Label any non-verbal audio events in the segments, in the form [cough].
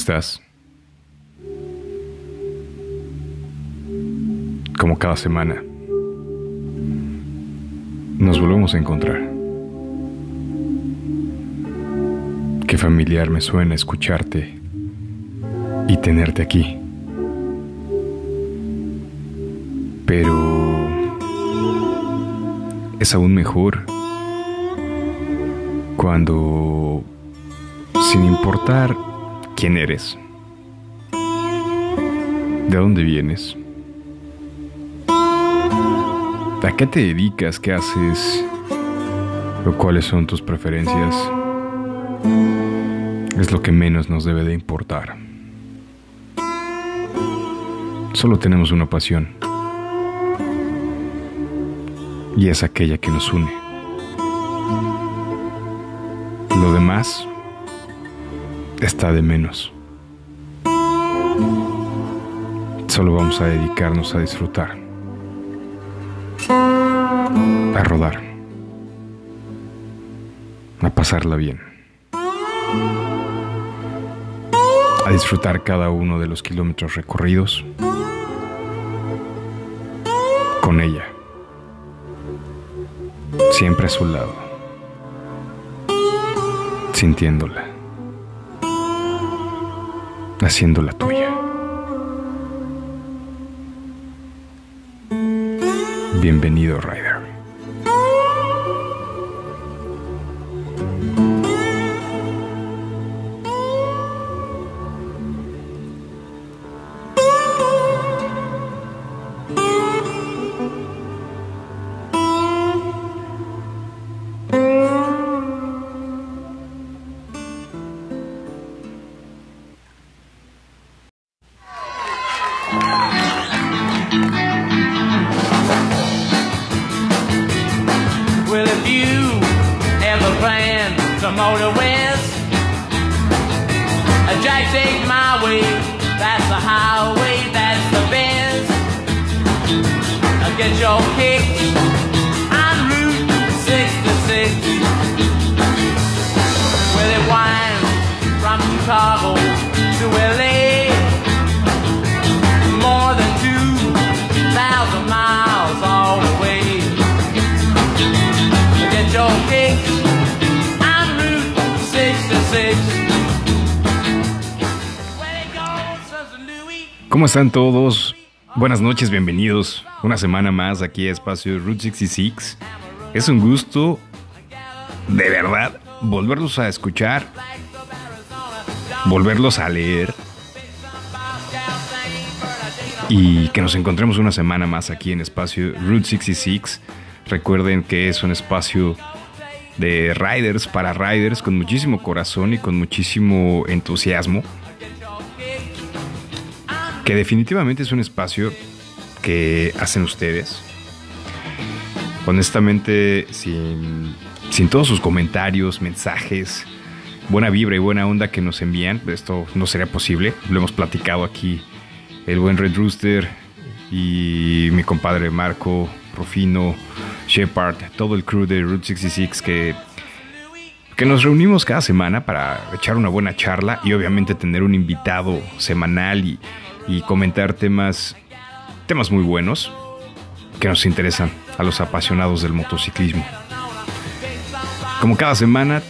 ¿Cómo estás? Como cada semana, nos volvemos a encontrar. Qué familiar me suena escucharte y tenerte aquí. Pero es aún mejor cuando, sin importar quién eres, de dónde vienes, a qué te dedicas, qué haces, o cuáles son tus preferencias, es lo que menos nos debe de importar. Solo tenemos una pasión. Y es aquella que nos une. Lo demás está de menos. Solo vamos a dedicarnos a disfrutar. A rodar. A pasarla bien. A disfrutar cada uno de los kilómetros recorridos con ella. Siempre a su lado. Sintiéndola. Haciéndola tuya. Bienvenido, Ryder. Bienvenidos. Una semana más aquí a Espacio Route 66. Es un gusto, de verdad, volverlos a escuchar, volverlos a leer y que nos encontremos una semana más aquí en Espacio Route 66. Recuerden que es un espacio de riders para riders con muchísimo corazón y con muchísimo entusiasmo que definitivamente es un espacio que hacen ustedes. Honestamente, sin, sin todos sus comentarios, mensajes, buena vibra y buena onda que nos envían, esto no sería posible. Lo hemos platicado aquí el buen Red Rooster y mi compadre Marco, Rufino, Shepard, todo el crew de Route 66 que que nos reunimos cada semana para echar una buena charla y obviamente tener un invitado semanal y, y comentar temas, temas muy buenos que nos interesan a los apasionados del motociclismo. Como cada semana,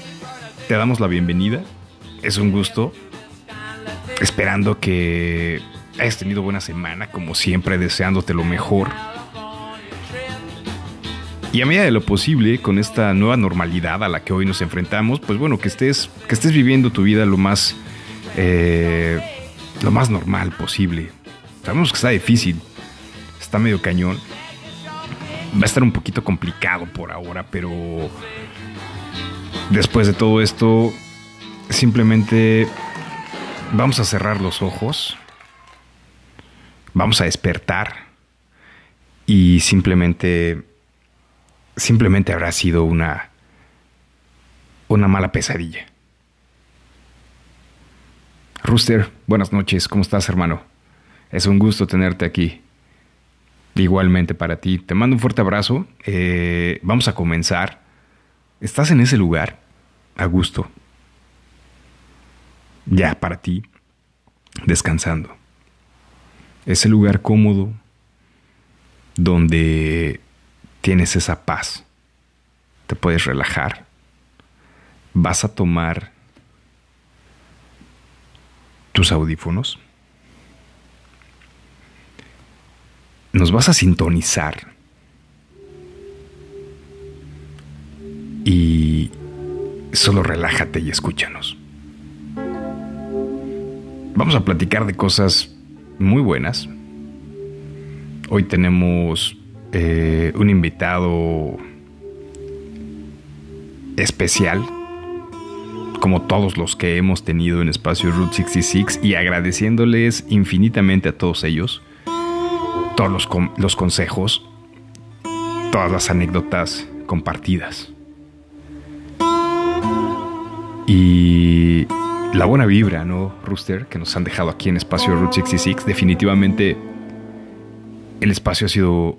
te damos la bienvenida. Es un gusto. Esperando que hayas tenido buena semana, como siempre, deseándote lo mejor. Y a medida de lo posible, con esta nueva normalidad a la que hoy nos enfrentamos, pues bueno, que estés, que estés viviendo tu vida lo más, eh, lo más normal posible. Sabemos que está difícil, está medio cañón. Va a estar un poquito complicado por ahora, pero después de todo esto, simplemente vamos a cerrar los ojos, vamos a despertar y simplemente simplemente habrá sido una una mala pesadilla. Rooster, buenas noches, ¿cómo estás, hermano? Es un gusto tenerte aquí. Igualmente para ti. Te mando un fuerte abrazo. Eh, vamos a comenzar. ¿Estás en ese lugar? A gusto. Ya, para ti. descansando. Ese lugar cómodo donde tienes esa paz. Te puedes relajar. Vas a tomar tus audífonos. Nos vas a sintonizar. Y solo relájate y escúchanos. Vamos a platicar de cosas muy buenas. Hoy tenemos eh, un invitado especial, como todos los que hemos tenido en Espacio Route 66, y agradeciéndoles infinitamente a todos ellos, todos los, los consejos, todas las anécdotas compartidas. Y la buena vibra, ¿no, Rooster? Que nos han dejado aquí en Espacio Route 66. Definitivamente el espacio ha sido,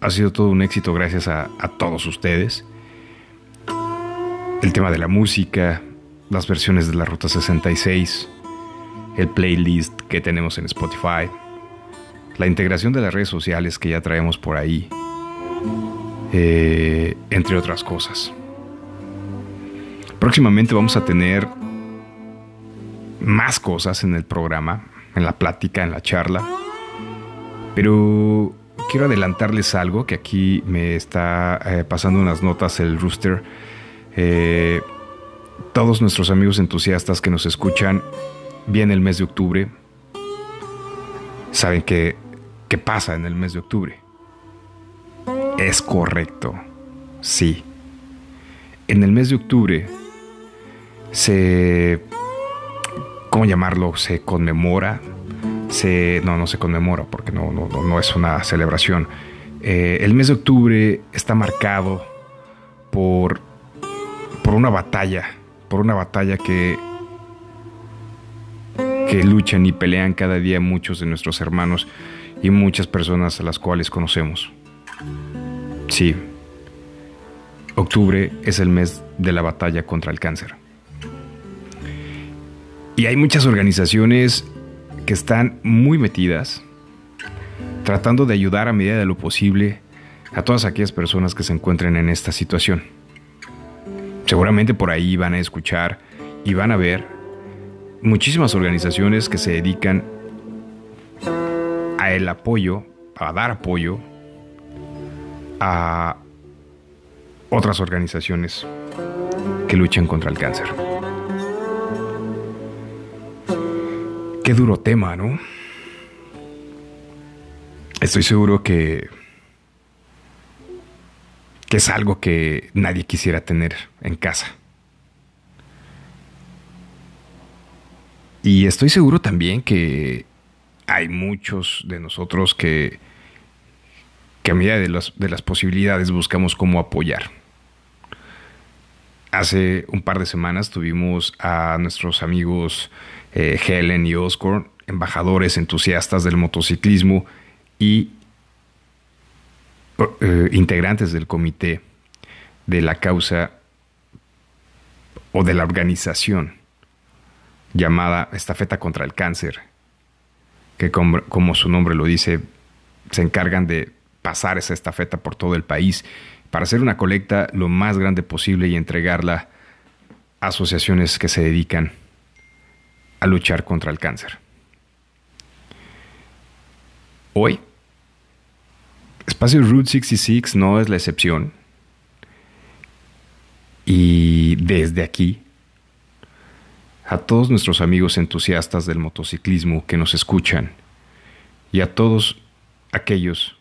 ha sido todo un éxito gracias a, a todos ustedes. El tema de la música, las versiones de la Ruta 66, el playlist que tenemos en Spotify, la integración de las redes sociales que ya traemos por ahí, eh, entre otras cosas. Próximamente vamos a tener más cosas en el programa, en la plática, en la charla. Pero quiero adelantarles algo que aquí me está eh, pasando unas notas el rooster. Eh, todos nuestros amigos entusiastas que nos escuchan, viene el mes de octubre, saben que, qué pasa en el mes de octubre. Es correcto, sí. En el mes de octubre se, ¿cómo llamarlo? Se conmemora no, no se conmemora porque no, no, es una celebración. Eh, el mes de octubre está marcado por, por una batalla, por una batalla que, que luchan y pelean cada día muchos de nuestros hermanos y muchas personas a las cuales conocemos. Sí, octubre es el mes de la batalla contra el cáncer. Y hay muchas organizaciones que están muy metidas, tratando de ayudar a medida de lo posible a todas aquellas personas que se encuentren en esta situación. Seguramente por ahí van a escuchar y van a ver muchísimas organizaciones que se dedican a el apoyo, a dar apoyo a otras organizaciones que luchan contra el cáncer. Qué duro tema, ¿no? Estoy seguro que, que es algo que nadie quisiera tener en casa. Y estoy seguro también que hay muchos de nosotros que, a medida de, de las posibilidades buscamos cómo apoyar. Hace un par de semanas tuvimos a nuestros amigos eh, Helen y Oscar, embajadores entusiastas del motociclismo y eh, integrantes del comité de la causa o de la organización llamada Estafeta contra el Cáncer, que como, su nombre lo dice, se encargan de pasar esa estafeta por todo el país para hacer una colecta lo más grande posible y entregarla a asociaciones que se dedican a luchar contra el cáncer. Hoy, Espacio Route 66 no es la excepción. Y desde aquí, a todos nuestros amigos entusiastas del motociclismo que nos escuchan y a todos aquellos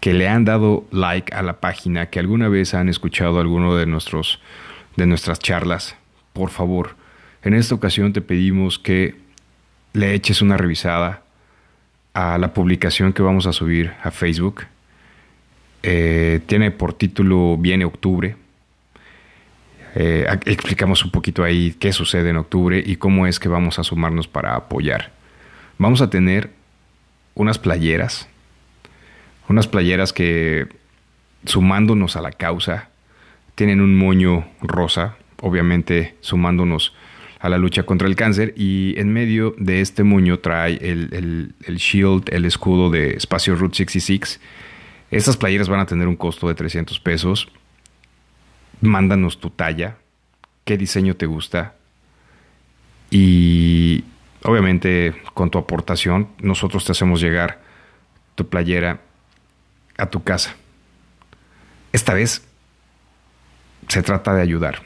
que le han dado like a la página, que alguna vez han escuchado alguno de nuestros de nuestras charlas, por favor, en esta ocasión te pedimos que le eches una revisada a la publicación que vamos a subir a Facebook. Eh, tiene por título Viene Octubre. Eh, explicamos un poquito ahí qué sucede en octubre y cómo es que vamos a sumarnos para apoyar. Vamos a tener unas playeras, unas playeras que sumándonos a la causa tienen un moño rosa, obviamente sumándonos a la lucha contra el cáncer y en medio de este muño trae el, el shield, el escudo de Espacio Route 66. Estas playeras van a tener un costo de 300 pesos. Mándanos tu talla, qué diseño te gusta y obviamente con tu aportación nosotros te hacemos llegar tu playera a tu casa. Esta vez se trata de ayudar.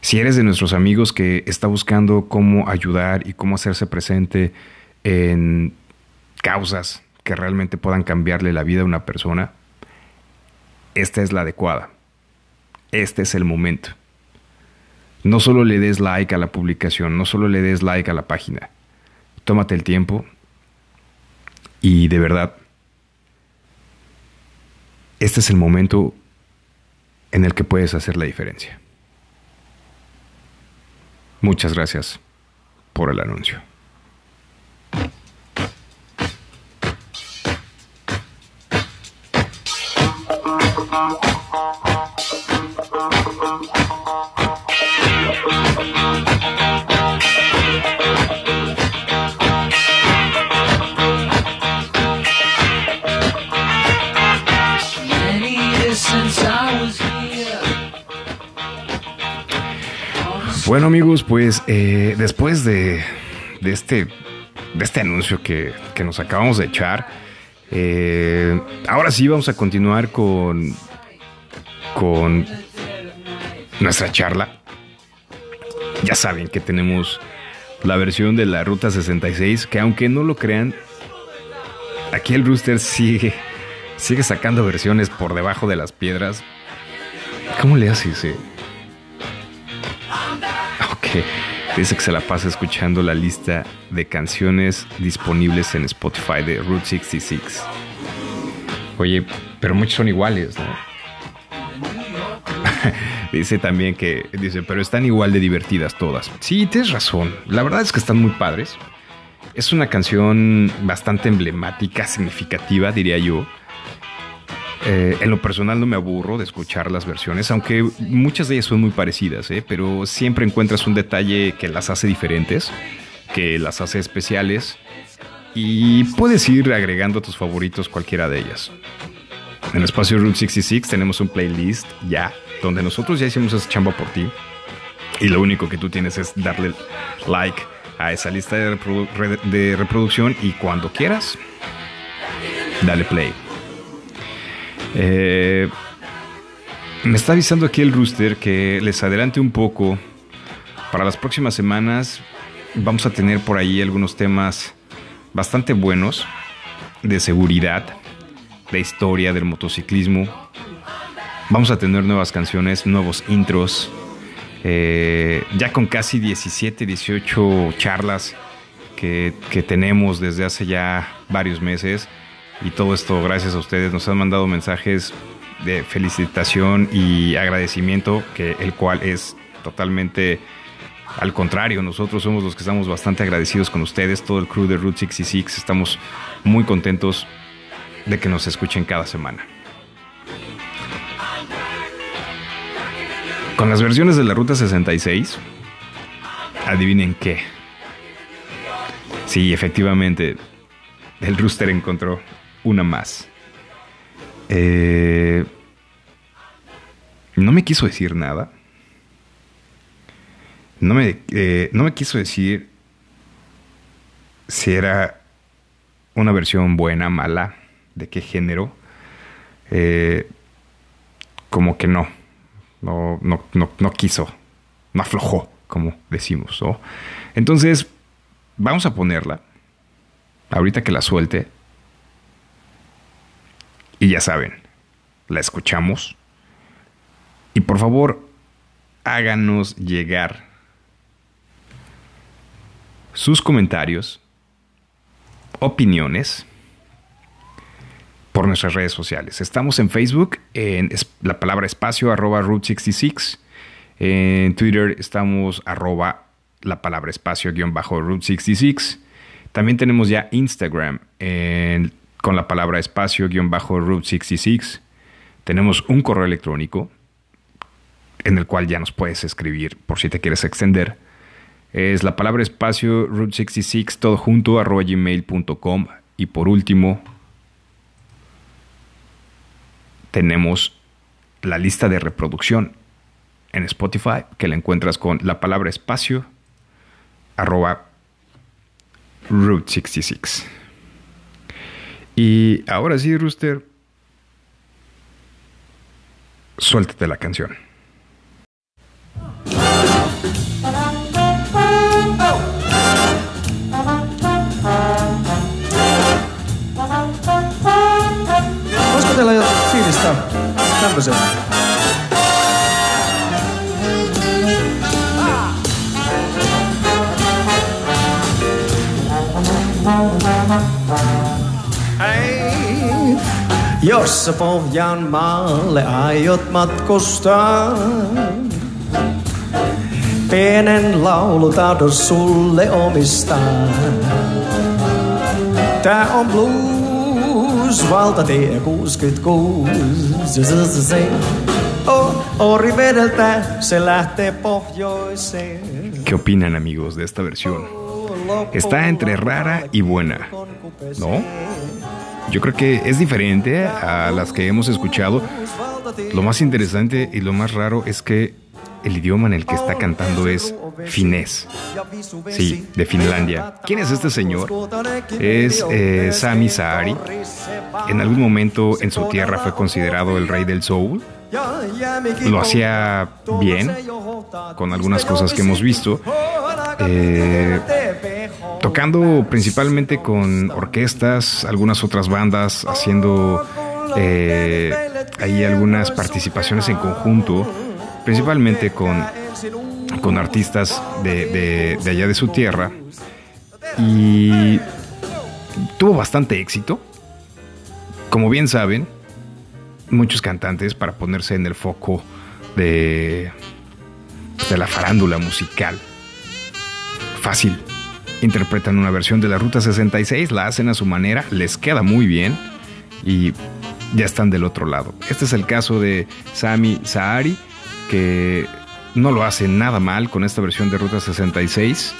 Si eres de nuestros amigos que está buscando cómo ayudar y cómo hacerse presente en causas que realmente puedan cambiarle la vida a una persona, esta es la adecuada. Este es el momento. No solo le des like a la publicación, no solo le des like a la página. Tómate el tiempo y de verdad, este es el momento en el que puedes hacer la diferencia. Muchas gracias por el anuncio. Bueno amigos, pues eh, después de, este, de este anuncio que, nos acabamos de echar, eh, ahora sí vamos a continuar con, con nuestra charla. Ya saben que tenemos la versión de la Ruta 66, que aunque no lo crean, aquí el Rooster sigue, sigue sacando versiones por debajo de las piedras. ¿Cómo le haces? Eh? Dice que se la pasa escuchando la lista de canciones disponibles en Spotify de Route 66. Oye, pero muchos son iguales, ¿no? [laughs] dice también que, dice, pero están igual de divertidas todas. Sí, tienes razón. La verdad es que están muy padres. Es una canción bastante emblemática, significativa, diría yo. Eh, en lo personal no me aburro de escuchar las versiones, aunque muchas de ellas son muy parecidas, ¿eh? pero siempre encuentras un detalle que las hace diferentes, que las hace especiales y puedes ir agregando a tus favoritos cualquiera de ellas. En espacio Route 66 tenemos un playlist ya, donde nosotros ya hicimos esa chamba por ti y lo único que tú tienes es darle like a esa lista de reproducción y cuando quieras, dale play. Eh, me está avisando aquí el rooster que les adelante un poco. Para las próximas semanas vamos a tener por ahí algunos temas bastante buenos de seguridad, de historia del motociclismo. Vamos a tener nuevas canciones, nuevos intros. Eh, ya con casi 17, 18 charlas que, que tenemos desde hace ya varios meses y todo esto gracias a ustedes. Nos han mandado mensajes de felicitación y agradecimiento, que el cual es totalmente al contrario. Nosotros somos los que estamos bastante agradecidos con ustedes, todo el crew de Route 66. Estamos muy contentos de que nos escuchen cada semana. Con las versiones de la Ruta 66, adivinen qué. Sí, efectivamente, el Rooster encontró una más. Eh, no me quiso decir nada. No me, eh, no me quiso decir si era una versión buena, mala, de qué género. Eh, como que no. No, no, no, no quiso. No aflojó, como decimos. Entonces, vamos a ponerla. Ahorita que la suelte, y ya saben, la escuchamos. Y por favor, háganos llegar sus comentarios, opiniones por nuestras redes sociales. Estamos en Facebook, en la palabra espacio, arroba Route 66. En Twitter estamos arroba la palabra espacio guion bajo Route 66. También tenemos ya Instagram en con la palabra espacio-route 66. Tenemos un correo electrónico en el cual ya nos puedes escribir por si te quieres extender. Es la palabra espacio Route 66, todo junto, arroba gmail.com. Y por último, tenemos la lista de reproducción en Spotify, que la encuentras con la palabra espacio, arroba Route 66. Y ahora sí, Rooster, suéltate la canción. Jos sä Pohjanmaalle aiot matkustaa, pienen laulutaidon sulle omistaa. Tää on blues, valtatie 66. Oh, Orivedeltä se lähtee pohjoiseen. ¿Qué opinan amigos de esta versión? Está entre rara y buena, ¿no? Yo creo que es diferente a las que hemos escuchado. Lo más interesante y lo más raro es que el idioma en el que está cantando es finés. Sí, de Finlandia. ¿Quién es este señor? Es eh, Sami Saari. En algún momento en su tierra fue considerado el rey del soul. Lo hacía bien, con algunas cosas que hemos visto. Eh, tocando principalmente con orquestas, algunas otras bandas, haciendo eh, ahí algunas participaciones en conjunto, principalmente con, con artistas de, de- de allá de su tierra. Y tuvo bastante éxito. Como bien saben, muchos cantantes para ponerse en el foco de, de la farándula musical. Fácil. Interpretan una versión de la Ruta 66, la hacen a su manera, les queda muy bien y ya están del otro lado. Este es el caso de Sami Saari, que no lo hace nada mal con esta versión de Ruta 66.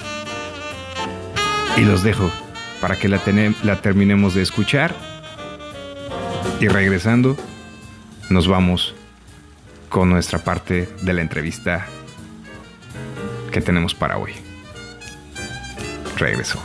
Y los dejo para que la, la terminemos de escuchar. Y regresando, nos vamos con nuestra parte de la entrevista que tenemos para hoy. Regreso.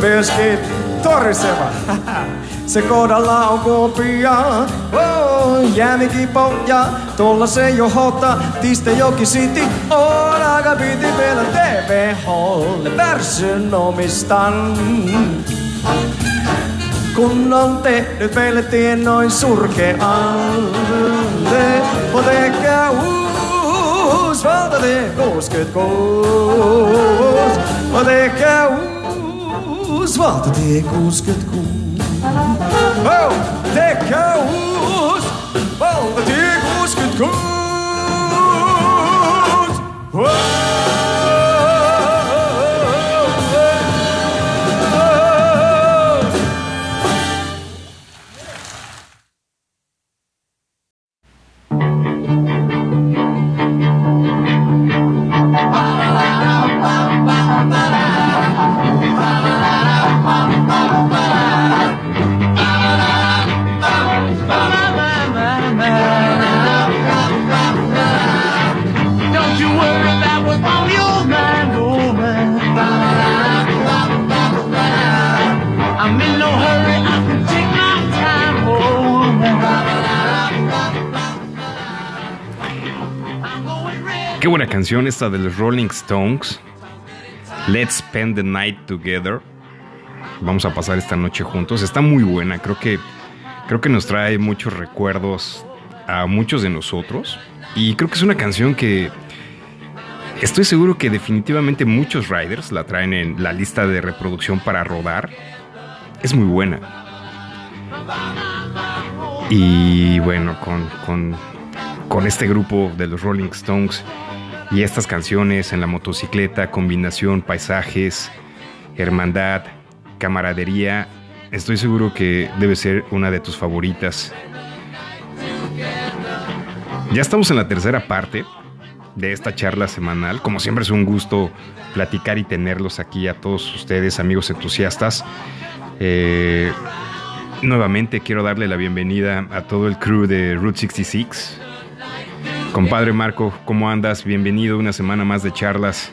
Myöskin toriseva. [laughs] Se kohdalla on kuopia, oh, pohja, tuolla se jo hota, tiste joki city, on aika piti vielä TV-holle, värsyn omistan. Kun on tehnyt meille tien noin surkealle, on ehkä uus valtatie 66. On ehkä uus valtatie 66. Oh, ehkä uus valtatie 66. Wow. Esta de los Rolling Stones. Let's Spend the Night Together. Vamos a pasar esta noche juntos. Está muy buena. Creo que, creo que nos trae muchos recuerdos a muchos de nosotros. Y creo que es una canción que estoy seguro que definitivamente muchos riders la traen en la lista de reproducción para rodar. Es muy buena. Y bueno, con, con, con este grupo de los Rolling Stones y estas canciones en la motocicleta, combinación, paisajes, hermandad, camaradería, estoy seguro que debe ser una de tus favoritas. Ya estamos en la tercera parte de esta charla semanal. Como siempre es un gusto platicar y tenerlos aquí a todos ustedes, amigos entusiastas. Eh, nuevamente quiero darle la bienvenida a todo el crew de Route 66. Compadre Marco, ¿cómo andas? Bienvenido una semana más de charlas.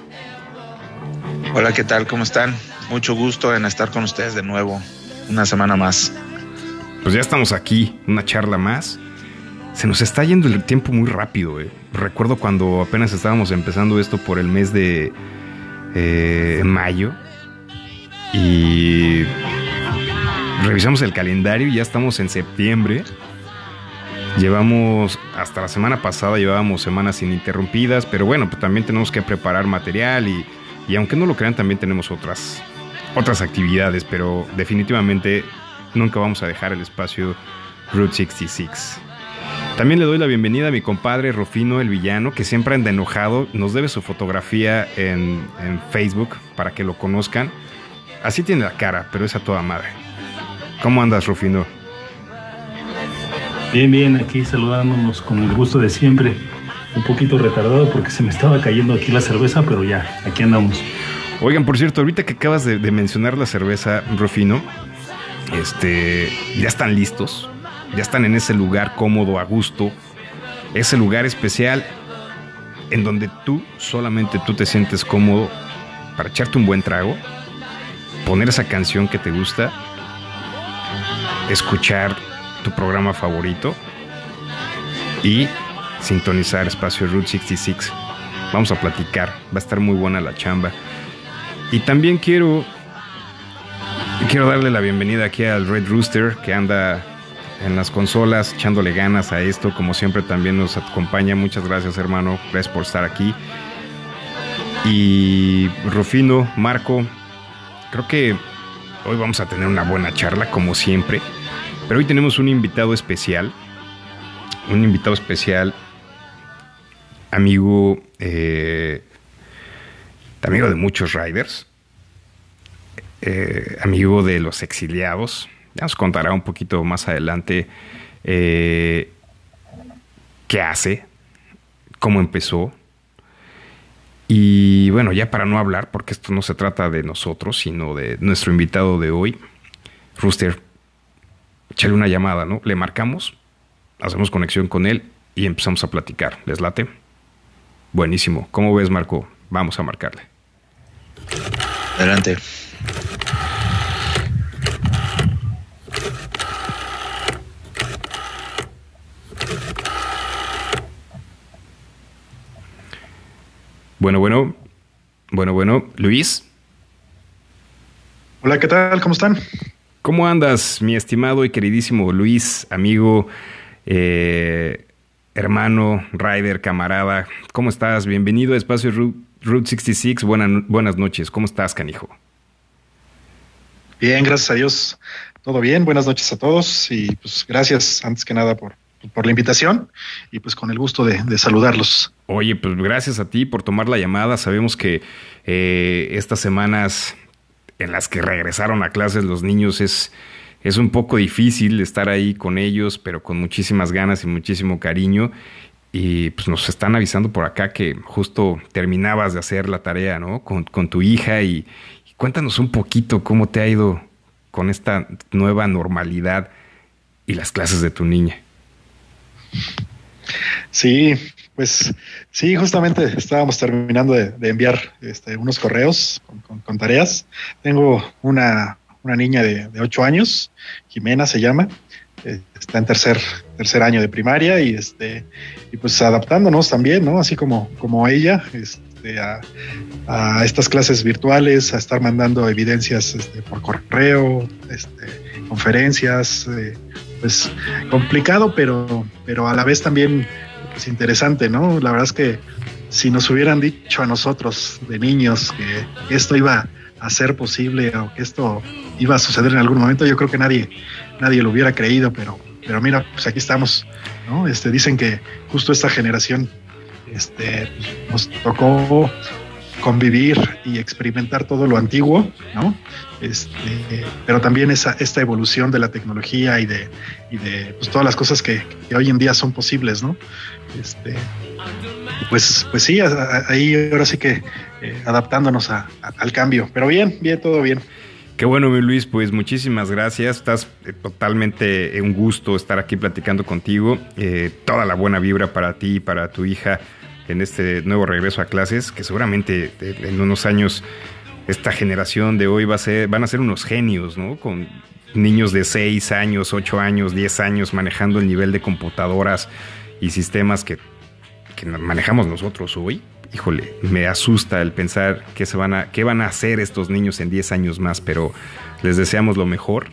Hola, ¿qué tal? ¿Cómo están? Mucho gusto en estar con ustedes de nuevo, una semana más. Pues ya estamos aquí, una charla más. Se nos está yendo el tiempo muy rápido. Eh. Recuerdo cuando apenas estábamos empezando esto por el mes de eh, mayo y revisamos el calendario y ya estamos en septiembre. Llevamos, hasta la semana pasada llevábamos semanas ininterrumpidas, pero bueno, pues también tenemos que preparar material y, y aunque no lo crean, también tenemos otras, otras actividades, pero definitivamente nunca vamos a dejar el espacio Route 66. También le doy la bienvenida a mi compadre Rufino el Villano, que siempre anda enojado, nos debe su fotografía en, en Facebook para que lo conozcan. Así tiene la cara, pero es a toda madre. ¿Cómo andas, Rufino? Bien, bien, aquí saludándonos con el gusto de siempre. Un poquito retardado porque se me estaba cayendo aquí la cerveza, pero ya, aquí andamos. Oigan, por cierto, ahorita que acabas de, mencionar la cerveza, Rufino, este, ya están listos, ya están en ese lugar cómodo, a gusto, ese lugar especial en donde tú, solamente tú te sientes cómodo para echarte un buen trago, poner esa canción que te gusta, escuchar tu programa favorito y sintonizar espacio Route 66. Vamos a platicar, va a estar muy buena la chamba. Y también quiero quiero darle la bienvenida aquí al Red Rooster que anda en las consolas echándole ganas a esto, como siempre también nos acompaña. Muchas gracias, hermano. Gracias por estar aquí. Y Rufino, Marco, creo que hoy vamos a tener una buena charla, como siempre. Pero hoy tenemos un invitado especial. Un invitado especial, amigo, eh, amigo de muchos riders, eh, amigo de los exiliados. Ya nos contará un poquito más adelante eh, qué hace, cómo empezó. Y bueno, ya para no hablar, porque esto no se trata de nosotros, sino de nuestro invitado de hoy, Rooster, échale una llamada, ¿no? Le marcamos, hacemos conexión con él y empezamos a platicar. ¿Les late? Buenísimo. ¿Cómo ves, Marco? Vamos a marcarle. Adelante. Bueno, bueno. Bueno, bueno. Luis. Hola, ¿qué tal? ¿Cómo están? ¿Cómo andas, mi estimado y queridísimo Luis, amigo, eh, hermano, rider, camarada? ¿Cómo estás? Bienvenido a Espacio Route, Route 66. Buena- buenas noches. ¿Cómo estás, canijo? Bien, gracias a Dios. Todo bien. Buenas noches a todos y pues gracias antes que nada por, por la invitación y pues con el gusto de, de saludarlos. Oye, pues gracias a ti por tomar la llamada. Sabemos que eh, estas semanas en las que regresaron a clases los niños es, es un poco difícil estar ahí con ellos, pero con muchísimas ganas y muchísimo cariño. Y pues nos están avisando por acá que justo terminabas de hacer la tarea, ¿no? Con, con tu hija y, y cuéntanos un poquito cómo te ha ido con esta nueva normalidad y las clases de tu niña. Sí, pues sí, justamente estábamos terminando de, enviar este, unos correos con, tareas. Tengo una, una niña de, de ocho años, Jimena se llama, eh, está en tercer, tercer año de primaria y este y pues adaptándonos también, ¿no? Así como, como ella, este, a, a estas clases virtuales, a estar mandando evidencias este, por correo, este, conferencias, eh, pues complicado, pero, pero a la vez también pues, interesante, ¿no? La verdad es que si nos hubieran dicho a nosotros de niños que esto iba a ser posible o que esto iba a suceder en algún momento, yo creo que nadie, nadie lo hubiera creído, pero, pero mira, pues aquí estamos, ¿no? Este, dicen que justo esta generación este, nos tocó convivir y experimentar todo lo antiguo, ¿no? Este, pero también esa, esta evolución de la tecnología y de, y de pues, todas las cosas que, que, hoy en día son posibles, ¿no? Este, pues, pues sí, ahí ahora sí que eh, adaptándonos a, al cambio. Pero bien, bien, todo bien. Qué bueno, mi Luis, pues muchísimas gracias. Estás eh, totalmente un gusto estar aquí platicando contigo. Eh, toda la buena vibra para ti y para tu hija en este nuevo regreso a clases, que seguramente en unos años esta generación de hoy va a ser, van a ser unos genios, ¿no? Con niños de 6 años, 8 años, 10 años manejando el nivel de computadoras y sistemas que, que manejamos nosotros hoy. Híjole, me asusta el pensar qué, se van a, qué van a hacer estos niños en 10 años más, pero les deseamos lo mejor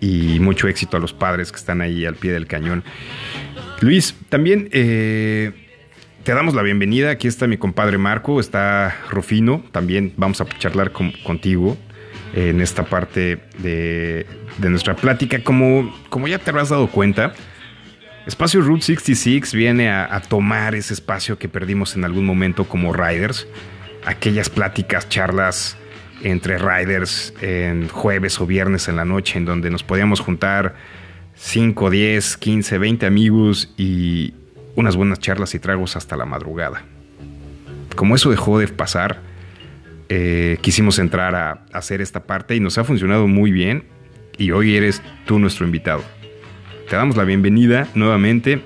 y mucho éxito a los padres que están ahí al pie del cañón. Luis, también eh, te damos la bienvenida. Aquí está mi compadre Marco, está Rufino. También vamos a charlar con, contigo en esta parte de, de, nuestra plática. Como, como ya te habrás dado cuenta, Espacio Route 66 viene a, tomar ese espacio que perdimos en algún momento como riders. Aquellas pláticas, charlas entre riders en jueves o viernes en la noche en donde nos podíamos juntar 5, 10, 15, 20 amigos y, unas buenas charlas y tragos hasta la madrugada. Como eso dejó de pasar, eh, quisimos entrar a, a, hacer esta parte y nos ha funcionado muy bien y hoy eres tú nuestro invitado. Te damos la bienvenida nuevamente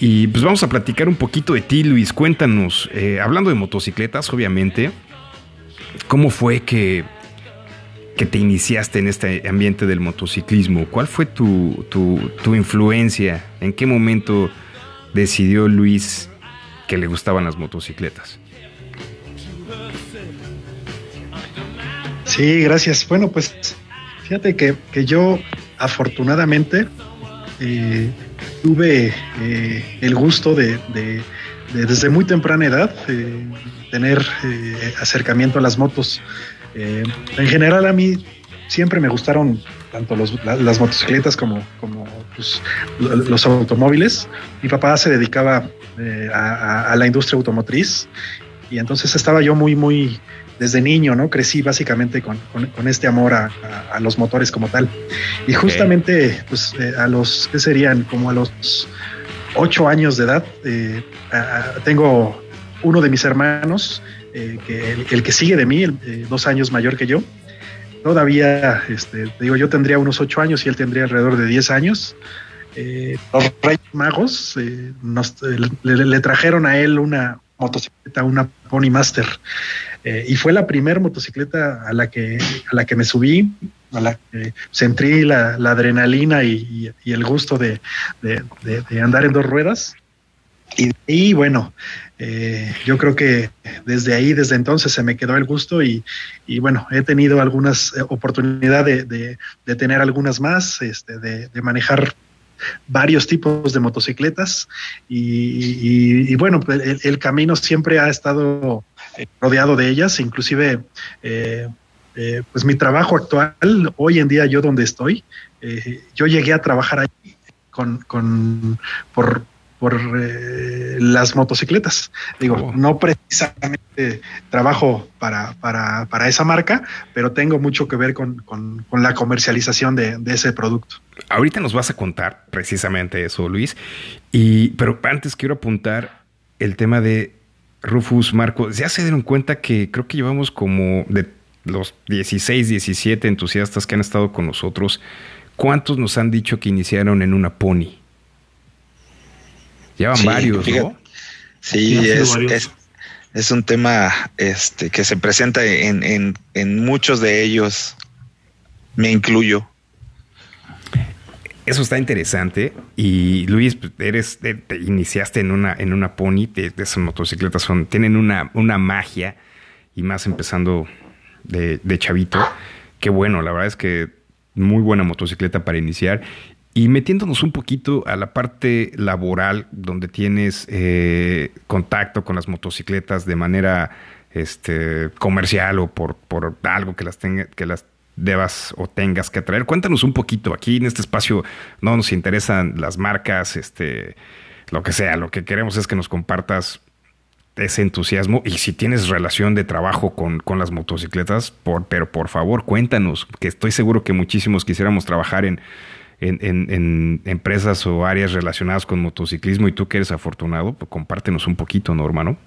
y pues vamos a platicar un poquito de ti, Luis. Cuéntanos, eh, hablando de motocicletas, obviamente, ¿cómo fue que, que te iniciaste en este ambiente del motociclismo? ¿Cuál fue tu, tu, tu influencia? ¿En qué momento decidió Luis que le gustaban las motocicletas? Sí, gracias. Bueno, pues fíjate que, que yo afortunadamente eh, tuve eh, el gusto de, de, de, desde muy temprana edad eh, tener eh, acercamiento a las motos. En general a mí siempre me gustaron tanto las motocicletas como, pues, los automóviles. Mi papá se dedicaba a, la industria automotriz y entonces estaba yo muy, muy, desde niño, ¿no? Crecí básicamente con, con, con este amor a, a, los motores como tal. Y justamente, okay. pues eh, a los, ¿qué serían? Como a los ocho años de edad, eh, tengo uno de mis hermanos, eh, que el, el, que sigue de mí, el, dos años mayor que yo, todavía, este, digo, yo tendría unos ocho años y él tendría alrededor de 10 años. Los Reyes Magos nos, le, le, trajeron a él una motocicleta, una Pony Master, eh, y fue la primera motocicleta a la que a la que me subí, a la que sentí la, adrenalina y, el gusto de, de, andar en dos ruedas. Y, y bueno, eh, yo creo que desde ahí, desde entonces, se me quedó el gusto y, bueno, he tenido algunas eh, oportunidades de, tener algunas más, este, de, manejar varios tipos de motocicletas y, y, y bueno, pues, el, el, camino siempre ha estado eh, rodeado de ellas, inclusive eh, eh, pues mi trabajo actual, hoy en día yo donde estoy, eh, yo llegué a trabajar ahí con, con por, por eh, las motocicletas. Digo, oh. no precisamente trabajo para, para, para, esa marca, pero tengo mucho que ver con, con, con la comercialización de, de, ese producto. Ahorita nos vas a contar precisamente eso, Luis. Y, pero antes quiero apuntar el tema de Rufus, Marco. Ya se dieron cuenta que creo que llevamos como de los 16, 17 entusiastas que han estado con nosotros. ¿Cuántos nos han dicho que iniciaron en una pony? Llevan sí, varios, fíjate, ¿no? Sí, es, varios. es, es, un tema este, que se presenta en, en, en muchos de ellos. Me incluyo. Eso está interesante. Y Luis, pues, eres, te, te iniciaste en una, en una pony. Esas motocicletas son, tienen una, una magia. Y más empezando de, de chavito. Qué bueno, la verdad es que muy buena motocicleta para iniciar. Y metiéndonos un poquito a la parte laboral, donde tienes eh, contacto con las motocicletas de manera este, comercial o por, por algo que las, tenga, que las debas o tengas que traer. Cuéntanos un poquito. Aquí en este espacio no nos interesan las marcas, este, lo que sea. Lo que queremos es que nos compartas ese entusiasmo y si tienes relación de trabajo con, con las motocicletas, por, pero por favor cuéntanos, que estoy seguro que muchísimos quisiéramos trabajar en, en, en, en empresas o áreas relacionadas con motociclismo y tú que eres afortunado, pues compártenos un poquito, ¿no, hermano?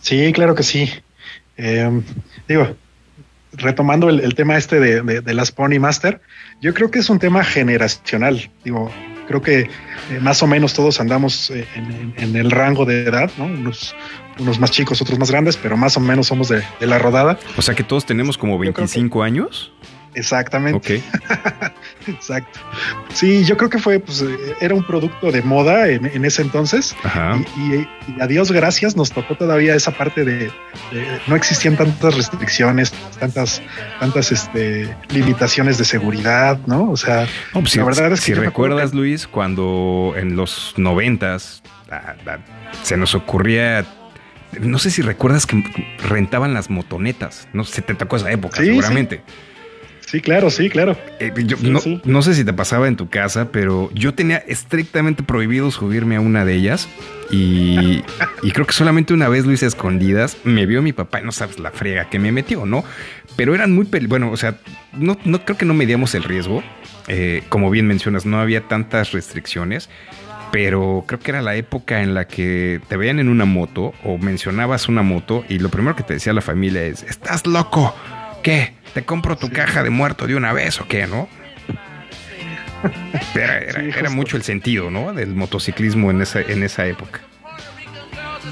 Sí, claro que sí. Eh, digo, retomando el, el tema este de, de, de, las Pony Master, yo creo que es un tema generacional. Digo, creo que eh, más o menos todos andamos eh, en, en, el rango de edad, ¿no? Unos, unos más chicos, otros más grandes, pero más o menos somos de, de la rodada. O sea que todos tenemos como 25 que, años. Exactamente. [laughs] Exacto. Sí, yo creo que fue, pues, era un producto de moda en, en ese entonces. Ajá. Y, y, y, a Dios gracias nos tocó todavía esa parte de, de, no existían tantas restricciones, tantas, tantas este, limitaciones de seguridad, ¿no? O sea, no, pues, la si, verdad es que. Si recuerdas, que... Luis, cuando en los noventas se nos ocurría no sé si recuerdas que rentaban las motonetas. No sé, te tocó esa época, sí, seguramente. Sí. Sí, claro, sí, claro. Eh, yo, sí, no, sí. no, sé si te pasaba en tu casa, pero yo tenía estrictamente prohibido subirme a una de ellas y, y creo que solamente una vez lo hice a escondidas. Me vio mi papá y no sabes la friega que me metió, ¿no? Pero eran muy... Bueno, o sea, no, no creo que no medíamos el riesgo. Eh, como bien mencionas, no había tantas restricciones pero creo que era la época en la que te veían en una moto o mencionabas una moto y lo primero que te decía la familia es, estás loco, ¿qué? ¿Te compro tu sí. caja de muerto de una vez o qué, no? Era, [laughs] era, sí, era, mucho el sentido, ¿no? Del motociclismo en esa, en esa época.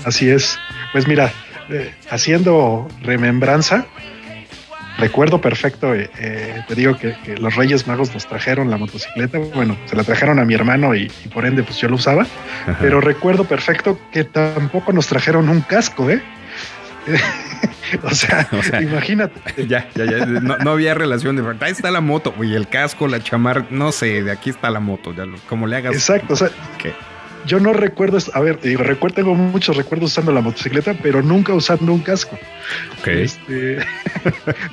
Así es. Pues mira, eh, haciendo remembranza, recuerdo perfecto, eh, eh, te digo que, que, los Reyes Magos nos trajeron la motocicleta, bueno, se la trajeron a mi hermano y, y por ende pues yo lo usaba, Ajá. pero recuerdo perfecto que tampoco nos trajeron un casco, ¿eh? [laughs] o, sea, [laughs] o, sea, imagínate. [laughs] Ya, ya, ya. No, no, había relación de. Ahí está la moto, y el casco, la chamar, no sé, de aquí está la moto, ya lo, como le hagas. Exacto, o sea. ¿qué? Yo no recuerdo, a ver, digo, recuerdo, tengo muchos recuerdos usando la motocicleta, pero nunca usando un casco. Ok. Este,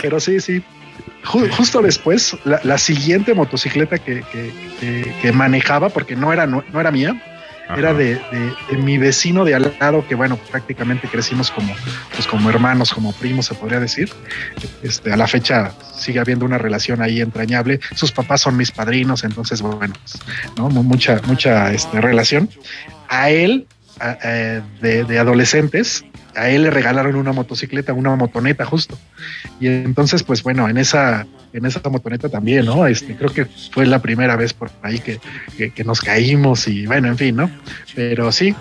pero sí, sí. Justo después, la, la siguiente motocicleta que, que, que, que, manejaba, porque no era, no, no era mía, Era de, de, de, mi vecino de al lado, que bueno, prácticamente crecimos como, pues como hermanos, como primos, se podría decir. Este, a la fecha sigue habiendo una relación ahí entrañable. Sus papás son mis padrinos, entonces, bueno, pues, ¿no? mucha, mucha este, relación. A él, de, de adolescentes, a él le regalaron una motocicleta, una motoneta justo. Y entonces, pues bueno, en esa, en esa motoneta también, ¿no? Este, creo que fue la primera vez por ahí que, que, que nos caímos y bueno, en fin, ¿no? Pero sí,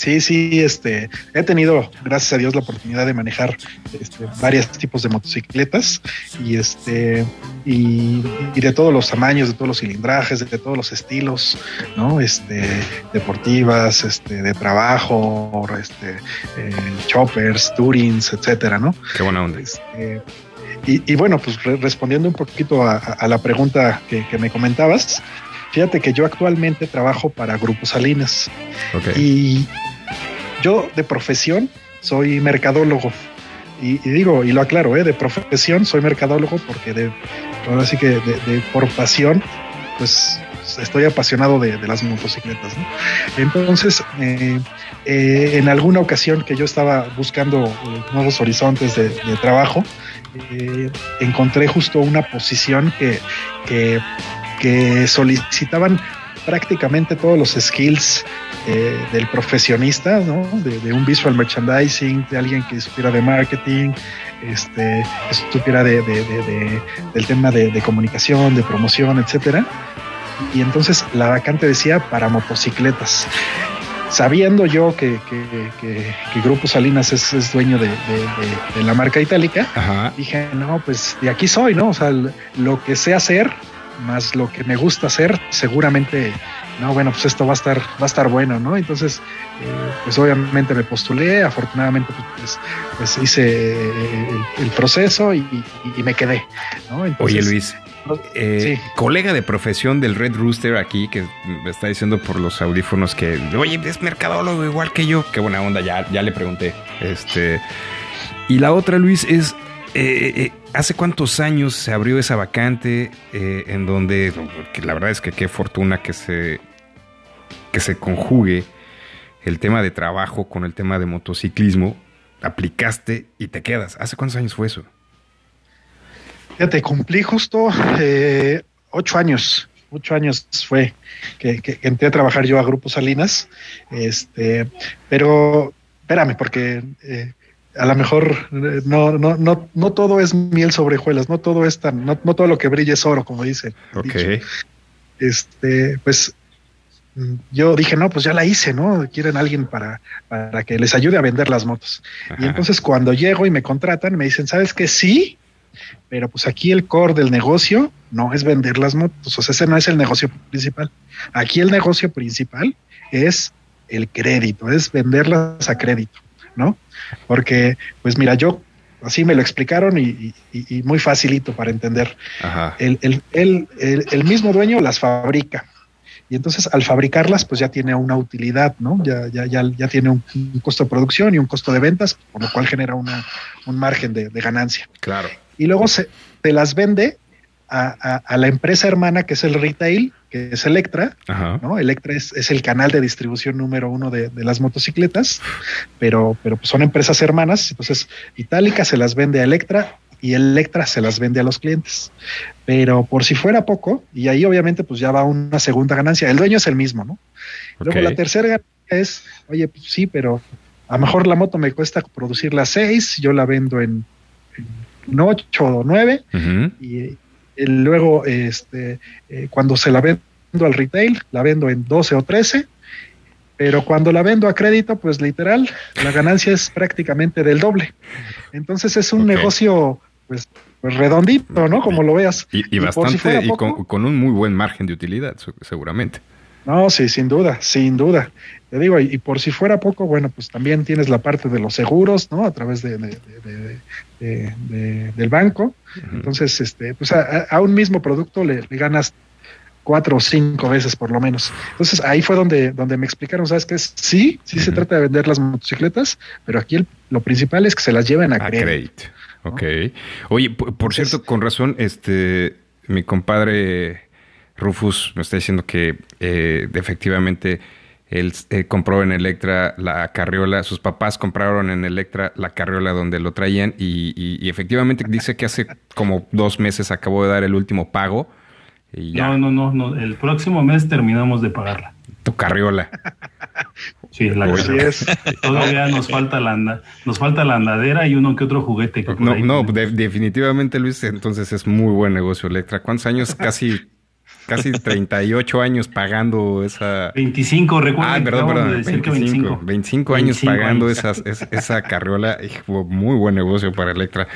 Sí, sí, este, he tenido, gracias a Dios, la oportunidad de manejar este, varios tipos de motocicletas y este, y, y, de todos los tamaños, de todos los cilindrajes, de, de todos los estilos, ¿no? Este, deportivas, este, de trabajo, este, eh, choppers, tourings, etcétera, ¿no? Qué buena onda. Este, y, y, bueno, pues re respondiendo un poquito a, a la pregunta que, que me comentabas, Fíjate que yo actualmente trabajo para Grupo Salinas. Okay. Y yo de profesión soy mercadólogo. Y, digo, y lo aclaro, ¿eh? de profesión soy mercadólogo porque de, ahora sí que de, por pasión, pues estoy apasionado de, las motocicletas. Entonces, eh, eh, en alguna ocasión que yo estaba buscando nuevos horizontes de, trabajo, encontré justo una posición que que solicitaban prácticamente todos los skills eh, del profesionista, ¿no? De, de, un visual merchandising, de alguien que supiera de marketing, este, que supiera de, de, del tema de, comunicación, de promoción, etcétera. Y entonces la vacante decía para motocicletas. sabiendo yo que, que, que, que Grupo Salinas es, es dueño de, de, de, de, la marca itálica, Ajá. dije, no, pues de aquí soy, ¿no? O sea, lo que sé hacer, más lo que me gusta hacer, seguramente, no, bueno, pues esto va a estar, va a estar bueno, ¿no? Entonces, eh, pues obviamente me postulé, afortunadamente pues, pues hice el, el proceso y, y, y, me quedé, ¿no? Entonces, Oye, Luis. Eh, sí. Colega de profesión del Red Rooster aquí que me está diciendo por los audífonos que, oye, es mercadólogo igual que yo. Qué buena onda, ya, ya le pregunté. Este. Y la otra, Luis, es. Eh, eh, ¿Hace cuántos años se abrió esa vacante eh, en donde, que la verdad es que qué fortuna que se, que se conjugue el tema de trabajo con el tema de motociclismo? Aplicaste y te quedas. ¿Hace cuántos años fue eso? Fíjate, cumplí justo eh, ocho años. Ocho años fue que, que, entré a trabajar yo a Grupo Salinas. Este, pero espérame, porque eh, a lo mejor no, no, no, no todo es miel sobre hojuelas, no todo es tan, no, no todo lo que brilla es oro, como dice. Ok. Este, pues yo dije, no, pues ya la hice, ¿no? Quieren alguien para, para que les ayude a vender las motos. Ajá. Y entonces cuando llego y me contratan, me dicen, ¿sabes qué? Sí, pero pues aquí el core del negocio no es vender las motos, o sea, ese no es el negocio principal. Aquí el negocio principal es el crédito, es venderlas a crédito, ¿no? Porque, pues mira, yo así me lo explicaron y, y, y muy facilito para entender. El, el, el, el, mismo dueño las fabrica. Y entonces al fabricarlas, pues ya tiene una utilidad, ¿no? Ya, ya, ya, ya tiene un, un costo de producción y un costo de ventas, por lo cual genera una, un margen de, de ganancia. Claro y luego se te las vende a, a, a, la empresa hermana que es el retail, que es Electra, Ajá. ¿no? Electra es, es, el canal de distribución número uno de, de las motocicletas, pero, pero pues son empresas hermanas, entonces Itálica se las vende a Electra y Electra se las vende a los clientes. Pero por si fuera poco, y ahí obviamente pues ya va una segunda ganancia, el dueño es el mismo, ¿no? Okay. Luego la tercera ganancia es, oye, pues sí, pero a lo mejor la moto me cuesta producirla seis, yo la vendo en, en 8 o 9 uh -huh. y, y, luego este eh, cuando se la vendo al retail la vendo en 12 o 13 pero cuando la vendo a crédito pues literal la ganancia es prácticamente del doble. Entonces es un okay. negocio pues, pues, redondito no como lo veas. Y, y bastante si y con, con, un muy buen margen de utilidad seguramente. No sí sin duda sin duda te digo, y, y, por si fuera poco, bueno, pues también tienes la parte de los seguros, ¿no? A través de, de, de, del banco. Uh -huh. Entonces, este, pues a, a, un mismo producto le, le, ganas cuatro o cinco veces por lo menos. Entonces ahí fue donde, donde me explicaron, ¿sabes qué? Sí, sí uh -huh. se trata de vender las motocicletas, pero aquí el, lo principal es que se las lleven a, a crédito. ¿no? Ok. Oye, por, por Entonces, cierto, con razón, este, mi compadre Rufus me está diciendo que eh, efectivamente él eh, compró en Electra la carriola, sus papás compraron en Electra la carriola donde lo traían y, y, y, efectivamente dice que hace como dos meses acabó de dar el último pago. Y ya. No, no, no, no, el próximo mes terminamos de pagarla. Tu carriola. Sí, la Así es. Todavía nos falta la anda, nos falta la andadera y uno que otro juguete. Que no, no, de, definitivamente Luis, entonces es muy buen negocio Electra. ¿Cuántos años? Casi casi [laughs] 38 años pagando esa. 25, recuerda. Ah, perdón, perdón. 25, 25, 25, años 25 pagando años. Esas, esa, esa carriola. Hijo, muy buen negocio para Electra.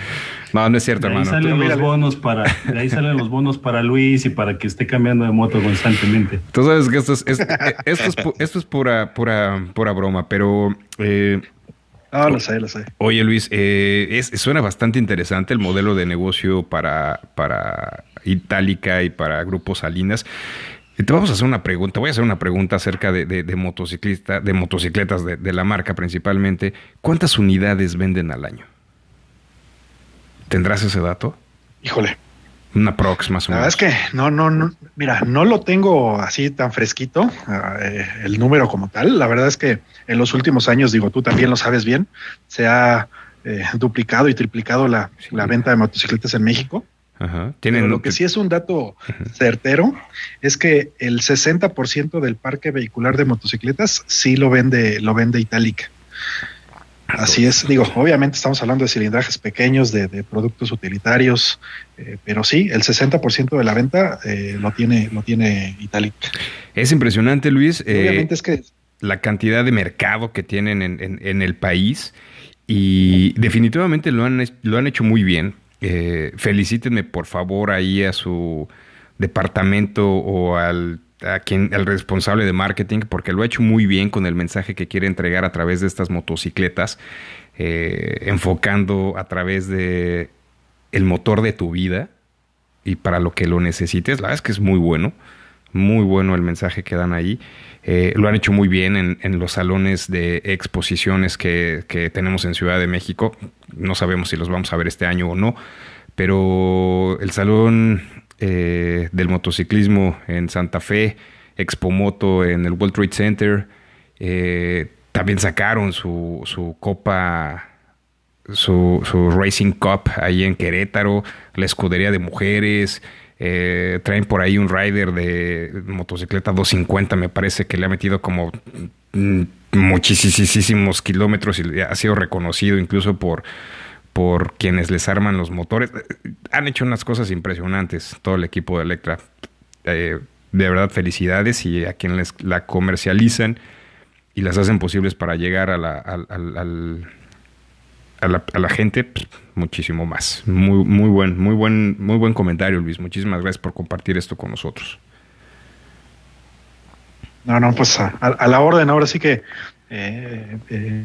No, no es cierto, de ahí hermano. Salen los bonos para, de ahí salen los bonos para Luis y para que esté cambiando de moto constantemente. Tú sabes que esto es, es esto, es, esto es pura, pura, pura broma, pero. Eh, Ah, lo sé, lo sé. Oye, Luis, eh, es, suena bastante interesante el modelo de negocio para, para Itálica y para Grupo Salinas. Te vamos a hacer una pregunta, voy a hacer una pregunta acerca de, de, de motociclista, de motocicletas de, de, la marca principalmente. ¿Cuántas unidades venden al año? ¿Tendrás ese dato? Híjole. Una prox más o menos. La verdad es que no, no, no, mira, no lo tengo así tan fresquito, uh, eh, el número como tal. La verdad es que en los últimos años, digo, tú también lo sabes bien, se ha eh, duplicado y triplicado la, sí. la, venta de motocicletas en México. Ajá. ¿Tienen Pero lo que sí es un dato certero es que el 60% del parque vehicular de motocicletas sí lo vende, lo vende Itálica. Así es, digo, obviamente estamos hablando de cilindrajes pequeños, de, de productos utilitarios, eh, pero sí, el 60% de la venta eh, lo tiene, lo tiene Itálica. Es impresionante, Luis. Obviamente es que la cantidad de mercado que tienen en, en, el país y definitivamente lo han, lo han hecho muy bien. Eh, felicítenme por favor ahí a su departamento o al a quien el responsable de marketing porque lo ha hecho muy bien con el mensaje que quiere entregar a través de estas motocicletas eh, enfocando a través de el motor de tu vida y para lo que lo necesites. La verdad es que es muy bueno muy bueno el mensaje que dan ahí eh, lo han hecho muy bien en, los salones de exposiciones que, tenemos en Ciudad de México. No sabemos si los vamos a ver este año o no, pero el salón eh, del motociclismo en Santa Fe, Expo Moto en el World Trade Center, eh, también sacaron su, su copa su, su, Racing Cup ahí en Querétaro, la escudería de mujeres, eh, traen por ahí un rider de motocicleta 250, me parece que le ha metido como mm, muchísimos kilómetros y ha sido reconocido incluso por, por quienes les arman los motores. Han hecho unas cosas impresionantes todo el equipo de Electra. Eh, de verdad, felicidades y a quienes la comercializan y las hacen posibles para llegar al a la, gente pues, muchísimo más. Muy, muy buen, muy buen, muy buen comentario, Luis. Muchísimas gracias por compartir esto con nosotros. No, no, pues a, la orden, ahora sí que, eh, eh,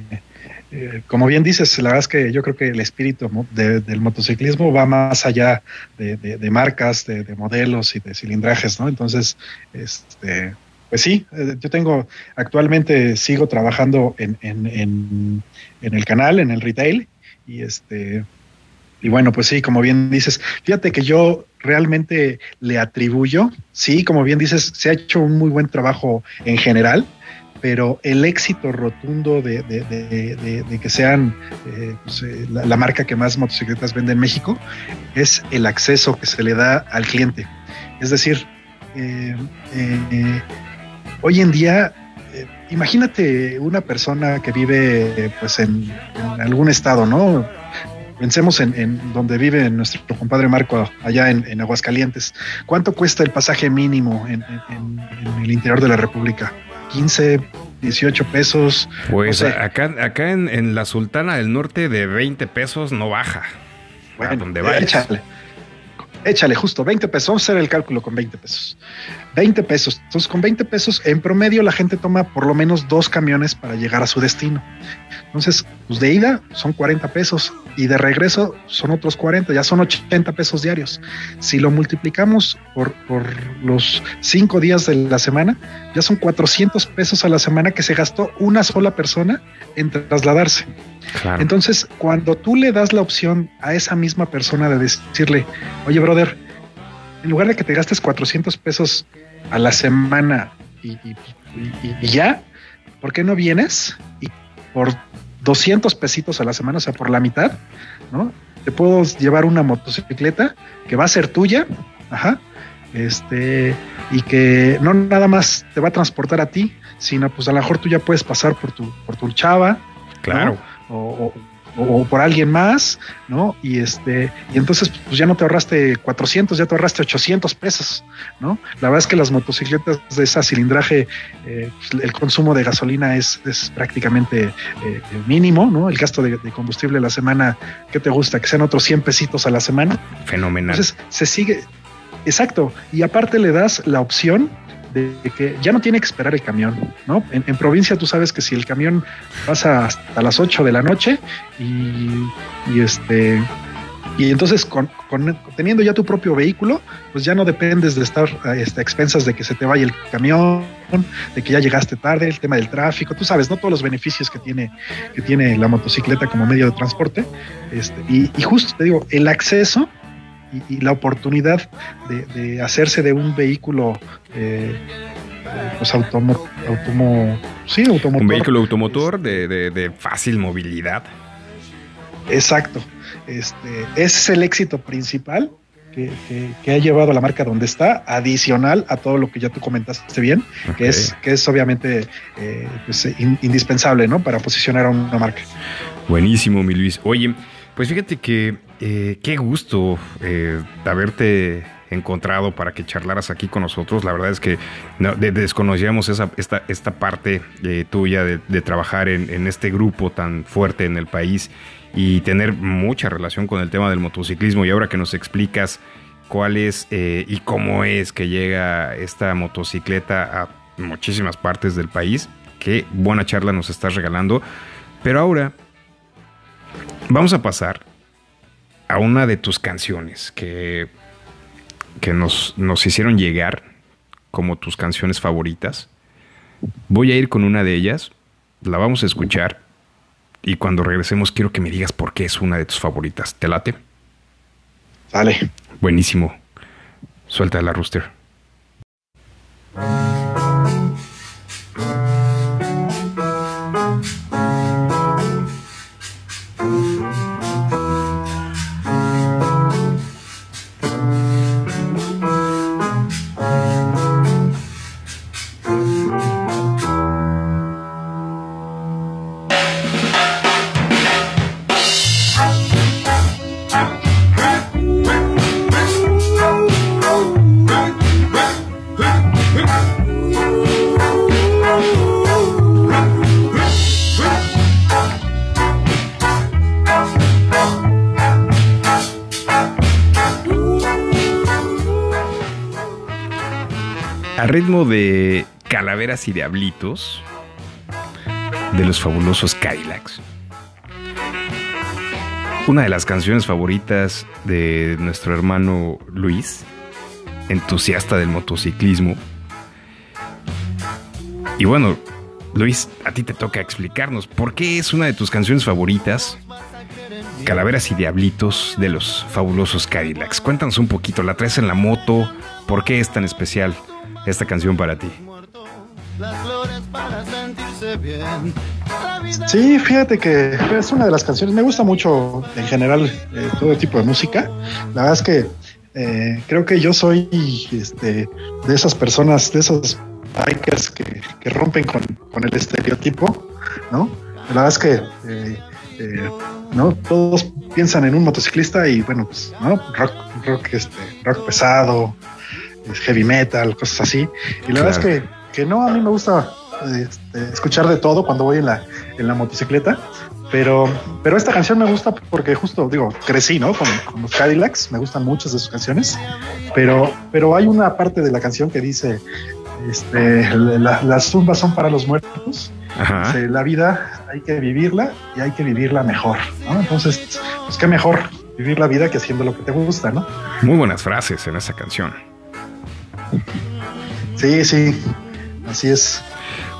eh, como bien dices, la verdad es que yo creo que el espíritu del motociclismo va más allá de, marcas, de, modelos y de cilindrajes, ¿no? Entonces, este, pues sí, yo tengo, actualmente sigo trabajando en, en, en el canal, en el retail, y este, y bueno, pues sí, como bien dices, fíjate que yo realmente le atribuyo, sí, como bien dices, se ha hecho un muy buen trabajo en general, pero el éxito rotundo de, que sean eh, pues, eh, la, marca que más motocicletas vende en México es el acceso que se le da al cliente. Es decir, eh, hoy en día imagínate una persona que vive pues en, algún estado, ¿no? Pensemos en, donde vive nuestro compadre Marco, allá en, Aguascalientes. ¿Cuánto cuesta el pasaje mínimo en, el interior de la República? 15, 18 pesos. Pues acá, acá en, la Sultana del Norte de 20 pesos no baja. Bueno, donde vayas. Échale. Échale justo 20 pesos. Vamos a hacer el cálculo con 20 pesos. 20 pesos. Entonces, con 20 pesos, en promedio, la gente toma por lo menos dos camiones para llegar a su destino. Entonces, pues de ida son 40 pesos y de regreso son otros 40, ya son 80 pesos diarios. Si lo multiplicamos por, por los cinco días de la semana, ya son 400 pesos a la semana que se gastó una sola persona en trasladarse. Entonces, cuando tú le das la opción a esa misma persona de decirle, oye, brother, en lugar de que te gastes 400 pesos a la semana y, ya, ¿por qué no vienes? Y por 200 pesitos a la semana, o sea, por la mitad, ¿no? Te puedo llevar una motocicleta que va a ser tuya, ajá, este, y que no nada más te va a transportar a ti, sino pues a lo mejor tú ya puedes pasar por tu, por tu chava, claro, o, o, por alguien más, ¿no? Y este, y entonces pues ya no te ahorraste 400, ya te ahorraste 800 pesos, ¿no? La verdad es que las motocicletas de esa cilindraje, eh, pues, el consumo de gasolina es, es prácticamente eh, mínimo, ¿no? El gasto de, combustible a la semana, ¿qué te gusta? Que sean otros 100 pesitos a la semana. Fenomenal. Entonces se sigue, exacto, y aparte le das la opción de que ya no tiene que esperar el camión, ¿no? En, provincia tú sabes que si el camión pasa hasta las 8 de la noche y, este y entonces con, teniendo ya tu propio vehículo, pues ya no dependes de estar este, a expensas de que se te vaya el camión, de que ya llegaste tarde, el tema del tráfico, tú sabes, no todos los beneficios que tiene que tiene la motocicleta como medio de transporte, este, y, y justo te digo, el acceso y, la oportunidad de, hacerse de un vehículo eh, pues automo, sí, automotor. Un vehículo automotor de, fácil movilidad. Exacto. Este, ese es el éxito principal que, ha llevado a la marca donde está, adicional a todo lo que ya tú comentaste bien, que, es, que es obviamente eh, pues, indispensable ¿no? para posicionar a una marca. Buenísimo, mi Luis. Oye, pues fíjate que eh, qué gusto eh, haberte encontrado para que charlaras aquí con nosotros. La verdad es que no, de- desconocíamos esta, parte eh, tuya de, trabajar en, este grupo tan fuerte en el país y tener mucha relación con el tema del motociclismo. Y ahora que nos explicas cuál es y cómo es que llega esta motocicleta a muchísimas partes del país, qué buena charla nos estás regalando. Pero ahora vamos a pasar a una de tus canciones que, que nos, nos hicieron llegar como tus canciones favoritas. Voy a ir con una de ellas, la vamos a escuchar y cuando regresemos quiero que me digas por qué es una de tus favoritas. ¿Te late? Vale. Buenísimo. Suelta la rooster. Ritmo de Calaveras y Diablitos de los fabulosos Cadillacs. Una de las canciones favoritas de nuestro hermano Luis, entusiasta del motociclismo. Y bueno, Luis, a ti te toca explicarnos por qué es una de tus canciones favoritas, Calaveras y Diablitos de los fabulosos Cadillacs. Cuéntanos un poquito, la traes en la moto, ¿por qué es tan especial esta canción para ti? Sí, fíjate que es una de las canciones. Me gusta mucho en general eh, todo tipo de música. La verdad es que eh, creo que yo soy este, de esas personas, de esos bikers que, que rompen con, con el estereotipo, ¿no? La verdad es que eh, no todos piensan en un motociclista y bueno, pues, ¿no? Rock, rock, este, rock pesado, es heavy metal, cosas así. Y la verdad Claro. es que, que no, a mí me gusta este, escuchar de todo cuando voy en la, en la motocicleta. Pero, pero esta canción me gusta porque justo, digo, crecí, ¿no? Con, con los Cadillacs, me gustan muchas de sus canciones, pero, pero hay una parte de la canción que dice, este, la- las tumbas son para los muertos, Ajá. La vida hay que vivirla y hay que vivirla mejor, ¿no? Entonces, pues qué mejor vivir la vida que haciendo lo que te gusta, ¿no? Muy buenas frases en esa canción. Sí, sí, así es.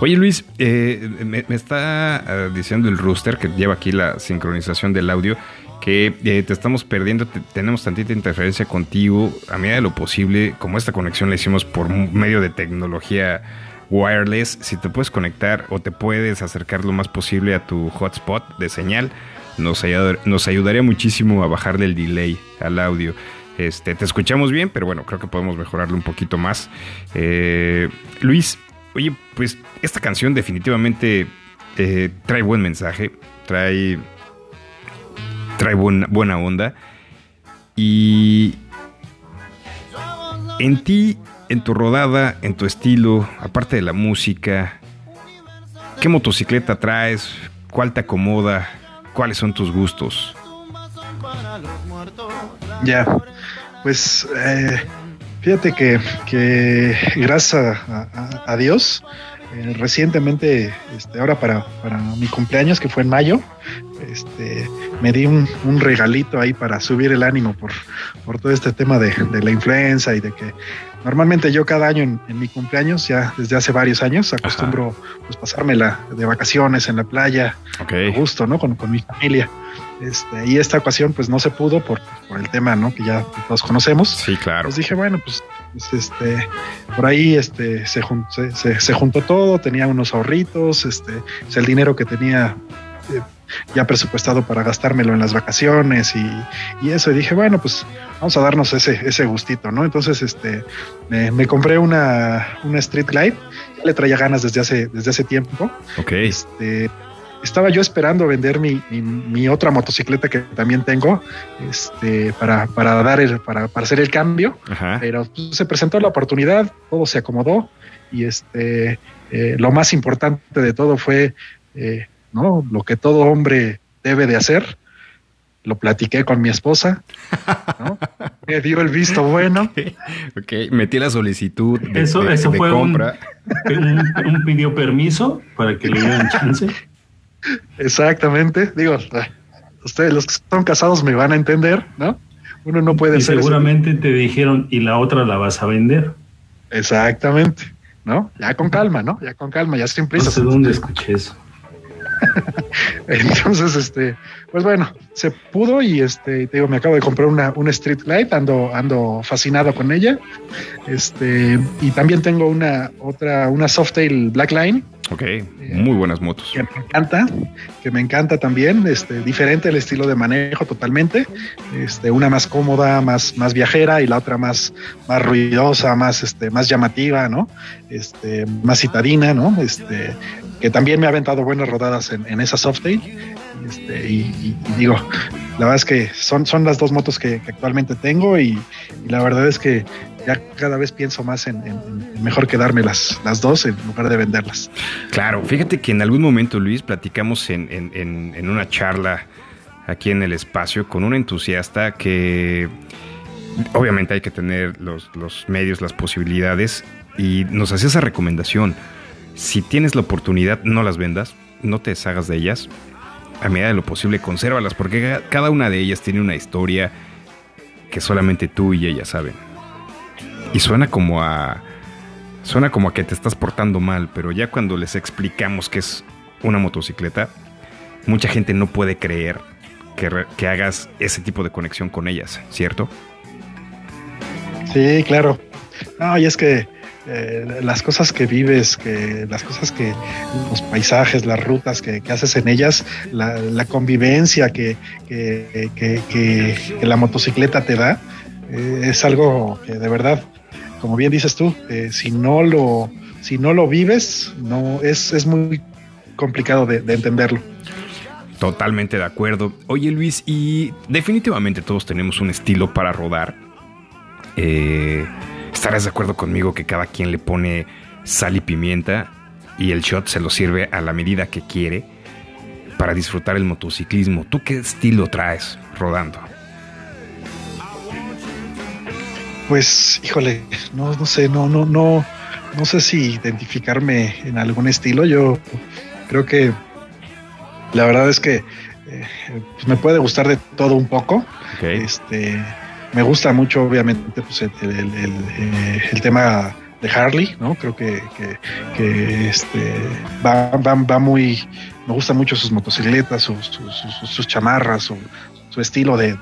Oye Luis, eh, me, está eh, diciendo el rooster que lleva aquí la sincronización del audio que eh, te estamos perdiendo, te- tenemos tantita interferencia contigo. A medida de lo posible, como esta conexión la hicimos por medio de tecnología wireless, si te puedes conectar o te puedes acercar lo más posible a tu hotspot de señal, nos, nos ayudaría muchísimo a bajarle el delay al audio. Este, te escuchamos bien, pero bueno, creo que podemos mejorarlo un poquito más. Eh, Luis, oye, pues esta canción definitivamente eh, trae buen mensaje, trae, trae buena, buena onda. Y en ti, en tu rodada, en tu estilo, aparte de la música, ¿qué motocicleta traes? ¿Cuál te acomoda? ¿Cuáles son tus gustos? Ya, pues eh, fíjate que, gracias a Dios, eh, recientemente, este, ahora para, para mi cumpleaños, que fue en mayo, este, me di un, un regalito ahí para subir el ánimo por, por todo este tema de, de la influenza y de que normalmente yo cada año en, en mi cumpleaños, ya desde hace varios años, acostumbro pues pasármela de vacaciones en la playa, Ok. a gusto, ¿no? Con, con mi familia. Este, y esta ocasión pues no se pudo por, por el tema, ¿no? Que ya todos conocemos. Sí, claro. Pues dije, bueno, pues, pues, este, por ahí este, se, jun- se, se- se juntó todo, tenía unos ahorritos, este, pues, el dinero que tenía eh, ya presupuestado para gastármelo en las vacaciones y, y eso, y dije, bueno, pues vamos a darnos ese, ese gustito, ¿no? Entonces, este, me, me compré una, una Street Glide, ya le traía ganas desde hace, desde hace tiempo, Ok. este, estaba yo esperando vender mi, mi, mi otra motocicleta que también tengo, este, para, para dar el, para, para hacer el cambio, Ajá. pero pues, se presentó la oportunidad, todo se acomodó y este, eh, lo más importante de todo fue, eh, ¿no? Lo que todo hombre debe de hacer. Lo platiqué con mi esposa, ¿no? [laughs] me dio el visto bueno. Ok, metí la solicitud de, Eso- de- eso de fue un- compra. [laughs] Un, un pidió permiso para que le dieran chance. Exactamente. Digo, ustedes los que son casados me van a entender, ¿no? Uno no puede Y ser. ese- seguramente te dijeron, y la otra la vas a vender. Exactamente, ¿no? Ya con calma, ¿no? Ya con calma, ya sin No prisas. sé dónde escuché eso. [laughs] Entonces, este, pues bueno, se pudo y este, te digo, me acabo de comprar una, una Street Light, ando, ando fascinado con ella. Este, y también tengo una otra, una Softail Blackline Ok, muy buenas motos. que me encanta, que me encanta también, este, diferente el estilo de manejo totalmente, este, una más cómoda, más, más viajera y la otra más, más ruidosa, más, este, más llamativa, ¿no? Este, más citadina, ¿no? Este, que también me ha aventado buenas rodadas en, en esa Softail, este, y, digo, la verdad es que son, son las dos motos que, actualmente tengo y, la verdad es que ya cada vez pienso más en, mejor quedarme las, las dos en lugar de venderlas. Claro, fíjate que en algún momento, Luis, platicamos en una charla aquí en el espacio con un entusiasta que obviamente hay que tener los, los medios, las posibilidades y nos hacía esa recomendación. Si tienes la oportunidad, no las vendas, no te deshagas de ellas. A medida de lo posible, consérvalas porque ca- cada una de ellas tiene una historia que solamente tú y ella saben. Y suena como a Suena como a que te estás portando mal, pero ya cuando les explicamos que es una motocicleta, mucha gente no puede creer que, que hagas ese tipo de conexión con ellas, ¿cierto? Sí, claro. No, es que eh, las cosas que vives, que las cosas que los paisajes, las rutas que, que haces en ellas, la, convivencia que- que- que la motocicleta te da, eh, es algo que de verdad, como bien dices tú, eh, si no lo si no lo vives, no es, es muy complicado de, de entenderlo. Totalmente de acuerdo. Oye Luis, y definitivamente todos tenemos un estilo para rodar. Eh, Estarás de acuerdo conmigo que cada quien le pone sal y pimienta y el shot se lo sirve a la medida que quiere para disfrutar el motociclismo. ¿Tú qué estilo traes rodando? Pues, híjole, no, no sé, no, no, no, no sé si identificarme en algún estilo. Yo creo que la verdad es que eh, pues me puede gustar de todo un poco. Ok. Este, me gusta mucho, obviamente, pues el, el- eh, tema de Harley, ¿no? Creo que, que, este va, va, va muy, me gustan mucho sus motocicletas, sus, sus, chamarras, su, su estilo de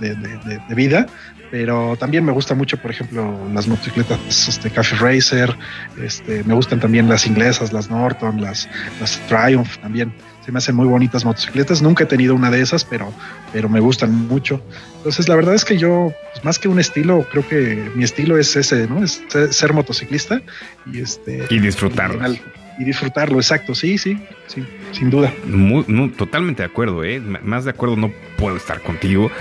vida. Pero también me gusta mucho, por ejemplo, las motocicletas este, Cafe Racer, este, me gustan también las inglesas, las Norton, las, las Triumph también. Se me hacen muy bonitas motocicletas. Nunca he tenido una de esas, pero, pero me gustan mucho. Entonces, la verdad es que yo, pues, más que un estilo, creo que mi estilo es ese, ¿no? Es ser, motociclista y este Y disfrutarlo. y, disfrutarlo, exacto, sí, sí, sí, sin duda. Muy- no, totalmente de acuerdo, ¿eh? Más de acuerdo no puedo estar contigo.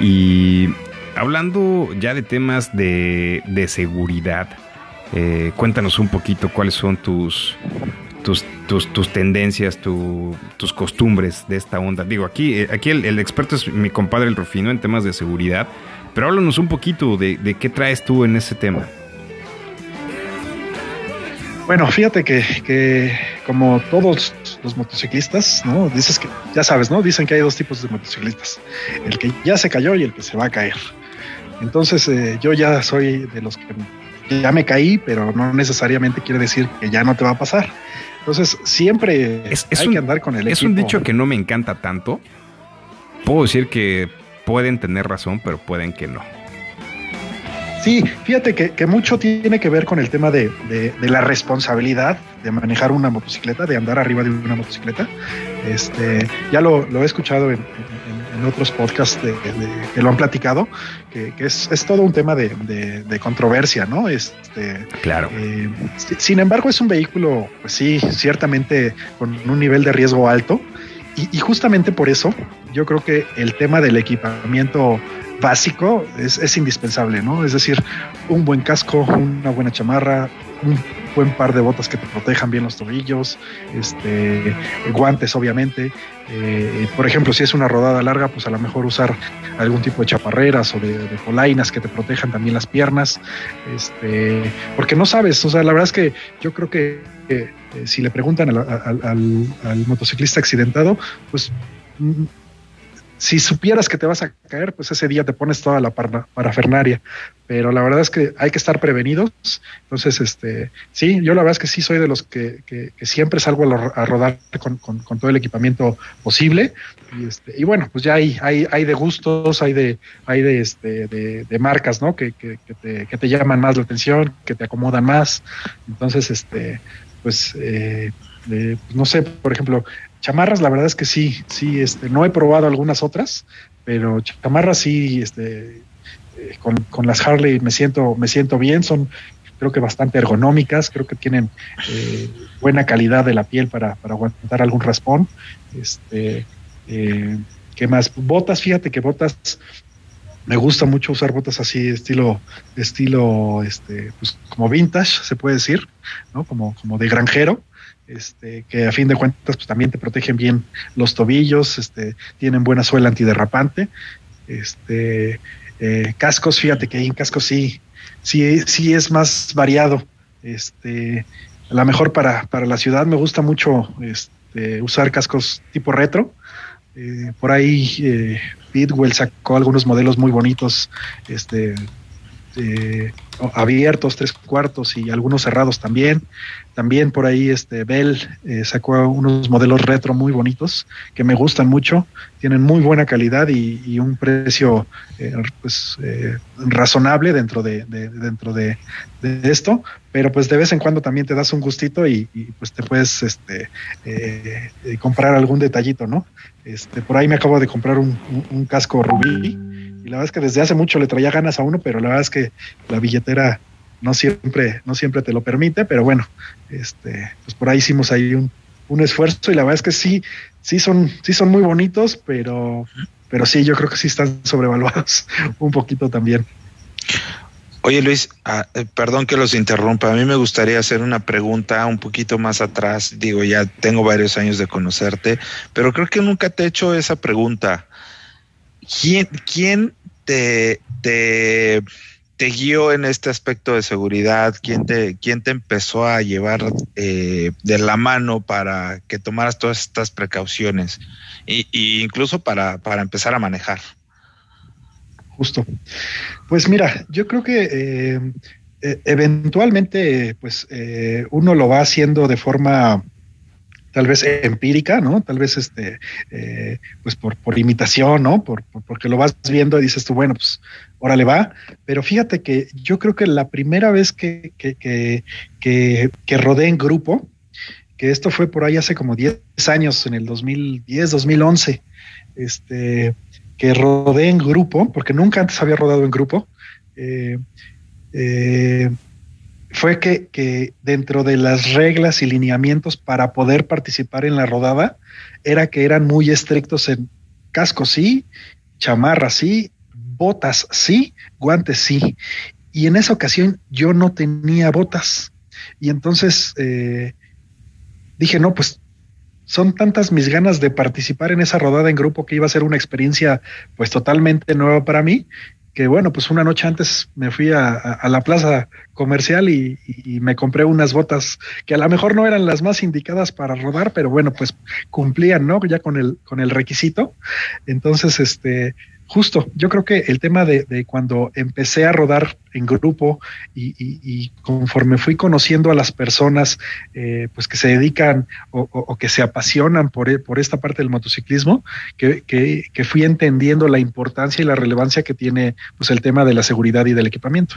Y hablando ya de temas de, de seguridad, eh, cuéntanos un poquito cuáles son tus, tus, tus, tendencias, tu- tus costumbres de esta onda. Digo, aquí, eh, aquí el, experto es mi compadre el Rufino en temas de seguridad, pero háblanos un poquito de, de qué traes tú en ese tema. Bueno, fíjate que, que como todos los motociclistas, ¿no? Dices que, ya sabes, ¿no? Dicen que hay dos tipos de motociclistas. El que ya se cayó y el que se va a caer. Entonces, eh, yo ya soy de los que ya me caí, pero no necesariamente quiere decir que ya no te va a pasar. Entonces, siempre Es- es hay un- que andar con el Es equipo. un dicho que no me encanta tanto. Puedo decir que pueden tener razón, pero pueden que no. Sí, fíjate que, que mucho tiene que ver con el tema de, de- de la responsabilidad de manejar una motocicleta, de andar arriba de una motocicleta. Este, ya lo, lo he escuchado en, en- en otros podcasts de- de- que lo han platicado, que, que es, es todo un tema de, controversia, ¿no? Este, Claro. eh, si- sin embargo, es un vehículo, pues sí, ciertamente con un nivel de riesgo alto y, justamente por eso yo creo que el tema del equipamiento básico es, es, indispensable, ¿no? Es decir, un buen casco, una buena chamarra, un buen par de botas que te protejan bien los tobillos, este, guantes obviamente. Eh, por ejemplo, si es una rodada larga, pues a lo mejor usar algún tipo de chaparreras o de, polainas que te protejan también las piernas, este, porque no sabes, o sea, la verdad es que yo creo que eh, si le preguntan al motociclista accidentado, pues si supieras que te vas a caer, pues ese día te pones toda la parafernaria. Pero la verdad es que hay que estar prevenidos. Entonces, este, sí, yo la verdad es que sí soy de los que, siempre salgo a, rodar con, todo el equipamiento posible. Y, este, y bueno, pues ya hay, hay, hay de gustos, hay de, hay de, este, de, marcas, ¿no? Que, te, que te llaman más la atención, que te acomodan más. Entonces, este, pues, eh, pues no sé, por ejemplo, Chamarras, la verdad es que sí, sí, este, no he probado algunas otras, pero chamarras sí, este, eh, con, las Harley me siento, me siento bien, son creo que bastante ergonómicas, creo que tienen eh, buena calidad de la piel para, para aguantar algún raspón. Este, eh, ¿Qué más? Botas, fíjate que botas, me gusta mucho usar botas así, estilo, estilo, este, pues como vintage, se puede decir, ¿no? Como, como de granjero este, que a fin de cuentas pues, también te protegen bien los tobillos, este, tienen buena suela antiderrapante. Este, eh, cascos, fíjate que en cascos sí, sí, sí es más variado. Este, a lo mejor para, para la ciudad me gusta mucho este, usar cascos tipo retro. Eh, por ahí eh, sacó algunos modelos muy bonitos, este, eh, abiertos, tres cuartos y algunos cerrados también. También por ahí este Bell eh, sacó unos modelos retro muy bonitos que me gustan mucho, tienen muy buena calidad y, un precio eh, pues eh, razonable dentro de, dentro de, esto, pero pues de vez en cuando también te das un gustito y, pues te puedes este comprar algún detallito, ¿no? Este por ahí me acabo de comprar un, un casco rubí y la verdad es que desde hace mucho le traía ganas a uno, pero la verdad es que la billetera no siempre, no siempre te lo permite, pero bueno, este, pues por ahí hicimos ahí un, esfuerzo y la verdad es que sí, sí son, sí son muy bonitos, pero, pero sí, yo creo que sí están [laughs] sobrevaluados un poquito también. Oye Luis, ah, eh, perdón que los interrumpa, a mí me gustaría hacer una pregunta un poquito más atrás, digo, ya tengo varios años de conocerte, pero creo que nunca te he hecho esa pregunta. ¿Quién, quién te, te te guió en este aspecto de seguridad? ¿Quién te, quién te empezó a llevar eh, de la mano para que tomaras todas estas precauciones? Y, incluso para, empezar a manejar. Justo. Pues mira, yo creo que eh, e, eventualmente, pues eh, uno lo va haciendo de forma tal vez empírica, ¿no? Tal vez este, eh, pues por, por imitación, ¿no? Por, porque lo vas viendo y dices tú, bueno, pues órale va. Pero fíjate que yo creo que la primera vez que, que, que, que, rodé en grupo, que esto fue por ahí hace como 10 años, en el 2010, 2011, este, que rodé en grupo, porque nunca antes había rodado en grupo. Eh, eh, fue que, dentro de las reglas y lineamientos para poder participar en la rodada era que eran muy estrictos en casco sí, chamarra sí, botas sí, guantes sí. Y en esa ocasión yo no tenía botas. Y entonces eh, dije, no, pues son tantas mis ganas de participar en esa rodada en grupo que iba a ser una experiencia pues totalmente nueva para mí que bueno, pues una noche antes me fui a, la plaza comercial y, me compré unas botas que a lo mejor no eran las más indicadas para rodar, pero bueno, pues cumplían, ¿no? Ya con el, con el requisito. Entonces, este, justo, yo creo que el tema de, cuando empecé a rodar en grupo y, conforme fui conociendo a las personas eh, pues que se dedican o, que se apasionan por, por, esta parte del motociclismo, que, que, fui entendiendo la importancia y la relevancia que tiene pues el tema de la seguridad y del equipamiento.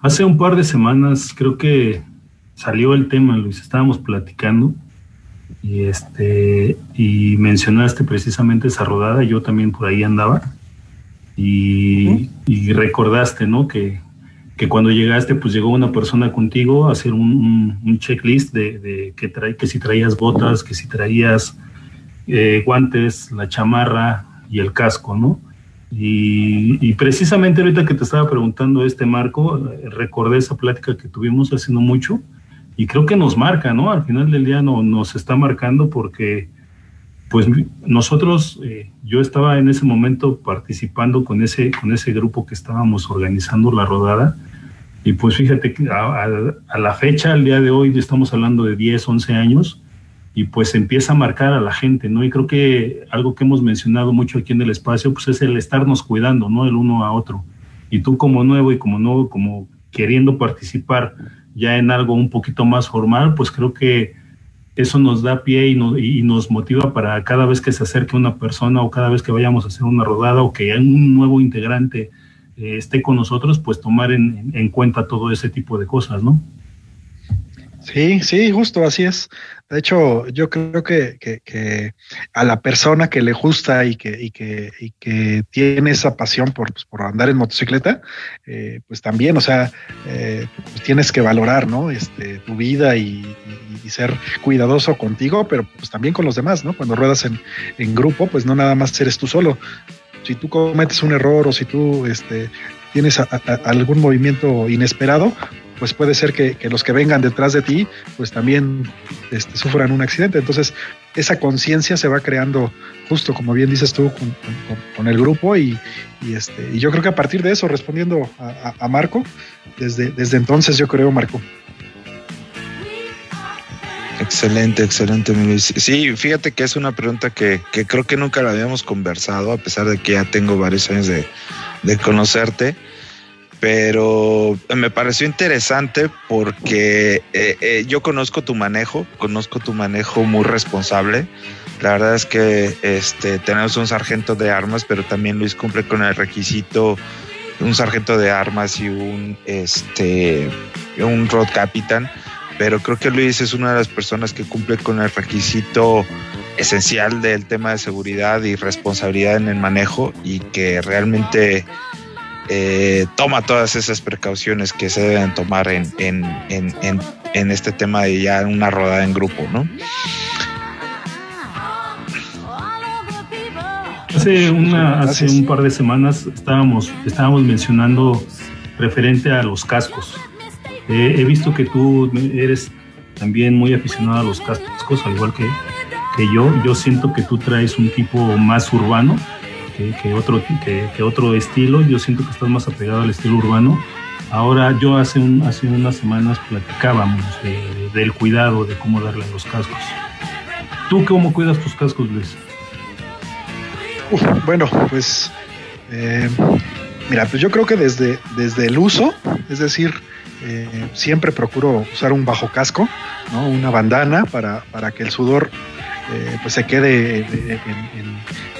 Hace un par de semanas creo que salió el tema, Luis, estábamos platicando y este y mencionaste precisamente esa rodada, yo también por ahí andaba y, recordaste, ¿no? Que, cuando llegaste, pues llegó una persona contigo a hacer un, checklist de, que, trae, que si traías botas, que si traías eh, guantes, la chamarra y el casco, ¿no? Y, precisamente ahorita que te estaba preguntando este marco, recordé esa plática que tuvimos hace no mucho y creo que nos marca, ¿no? Al final del día no, nos está marcando porque pues nosotros, eh, yo estaba en ese momento participando con ese, con ese grupo que estábamos organizando la rodada y pues fíjate que a, a la fecha, al día de hoy, estamos hablando de 10, 11 años, y pues empieza a marcar a la gente, ¿no? Y creo que algo que hemos mencionado mucho aquí en el espacio, pues es el estarnos cuidando, ¿no? El uno a otro. Y tú como nuevo y como nuevo, como queriendo participar ya en algo un poquito más formal, pues creo que eso nos da pie y, y nos motiva para cada vez que se acerque una persona o cada vez que vayamos a hacer una rodada o que un nuevo integrante eh, esté con nosotros, pues tomar en, en cuenta todo ese tipo de cosas, ¿no? Sí, sí, justo así es. De hecho, yo creo que, que, a la persona que le gusta y que, que, que tiene esa pasión por, pues, por andar en motocicleta, eh, pues también, o sea, eh, pues tienes que valorar, ¿no? Este, tu vida y, y, ser cuidadoso contigo, pero pues también con los demás, ¿no? Cuando ruedas en, en grupo, pues no nada más eres tú solo. Si tú cometes un error o si tú este, tienes algún movimiento inesperado, pues puede ser que, los que vengan detrás de ti, pues también este, sufran un accidente. Entonces, esa conciencia se va creando justo, como bien dices tú, con, el grupo y, este, y yo creo que a partir de eso, respondiendo a, Marco, desde, desde entonces yo creo, Marco. Excelente, excelente. Sí, fíjate que es una pregunta que, que, creo que nunca la habíamos conversado, a pesar de que ya tengo varios años de, de conocerte pero me pareció interesante porque eh, eh, yo conozco tu manejo, conozco tu manejo muy responsable. La verdad es que este, tenemos un sargento de armas, pero también Luis cumple con el requisito un sargento de armas y un este un road capitán, pero creo que Luis es una de las personas que cumple con el requisito esencial del tema de seguridad y responsabilidad en el manejo y que realmente eh, toma todas esas precauciones que se deben tomar en, en, en, en, este tema de ya una rodada en grupo, ¿no? Hace, una, hace un par de semanas estábamos, estábamos mencionando referente a los cascos. Eh, he visto que tú eres también muy aficionado a los cascos, al igual que, que yo. Yo siento que tú traes un tipo más urbano que, otro, que, otro estilo. Yo siento que estás más apegado al estilo urbano. Ahora, yo hace, hace unas semanas platicábamos del cuidado, de cómo darle a los cascos. ¿Tú cómo cuidas tus cascos, Luis? bueno, pues eh, mira, pues yo creo que desde, desde el uso, es decir, eh, siempre procuro usar un bajo casco, ¿no? una bandana para, para que el sudor eh, pues se quede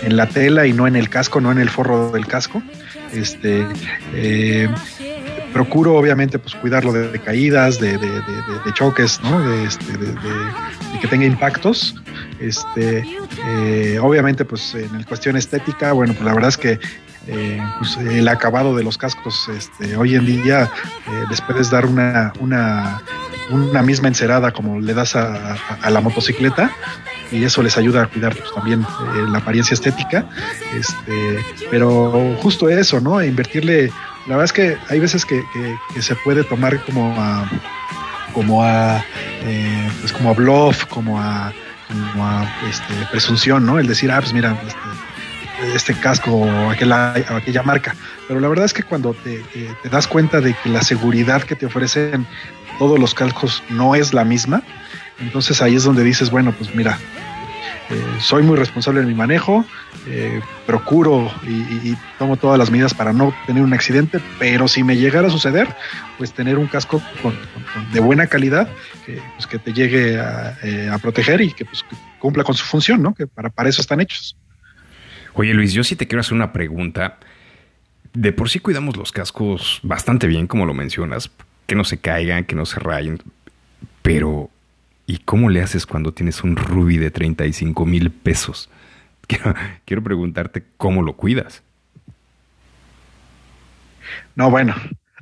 en, la tela y no en el casco, no en el forro del casco. Este, eh, procuro obviamente pues cuidarlo de, caídas, de, choques, ¿no? Este, de, que tenga impactos. Este, eh, obviamente pues en el cuestión estética, bueno, pues la verdad es que pues, el acabado de los cascos este, hoy en día les puedes dar una, una, una misma encerada como le das a la motocicleta y eso les ayuda a cuidar pues, también eh, la apariencia estética. Este, pero justo eso, ¿no? Invertirle, la verdad es que hay veces que, se puede tomar como a, como a, eh, pues como a bluff, como a, este, presunción, ¿no? El decir, ah, pues mira, este, este casco o aquella, aquella marca. Pero la verdad es que cuando te, te, das cuenta de que la seguridad que te ofrecen todos los cascos no es la misma, entonces ahí es donde dices, bueno, pues mira, eh, soy muy responsable en mi manejo, eh, procuro y, tomo todas las medidas para no tener un accidente, pero si me llegara a suceder, pues tener un casco de buena calidad que, pues, que te llegue eh, a, proteger y que, pues, cumpla con su función, ¿no? Que para, para eso están hechos. Oye Luis, yo sí te quiero hacer una pregunta. De por sí cuidamos los cascos bastante bien, como lo mencionas, que no se caigan, que no se rayen, pero ¿Y cómo le haces cuando tienes un Ruby de 35 mil pesos? [laughs] Quiero, preguntarte cómo lo cuidas. No, bueno,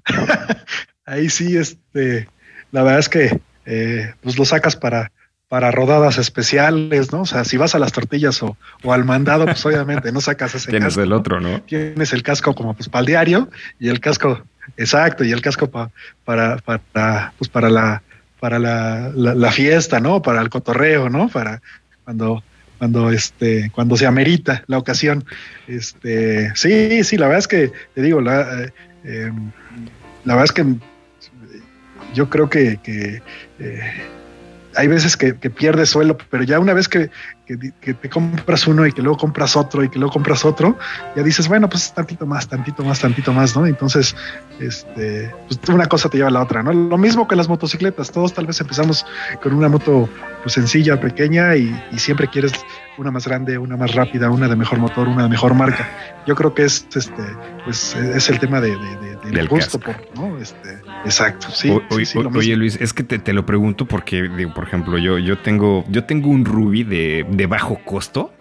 [laughs] ahí sí, este, la verdad es que eh, pues lo sacas para, para rodadas especiales, ¿no? O sea, si vas a las tortillas o, o al mandado, pues obviamente no sacas ese [laughs] Tienes casco. el otro, ¿no? Tienes el casco como pues para el diario y el casco, exacto, y el casco pa- para, para, pues para la, para la, la, la fiesta, ¿no? Para el cotorreo, ¿no? Para cuando, cuando este, cuando se amerita la ocasión. Este, sí, sí, la verdad es que, te digo, la, eh, eh, la verdad es que yo creo que, que, eh, hay veces que, que pierdes suelo, pero ya una vez que, que, que te compras uno y que luego compras otro y que luego compras otro, ya dices, bueno, pues tantito más, tantito más, tantito más, ¿no? Entonces, este, pues una cosa te lleva a la otra, ¿no? Lo mismo que las motocicletas, todos tal vez empezamos con una moto pues, sencilla, pequeña y, y siempre quieres una más grande, una más rápida, una de mejor motor, una de mejor marca. Yo creo que es, este, pues, es el tema de, de- de- del Del gusto, por, ¿no? Este, exacto, sí. O- sí, oye, sí, o- oye. Luis, es que te, te lo pregunto porque, digo, por ejemplo, yo, yo tengo, yo tengo un Ruby de, de bajo costo.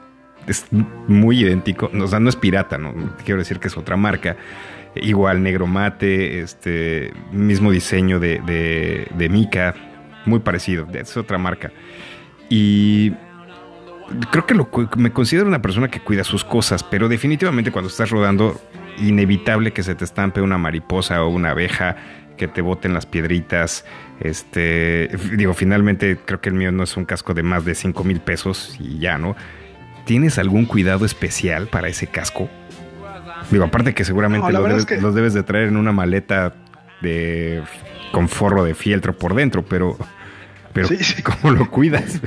Es muy idéntico. O sea, no es pirata, no quiero decir que es otra marca. Igual negro mate, este mismo diseño de, de, de Mika, muy parecido, es otra marca. Y creo que lo, me considero una persona que cuida sus cosas, pero definitivamente cuando estás rodando, inevitable que se te estampe una mariposa o una abeja, que te boten las piedritas. Este, digo, finalmente creo que el mío no es un casco de más de 5 mil pesos y ya, ¿no? ¿Tienes algún cuidado especial para ese casco? Digo, aparte que seguramente No, la lo verdad debes- es que- los debes de traer en una maleta de con forro de fieltro por dentro, pero, pero Sí, sí. ¿cómo lo cuidas?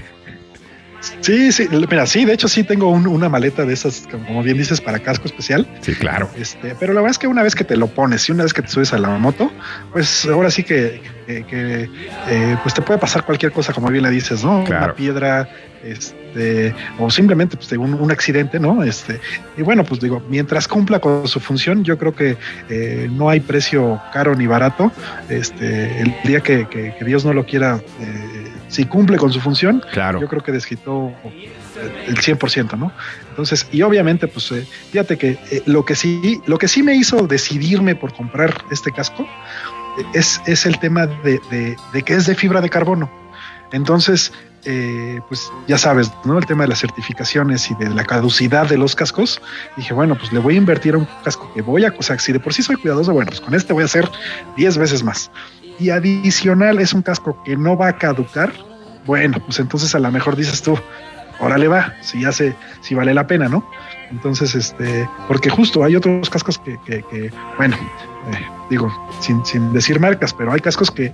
Sí, sí, mira, sí, de hecho sí tengo un- una maleta de esas, como bien dices, para casco especial. Sí, claro. Este, pero la verdad es que una vez que te lo pones y una vez que te subes a la moto, pues ahora sí que, que- que, eh, pues te puede pasar cualquier cosa, como bien le dices, ¿no? Claro. Una piedra, este, o simplemente pues, un, un accidente, ¿no? Este, y bueno, pues digo, mientras cumpla con su función, yo creo que eh, no hay precio caro ni barato. Este, el día que, que- que Dios no lo quiera, eh, si cumple con su función, Claro. yo creo que desquitó el 100%, ¿no? Entonces, y obviamente, pues eh, fíjate que eh, lo que sí, lo que sí me hizo decidirme por comprar este casco eh, es, es el tema de, de- de que es de fibra de carbono. Entonces, eh, pues ya sabes, ¿no? El tema de las certificaciones y de la caducidad de los cascos. Dije, bueno, pues le voy a invertir a un casco que voy a, o sea, si de por sí soy cuidadoso, bueno, pues con este voy a hacer 10 veces más. Y adicional es un casco que no va a caducar. Bueno, pues entonces a lo mejor dices tú, órale va, si hace, si vale la pena, ¿no? Entonces, este, porque justo hay otros cascos que, que, que, bueno, eh, digo, sin, sin decir marcas, pero hay cascos que,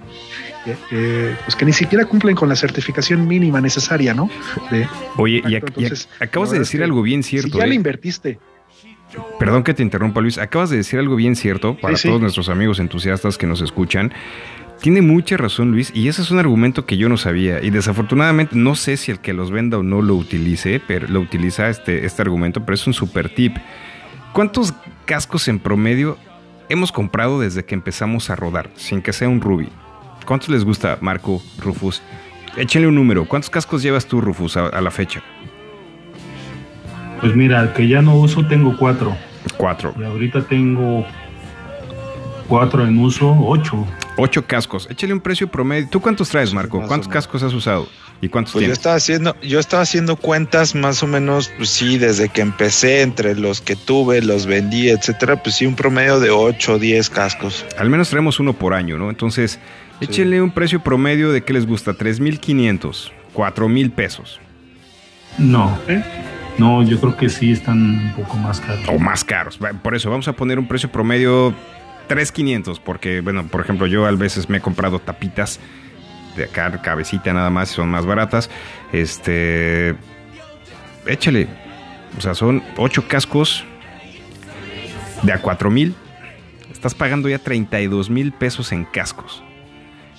que, pues que ni siquiera cumplen con la certificación mínima necesaria, ¿no? De, Oye, y, ac- y ac- Entonces, acabas de decir algo bien si cierto. ya ¿eh? le invertiste, Perdón que te interrumpa, Luis. Acabas de decir algo bien cierto para Sí, sí. todos nuestros amigos entusiastas que nos escuchan. Tiene mucha razón, Luis, y ese es un argumento que yo no sabía. Y desafortunadamente no sé si el que los venda o no lo utilice, pero lo utiliza este, este argumento, pero es un super tip. ¿Cuántos cascos en promedio hemos comprado desde que empezamos a rodar, sin que sea un Ruby? ¿Cuántos les gusta, Marco, Rufus? Échenle un número. ¿Cuántos cascos llevas tú, Rufus, a, a la fecha? Pues mira, que ya no uso, tengo cuatro. Cuatro. Y ahorita tengo cuatro en uso, ocho. Ocho cascos. Échale un precio promedio. ¿Tú cuántos traes, Marco? más ¿Cuántos cascos has usado? ¿Y cuántos Pues yo tienes? estaba haciendo, yo estaba haciendo cuentas más o menos, pues sí, desde que empecé, entre los que tuve, los vendí, etcétera, pues sí, un promedio de 8 o 10 cascos. Al menos traemos uno por año, ¿no? Entonces, échenle un precio promedio de qué les gusta, 3.500, 4.000 pesos. No. No, yo creo que sí están un poco más caros. O más caros. Por eso, vamos a poner un precio promedio 3.500, porque, bueno, por ejemplo, yo a veces me he comprado tapitas de acá, cabecita nada más, son más baratas. Este, échale. O sea, son ocho cascos de a 4.000. Estás pagando ya 32 mil pesos en cascos.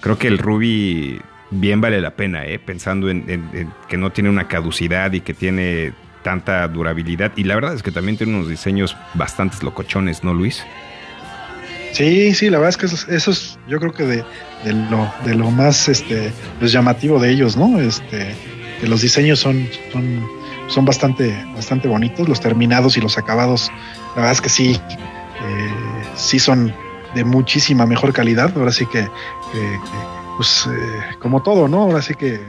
Creo que el Ruby bien vale la pena, ¿eh? pensando en, en- en que no tiene una caducidad y que tiene tanta durabilidad. Y la verdad es que también tiene unos diseños bastante locochones, ¿no, Luis? Sí, sí, la verdad es que eso, es- eso es, yo creo que de, de lo, de lo más este, pues, llamativo de ellos, ¿no? Este, que los diseños son, son, son bastante, bastante bonitos, los terminados y los acabados, la verdad es que sí, eh, sí son de muchísima mejor calidad. Ahora sí que, pues, eh, como todo, ¿no? Ahora sí que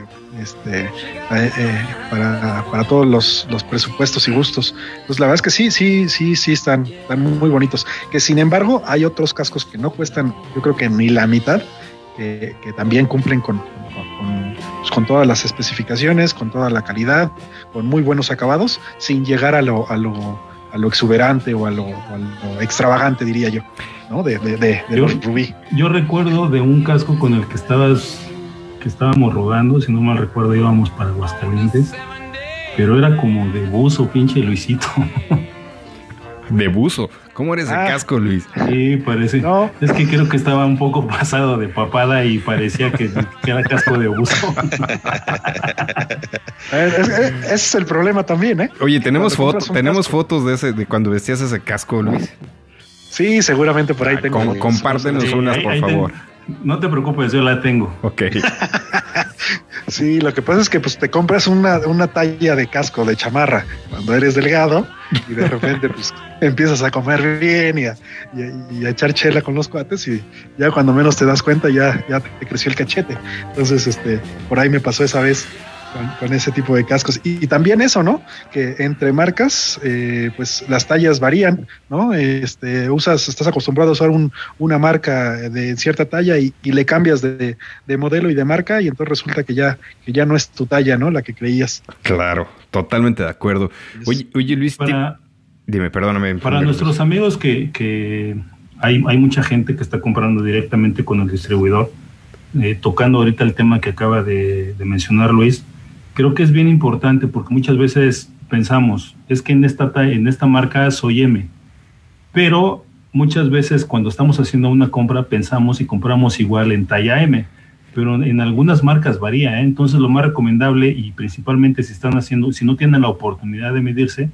este, eh, eh, para, para todos los, los presupuestos y gustos. Pues la verdad es que sí, sí, sí, sí están, están muy bonitos. Que sin embargo hay otros cascos que no cuestan, yo creo que ni la mitad, que, que también cumplen con, con, con, pues, con todas las especificaciones, con toda la calidad, con muy buenos acabados, sin llegar a lo, a lo, a lo exuberante o a lo, a lo extravagante, diría yo, ¿no? De, de, de, de Yo- los Rubí. Yo recuerdo de un casco con el que estabas, que estábamos rodando, si no mal recuerdo íbamos para Aguascalientes, pero era como de buzo, pinche Luisito. [laughs] De buzo. ¿Cómo eres Ah. de casco, Luis? Sí, parece. No. Es que creo que estaba un poco [laughs] pasado de papada y parecía que, que [laughs] era casco de buzo. Eh, es- eh, ese es el problema también, ¿eh? Oye, tenemos fotos, tenemos casco. fotos de ese, de cuando vestías ese casco, Luis. Sí, seguramente por ahí Ah, tengo. com- compártenos Sí, unas, por ahí favor. No te preocupes, yo la tengo. Ok. [laughs] Sí, lo que pasa es que pues te compras una, una talla de casco de chamarra cuando eres delgado y de repente pues [laughs] empiezas a comer bien y a, y a- y a echar chela con los cuates y ya cuando menos te das cuenta ya, ya te creció el cachete. Entonces, este, por ahí me pasó esa vez con, con ese tipo de cascos. Y, y también eso, ¿no? Que entre marcas, eh, pues las tallas varían, ¿no? Este, usas, estás acostumbrado a usar un, una marca de cierta talla y, y le cambias de, de modelo y de marca y entonces resulta que ya, que ya no es tu talla, ¿no? La que creías. Claro, totalmente de acuerdo. Oye, oye Luis, Para, dime, perdóname. para Luis. nuestros amigos que, que hay, hay mucha gente que está comprando directamente con el distribuidor, eh, tocando ahorita el tema que acaba de, de mencionar Luis, creo que es bien importante porque muchas veces pensamos, es que en esta, ta- en esta marca soy M, pero muchas veces cuando estamos haciendo una compra pensamos y compramos igual en talla M, pero en algunas marcas varía, ¿eh? entonces lo más recomendable y principalmente si están haciendo, si no tienen la oportunidad de medirse,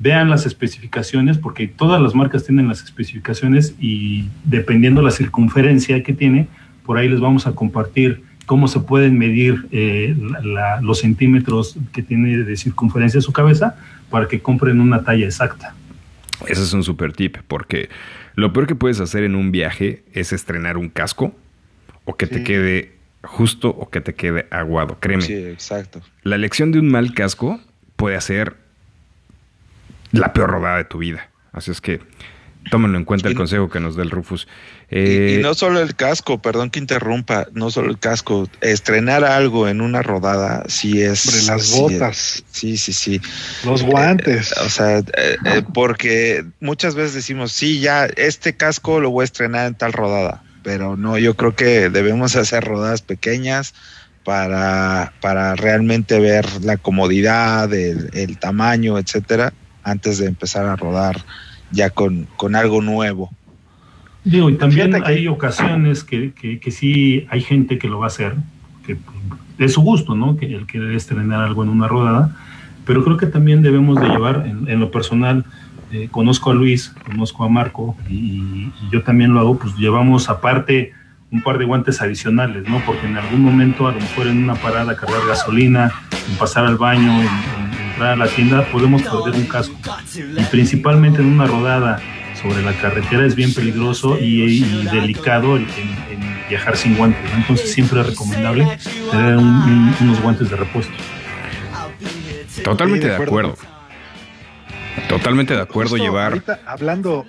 vean las especificaciones porque todas las marcas tienen las especificaciones y dependiendo la circunferencia que tiene, por ahí les vamos a compartir cómo se pueden medir eh, la- la- los centímetros que tiene de circunferencia su cabeza para que compren una talla exacta. Ese es un super tip, porque lo peor que puedes hacer en un viaje es estrenar un casco o que te quede justo o que te quede aguado. Créeme, Sí, exacto. la elección de un mal casco puede hacer la peor rodada de tu vida. Así es que tómenlo en cuenta el Y- consejo que nos da el Rufus. Y- Eh, y, no solo el casco, perdón que interrumpa, no solo el casco, estrenar algo en una rodada sí es... Sobre las sí botas. es- Sí, sí, sí. Los guantes. O sea, eh, eh, porque muchas veces decimos, sí, ya, este casco lo voy a estrenar en tal rodada, pero no, yo creo que debemos hacer rodadas pequeñas para, para realmente ver la comodidad, el, el tamaño, etcétera, antes de empezar a rodar ya con, con algo nuevo. Digo, y también que- hay ocasiones que, que, que sí hay gente que lo va a hacer, que es su gusto, ¿no? Que el querer estrenar algo en una rodada, pero creo que también debemos de llevar, en, en lo personal, eh, conozco a Luis, conozco a Marco, y, y yo también lo hago, pues llevamos aparte un par de guantes adicionales, ¿no? Porque en algún momento, a lo mejor en una parada, cargar gasolina, en pasar al baño, en, en entrar a la tienda, podemos perder un casco. Y principalmente en una rodada sobre la carretera es bien peligroso y, y delicado el- en, en viajar sin guantes. ¿no? Entonces siempre es recomendable tener un- un- unos guantes de repuesto. totalmente de acuerdo. acuerdo. Totalmente de acuerdo Justo llevar... Ahorita hablando,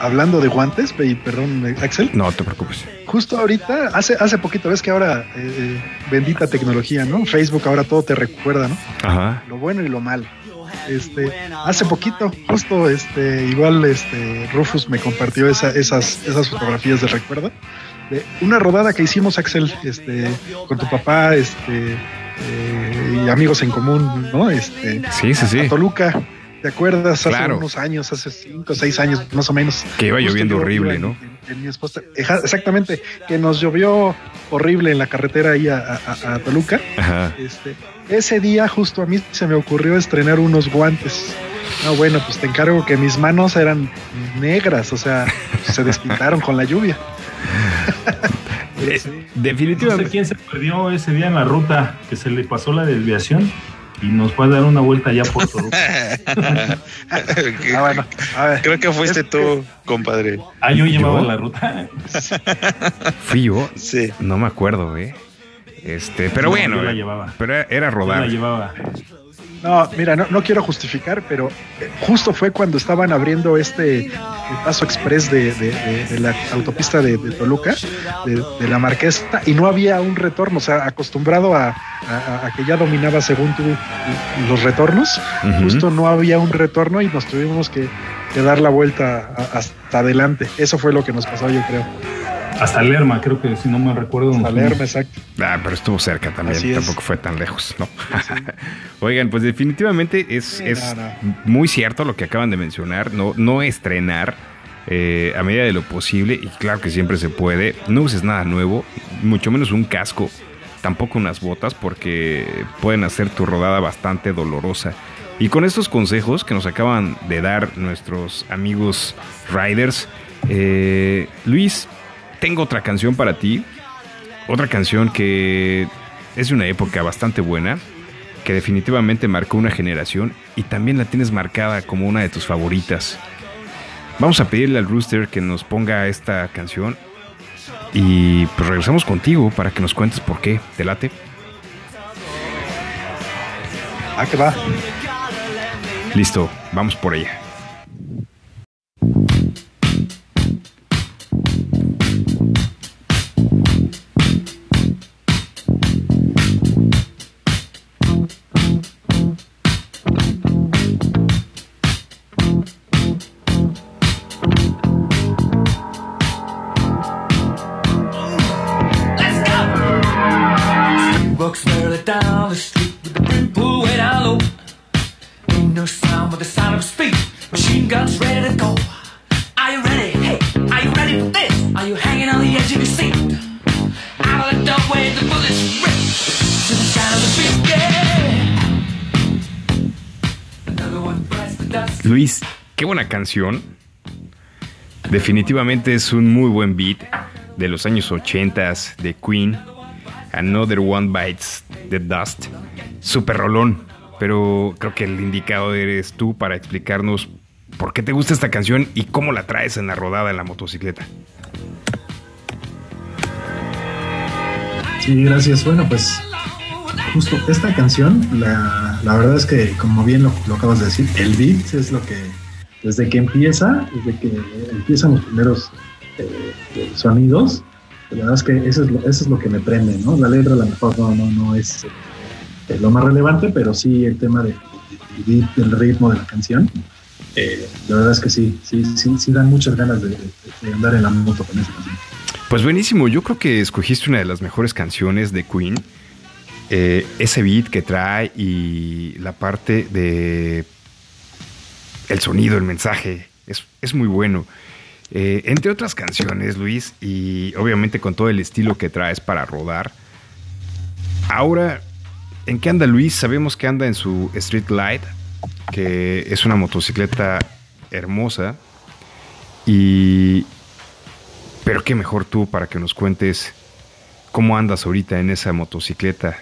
hablando de guantes, perdón, Axel, No te preocupes. justo ahorita, hace, hace poquito, ves que ahora, eh, bendita tecnología, ¿no? Facebook ahora todo te recuerda, ¿no? Ajá. Lo bueno y lo malo. Este, hace poquito, justo, este, igual, este, Rufus me compartió esa- esas, esas fotografías de recuerdo de una rodada que hicimos, Axel, este, con tu papá, este, eh, y amigos en común, ¿no? Este, Sí, sí, sí. a Toluca. ¿Te acuerdas? Hace Claro. unos años, hace cinco o seis años más o menos. Que iba lloviendo horrible, ¿no? en- en mi esposa- Eja- exactamente, que nos llovió horrible en la carretera ahí a, a- a Toluca. Ajá. Este, ese día justo a mí se me ocurrió estrenar unos guantes. No, bueno, pues te encargo que mis manos eran negras, o sea, se [laughs] despintaron con la lluvia. [laughs] Eh, sí. No sé definitivamente. quién se perdió ese día en la ruta, que se le pasó la desviación y nos fue a dar una vuelta ya por Toluca. [laughs] Ah, bueno, a ver. Creo que fuiste Es tú, compadre. Ah, yo llevaba ¿Yo? la ruta. [laughs] Fui yo. Sí. No me acuerdo, ¿eh? Este, pero No, bueno, yo la llevaba. pero era, era Yo rodar. la llevaba. No, mira, no, no quiero justificar, pero eh, justo fue cuando estaban abriendo este el paso express de, de- de- de la autopista de, Toluca, de, la Marquesa, y no había un retorno, o sea, acostumbrado a, a- a que ya dominaba según tú los retornos, justo no había un retorno y nos tuvimos que, que dar la vuelta a- hasta adelante. Eso fue lo que nos pasó, yo creo. Hasta Lerma, creo que si no me recuerdo. nos A fuimos. leerme, exacto. Ah, pero estuvo cerca también, Así es. tampoco fue tan lejos, ¿no? [laughs] Oigan, pues definitivamente es, Sí, es no, muy cierto lo que acaban de mencionar, no, no estrenar eh, a medida de lo posible, y claro que siempre se puede, no uses nada nuevo, mucho menos un casco, tampoco unas botas, porque pueden hacer tu rodada bastante dolorosa. Y con estos consejos que nos acaban de dar nuestros amigos riders, eh, Luis, tengo otra canción para ti, otra canción que es de una época bastante buena, que definitivamente marcó una generación y también la tienes marcada como una de tus favoritas. Vamos a pedirle al Rooster que nos ponga esta canción y pues regresamos contigo para que nos cuentes por qué. ¿Te late? Ah, que va. Listo, vamos por ella. Definitivamente es un muy buen beat de los años 80 de Queen. Another One Bites the Dust. Super rolón. Pero creo que el indicado eres tú para explicarnos por qué te gusta esta canción y cómo la traes en la rodada en la motocicleta. Sí, gracias. Bueno, pues justo esta canción, la, verdad es que, como bien lo acabas de decir, el beat es lo que, desde que empieza, desde que empiezan los primeros eh, sonidos, la verdad es que eso es, lo, es lo que me prende, ¿no? La letra a mejor no, no, no es eh, lo más relevante, pero sí el tema de, de- del ritmo de la canción. eh, la verdad es que sí, sí, sí, sí dan muchas ganas de, andar en la moto con esa canción. Pues buenísimo, yo creo que escogiste una de las mejores canciones de Queen. Eh, ese beat que trae y la parte de el sonido, el mensaje, es, es muy bueno. Eh, entre otras canciones, Luis, y obviamente con todo el estilo que traes para rodar. Ahora, ¿en qué anda Luis? Sabemos que anda en su Street Light, que es una motocicleta hermosa. Y, pero qué mejor tú para que nos cuentes cómo andas ahorita en esa motocicleta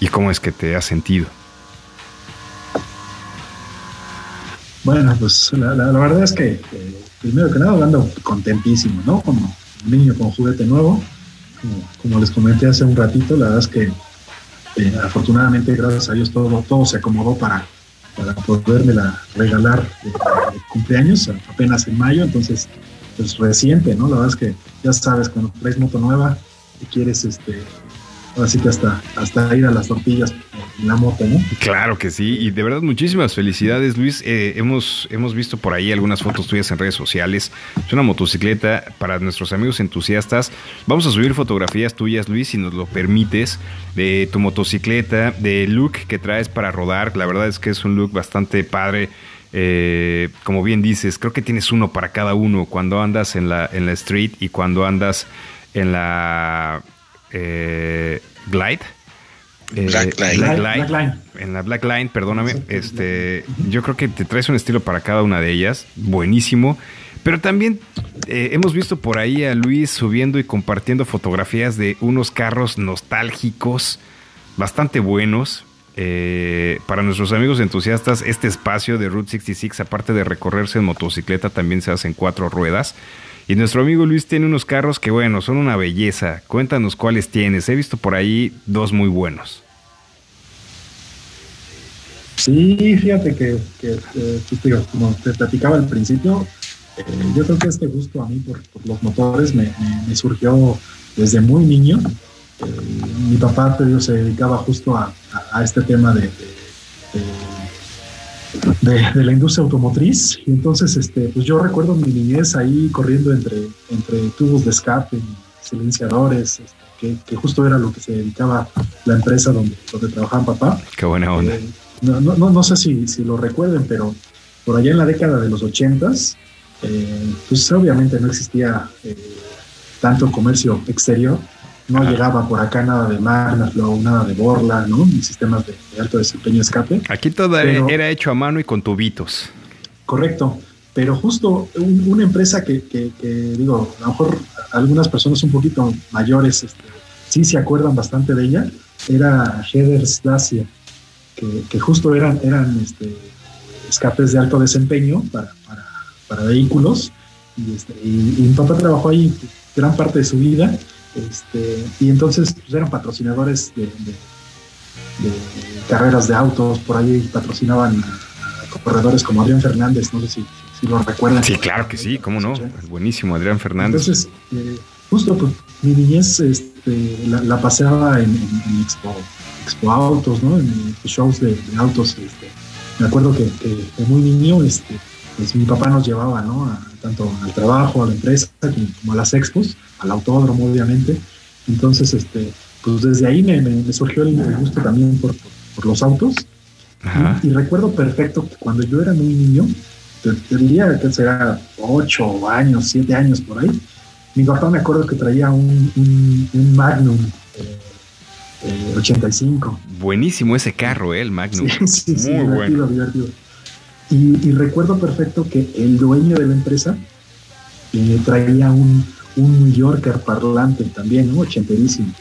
y cómo es que te has sentido. Bueno, pues la, la- la verdad es que eh, primero que nada ando contentísimo, ¿no? Como niño con juguete nuevo. Como, les comenté hace un ratito, la verdad es que eh, afortunadamente, gracias a Dios, todo, todo se acomodó para, para podérmela regalar de, de cumpleaños apenas en mayo, entonces, pues reciente, ¿no? La verdad es que ya sabes, cuando traes moto nueva y quieres, este, ahora sí que hasta, hasta ir a las tortillas en la moto, ¿no? Claro que sí, y de verdad muchísimas felicidades Luis. Eh, hemos, hemos visto por ahí algunas fotos tuyas en redes sociales. Es una motocicleta para nuestros amigos entusiastas. Vamos a subir fotografías tuyas Luis, si nos lo permites, de tu motocicleta, del look que traes para rodar. La verdad es que es un look bastante padre. Eh, como bien dices, creo que tienes uno para cada uno cuando andas en la, en la street y cuando andas en la eh, glide. Eh, Black Line. Black Black Line. Line. En la Black Line, perdóname. Este, yo creo que te traes un estilo para cada una de ellas. Buenísimo. Pero también eh, hemos visto por ahí a Luis subiendo y compartiendo fotografías de unos carros nostálgicos bastante buenos. Eh, para nuestros amigos entusiastas, este espacio de Route 66, aparte de recorrerse en motocicleta, también se hace en cuatro ruedas. Y nuestro amigo Luis tiene unos carros que, bueno, son una belleza. Cuéntanos cuáles tienes. He visto por ahí dos muy buenos. Sí, fíjate que, pues, como te platicaba al principio, eh, yo creo que este gusto a mí por, los motores me, surgió desde muy niño. Eh, mi papá te digo, se dedicaba justo a, a- este tema de- de- de la industria automotriz. Y entonces, este, pues yo recuerdo mi niñez ahí corriendo entre, entre tubos de escape, silenciadores, este, que, que justo era lo que se dedicaba la empresa donde, donde trabajaba papá. Qué buena onda. Eh, no, no, no, no sé si, si lo recuerden, pero por allá en la década de los ochentas, eh, pues obviamente no existía eh, tanto comercio exterior, no llegaba por acá nada de Magnaflow, nada de Borla, ¿no? Ni sistemas de, de alto desempeño escape. Aquí todo Pero- era hecho a mano y con tubitos. Correcto, pero justo un- una empresa que, que- que, digo, a lo mejor algunas personas un poquito mayores este, sí se acuerdan bastante de ella, era Headers Dacia, que, que justo eran, eran este, escapes de alto desempeño para, para, para vehículos. Y, este, y- y mi papá trabajó ahí gran parte de su vida. Este, y entonces pues, eran patrocinadores de, de- de carreras de autos, por ahí patrocinaban corredores como Adrián Fernández, no sé si, si lo recuerdan. Sí, claro que sí, cómo no. Buenísimo, Adrián Fernández. Entonces, eh, justo pues, mi niñez este, la, la paseaba en, en- en expo, expo autos, ¿no? En shows de, de autos. Este. Me acuerdo que, que muy niño, este, pues mi papá nos llevaba, ¿no? A- tanto al trabajo, a la empresa, como, como a las expos, al autódromo, obviamente. Entonces, este, pues desde ahí me, me- me surgió el, el gusto también por, por- los autos. Ajá. Y, y recuerdo perfecto que cuando yo era muy niño, te, te diría que será ocho años, siete años por ahí, mi papá me acuerdo que traía un, un, un Magnum eh, eh, 85. Buenísimo ese carro, eh, el Magnum. Sí, sí, sí, Muy divertido, divertido. Y, y recuerdo perfecto que el dueño de la empresa eh, traía un, un New Yorker parlante también, ¿no? Ochenterísimo.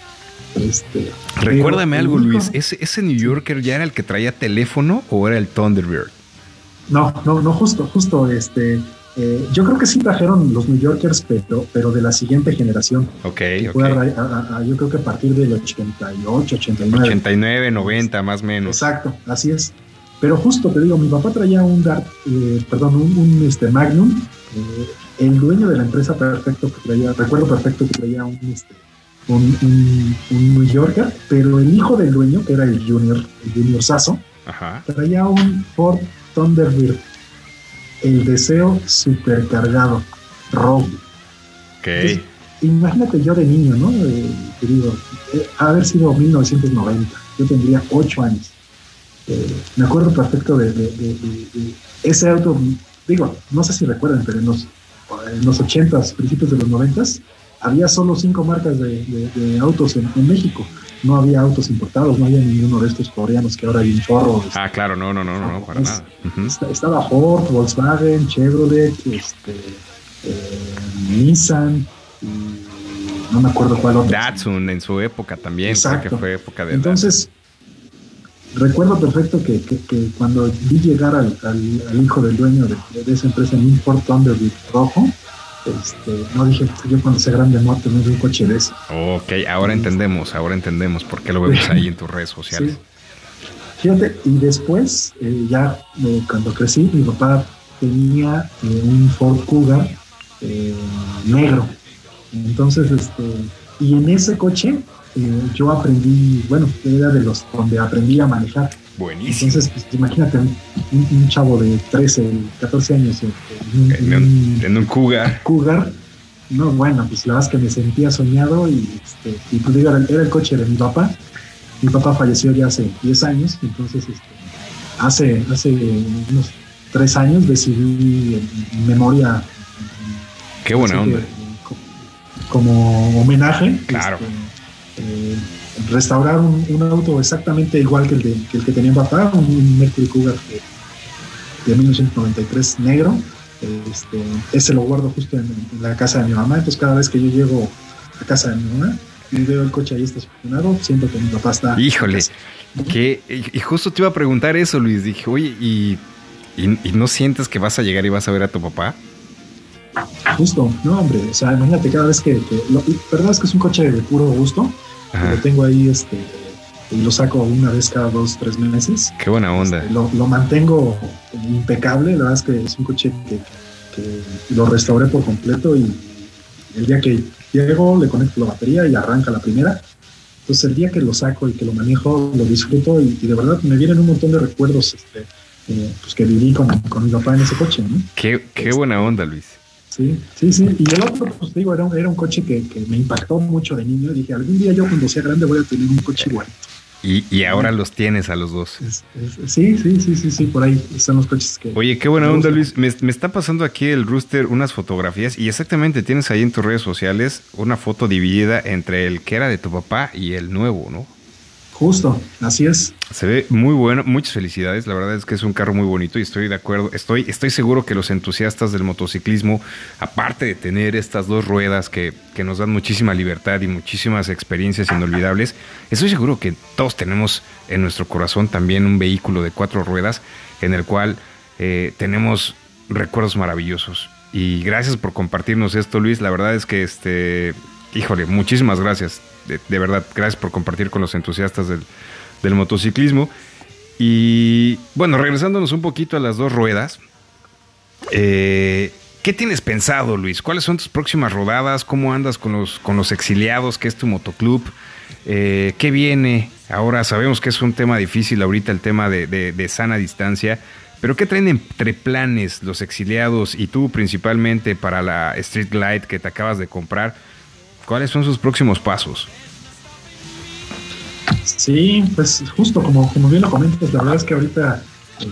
Este, Recuérdame algo, Luis. ¿Ese, ¿Ese New Yorker ya era el que traía teléfono o era el Thunderbird? No, no, no, justo, justo, este, eh, yo creo que sí trajeron los New Yorkers, pero, pero de la siguiente generación. Ok, Fue a ok. ra- a- a- yo creo que a partir del 88, 89. 89, 90, más o menos. Exacto, así es. Pero justo te digo, mi papá traía un Dart, eh, perdón, un, un, este, Magnum. Eh, el dueño de la empresa perfecto que traía, recuerdo perfecto que traía un, este, un, un- un New Yorker, pero el hijo del dueño, que era el Junior, el Junior Sasso, Ajá. traía un Ford Thunderbird. El deseo supercargado, rojo. Ok. Entonces, imagínate yo de niño, ¿no? Eh, te digo, eh, haber sido 1990, yo tendría 8 años. Eh, me acuerdo perfecto de, de- de- de- de ese auto, digo, no sé si recuerdan, pero en los, en los 80s, principios de los 90s, había solo cinco marcas de, de- de autos en, en México. No había autos importados, no había ninguno de estos coreanos que ahora hay un chorro. este, Ah, claro, no, no, no, no, para Es- nada. Estaba Ford, Volkswagen, Chevrolet, este, eh, Nissan, y no me acuerdo cuál otro. Datsun en su época también, Exacto. que fue época de Entonces, recuerdo perfecto que, que- que cuando vi llegar al, al- al hijo del dueño de, de esa empresa en un Ford Thunderbird rojo, este, no dije, yo cuando sea grande muerto tener un coche de ese. Ok, ahora entendemos, ahora entendemos por qué lo vemos [laughs] ahí en tus redes sociales. Sí. Fíjate, y después, eh, ya eh, cuando crecí, mi papá tenía eh, un Ford Cougar eh, negro. Entonces, este, y en ese coche eh, yo aprendí, bueno, era de los donde aprendí a manejar. Buenísimo. Entonces, pues, imagínate un, chavo de 13, 14 años eh, en un, En en un, un en un Cougar. Cougar. No, bueno, pues la verdad es que me sentía soñado y, este, y pues digo, era, era el coche de mi papá. Mi papá falleció ya hace 10 años, entonces este, hace, hace unos 3 años decidí en, en memoria. Qué buena que, onda. co- como homenaje. Claro. este, eh, restaurar un, un auto exactamente igual que el, de- que el que tenía mi papá, un Mercury Cougar de, de 1993 negro. Este, ese lo guardo justo en, en la casa de mi mamá. Entonces, cada vez que yo llego a casa de mi mamá y veo el coche ahí estacionado, siento que mi papá está. Híjole, que, y justo te iba a preguntar eso, Luis. Dije, oye, ¿y, y, y no sientes que vas a llegar y vas a ver a tu papá? Justo, no, hombre, o sea, imagínate cada vez que, que lo, verdad es que es un coche de puro gusto, Ajá. lo tengo ahí, este, y lo saco una vez cada dos, tres meses. Qué buena onda. Este, lo, lo mantengo impecable, la verdad es que es un coche que, que lo restauré por completo y el día que llego le conecto la batería y arranca la primera. Entonces el día que lo saco y que lo manejo, lo disfruto y, y de verdad me vienen un montón de recuerdos este, eh, pues que viví con, con, mi papá en ese coche. ¿no? Qué, qué buena onda, Luis. Sí, sí, sí. Y el otro, pues digo, era un, era un coche que, que, me impactó mucho de niño. Dije, algún día yo cuando sea grande voy a tener un coche igual. Y, y ahora los tienes a los dos. Es, es, sí, sí, sí, sí, sí, por ahí están los coches que... Oye, qué buena onda, Luis. Me, me, está pasando aquí el Rooster unas fotografías y exactamente tienes ahí en tus redes sociales una foto dividida entre el que era de tu papá y el nuevo, ¿no? Justo, así es. Se ve muy bueno, muchas felicidades. La verdad es que es un carro muy bonito y estoy de acuerdo. Estoy, estoy seguro que los entusiastas del motociclismo, aparte de tener estas dos ruedas que, que nos dan muchísima libertad y muchísimas experiencias inolvidables, estoy seguro que todos tenemos en nuestro corazón también un vehículo de cuatro ruedas en el cual eh, tenemos recuerdos maravillosos. Y gracias por compartirnos esto, Luis. La verdad es que, este, híjole, muchísimas gracias. De, verdad, gracias por compartir con los entusiastas del, motociclismo. Y bueno, regresándonos un poquito a las dos ruedas. Eh, ¿Qué tienes pensado, Luis? ¿Cuáles son tus próximas rodadas? ¿Cómo andas con los, con los exiliados? ¿Qué es tu motoclub? Eh, ¿Qué viene? Ahora sabemos que es un tema difícil ahorita el tema de, de, de sana distancia. Pero ¿qué traen entre planes los exiliados y tú principalmente para la Street Glide que te acabas de comprar? ¿Cuáles son sus próximos pasos? Sí, pues justo como, como bien lo comentas, la verdad es que ahorita, eh,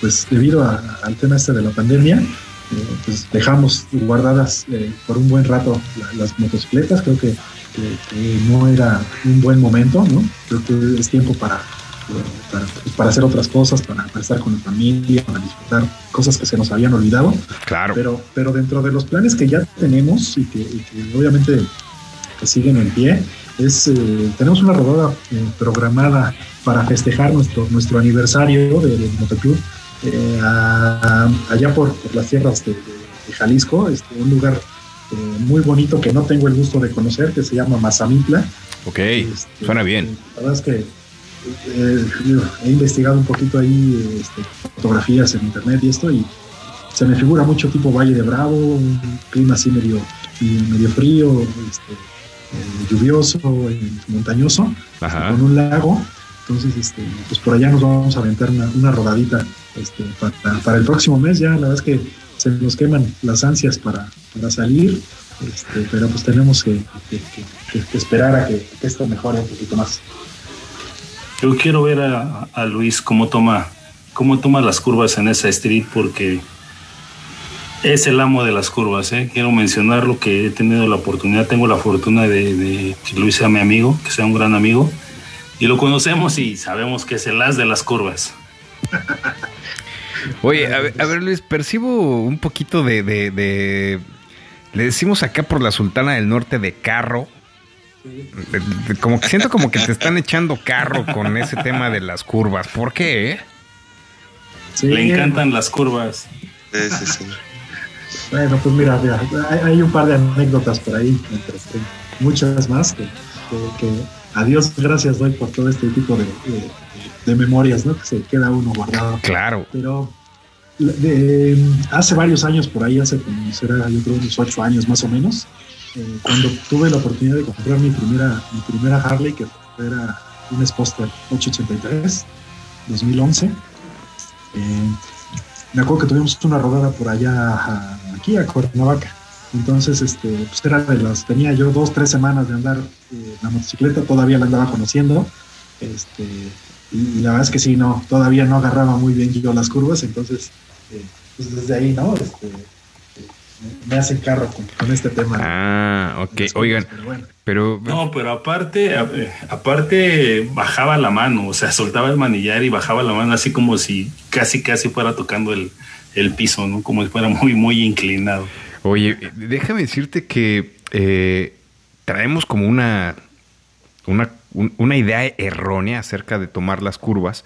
pues debido al tema este de la pandemia, eh, pues dejamos guardadas eh, por un buen rato la, las motocicletas, creo que, no era un buen momento, ¿no? Creo que es tiempo para, para, para hacer otras cosas, para, para, estar con la familia, para disfrutar cosas que se nos habían olvidado. Claro. Pero, pero dentro de los planes que ya tenemos y que, y que obviamente que siguen en pie, es, eh, tenemos una rodada eh, programada para festejar nuestro, nuestro aniversario del de Motoclub eh, a, allá por, por, las tierras de, de, de Jalisco, este, un lugar eh, muy bonito que no tengo el gusto de conocer, que se llama Mazamitla. Ok, este, suena bien. La verdad es que eh, he investigado un poquito ahí este, fotografías en internet y esto, y se me figura mucho tipo Valle de Bravo, un clima así medio, medio frío, este, eh, lluvioso, eh, montañoso, Ajá. con un lago. Entonces, este, pues por allá nos vamos a aventar una, una rodadita este, para, para, el próximo mes. Ya la verdad es que se nos queman las ansias para, para salir, este, pero pues tenemos que, que, que, que esperar a que, esto mejore un poquito más. Yo quiero ver a, Luis cómo toma, cómo toma las curvas en esa street porque es el amo de las curvas. ¿eh? Quiero mencionar lo que he tenido la oportunidad, tengo la fortuna de, que Luis sea mi amigo, que sea un gran amigo, y lo conocemos y sabemos que es el as de las curvas. [laughs] Oye, a ver, a ver, Luis, percibo un poquito de, Le decimos acá por la Sultana del Norte de carro. Como que siento como que te están echando carro con ese tema de las curvas. ¿Por qué? Eh? Sí, Le encantan las curvas. Sí, sí, sí. [laughs] Bueno, pues mira, mira hay, hay, un par de anécdotas por ahí, muchas más, que, que, que, a Dios gracias doy por todo este tipo de, de, de, memorias, ¿no? Que se queda uno guardado. Claro. Pero de, hace varios años por ahí, hace como será, yo creo unos ocho años más o menos, eh, cuando tuve la oportunidad de comprar mi primera, mi primera Harley, que era un Sposter 883, 2011, eh, me acuerdo que tuvimos una rodada por allá aquí a Cuernavaca. Entonces, este, pues era de las, tenía yo dos, tres semanas de andar eh, la motocicleta, todavía la andaba conociendo. Este, y, la verdad es que sí, no, todavía no agarraba muy bien yo las curvas, entonces, eh, pues desde ahí, ¿no? Este, me hacen carro con, con, este tema. Ah, ok. Oigan, pero, bueno. pero, No, pero aparte, aparte bajaba la mano, o sea, soltaba el manillar y bajaba la mano así como si casi, casi fuera tocando el, el piso, ¿no? Como si fuera muy, muy inclinado. Oye, déjame decirte que eh, traemos como una, una, un, una idea errónea acerca de tomar las curvas.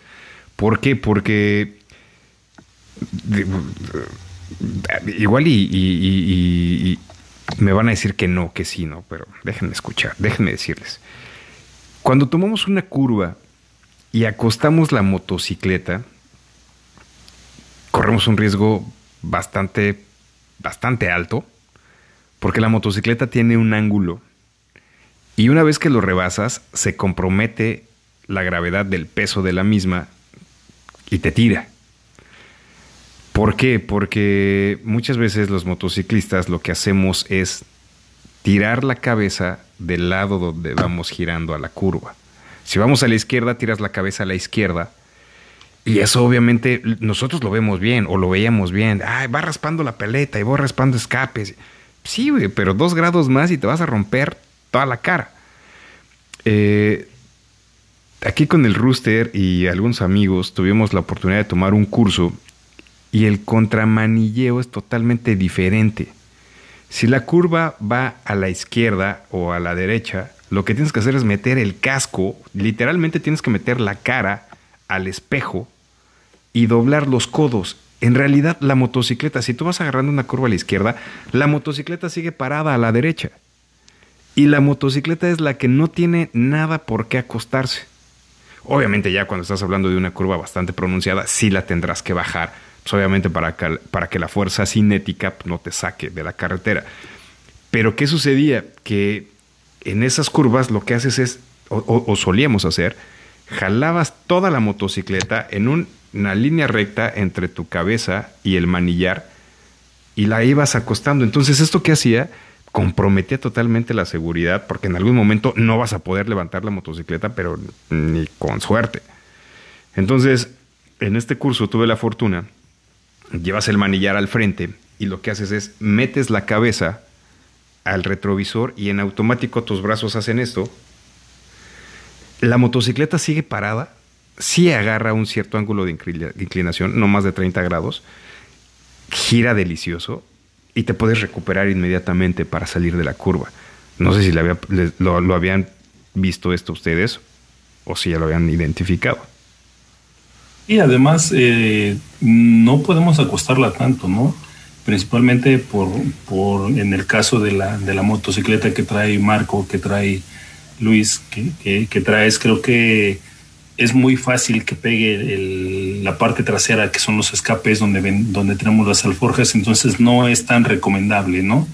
¿Por qué? Porque igual y, me van a decir que no, que sí, no, pero déjenme escuchar, déjenme decirles. Cuando tomamos una curva y acostamos la motocicleta, corremos un riesgo bastante, bastante alto, porque la motocicleta tiene un ángulo y una vez que lo rebasas, se compromete la gravedad del peso de la misma y te tira. ¿Por qué? Porque muchas veces los motociclistas lo que hacemos es tirar la cabeza del lado donde vamos girando a la curva. Si vamos a la izquierda, tiras la cabeza a la izquierda. Y eso obviamente nosotros lo vemos bien o lo veíamos bien. Ay, va raspando la peleta y va raspando escapes. Sí, güey, pero dos grados más y te vas a romper toda la cara. Eh, aquí con el Rooster y algunos amigos tuvimos la oportunidad de tomar un curso y el contramanilleo es totalmente diferente. Si la curva va a la izquierda o a la derecha, lo que tienes que hacer es meter el casco, literalmente tienes que meter la cara al espejo y doblar los codos. En realidad, la motocicleta, si tú vas agarrando una curva a la izquierda, la motocicleta sigue parada a la derecha. Y la motocicleta es la que no tiene nada por qué acostarse. Obviamente ya cuando estás hablando de una curva bastante pronunciada, sí la tendrás que bajar, pues obviamente para que, para que la fuerza cinética no te saque de la carretera. Pero ¿qué sucedía? Que en esas curvas lo que haces es, o, solíamos hacer, jalabas toda la motocicleta en un- una línea recta entre tu cabeza y el manillar y la ibas acostando. Entonces, ¿esto qué hacía? Comprometía totalmente la seguridad porque en algún momento no vas a poder levantar la motocicleta, pero ni con suerte. Entonces, en este curso tuve la fortuna, llevas el manillar al frente y lo que haces es metes la cabeza al retrovisor y en automático tus brazos hacen esto. La motocicleta sigue parada, sí agarra un cierto ángulo de inclina- de inclinación, no más de 30 grados, gira delicioso y te puedes recuperar inmediatamente para salir de la curva. No sé si le- lo, lo habían visto esto ustedes o si ya lo habían identificado. Y además eh, no podemos acostarla tanto, ¿no? Principalmente por, por en el caso de la, de la motocicleta que trae Marco, que trae Luis, que, que, que traes, creo que es muy fácil que pegue la parte trasera, que son los escapes donde, ven, donde tenemos las alforjas, entonces no es tan recomendable, ¿no?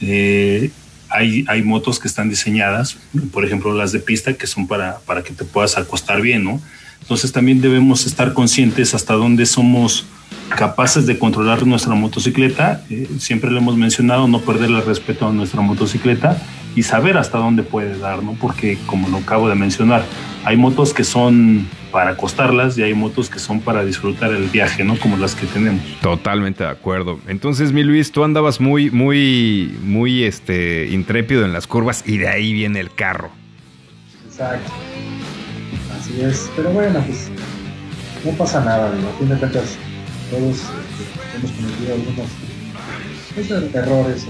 Eh, hay, hay motos que están diseñadas, por ejemplo las de pista, que son para, para que te puedas acostar bien, ¿no? Entonces también debemos estar conscientes hasta dónde somos capaces de controlar nuestra motocicleta. Eh, siempre le hemos mencionado no perderle el respeto a nuestra motocicleta y saber hasta dónde puede dar, ¿no? Porque como lo acabo de mencionar, hay motos que son para acostarlas y hay motos que son para disfrutar el viaje, ¿no? Como las que tenemos. Totalmente de acuerdo. Entonces, mi Luis, tú andabas muy, muy, muy este, intrépido en las curvas y de ahí viene el carro. Exacto. Así es. Pero bueno, pues no pasa nada, digo. A fin de cuentas, todos este, hemos cometido algunos pues, er- errores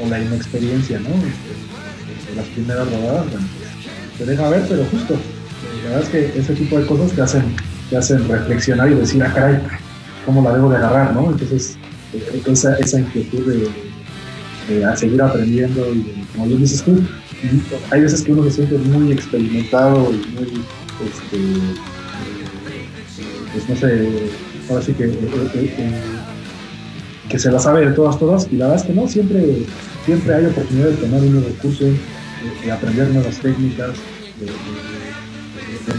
o, la inexperiencia, ¿no? Este, de las primeras rodadas, bueno, pues, te deja ver, pero justo. La verdad es que ese tipo de cosas te hacen, te hacen reflexionar y decir, ah, caray, ¿cómo la debo de agarrar, no? Entonces, eh, esa, esa inquietud de, de seguir aprendiendo y de, como bien dices tú, hay veces que uno se siente muy experimentado y muy, este, eh, pues no sé, ahora sí que, eh, eh, que se la sabe de todas, todas, y la verdad es que no, siempre, siempre hay oportunidad de tomar unos recursos, de, de aprender nuevas técnicas, de,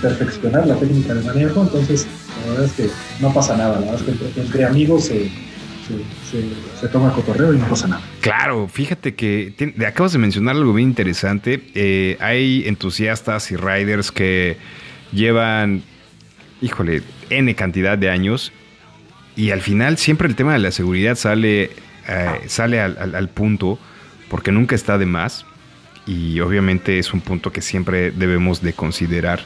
perfeccionar la técnica de manejo, entonces la verdad es que no pasa nada, la verdad es que entre, amigos se, toma cotorreo y no pasa nada. Claro, fíjate que te acabas de mencionar algo bien interesante. Eh, hay entusiastas y riders que llevan, híjole, N cantidad de años y al final siempre el tema de la seguridad sale, eh, sale al, al- al punto porque nunca está de más y obviamente es un punto que siempre debemos de considerar.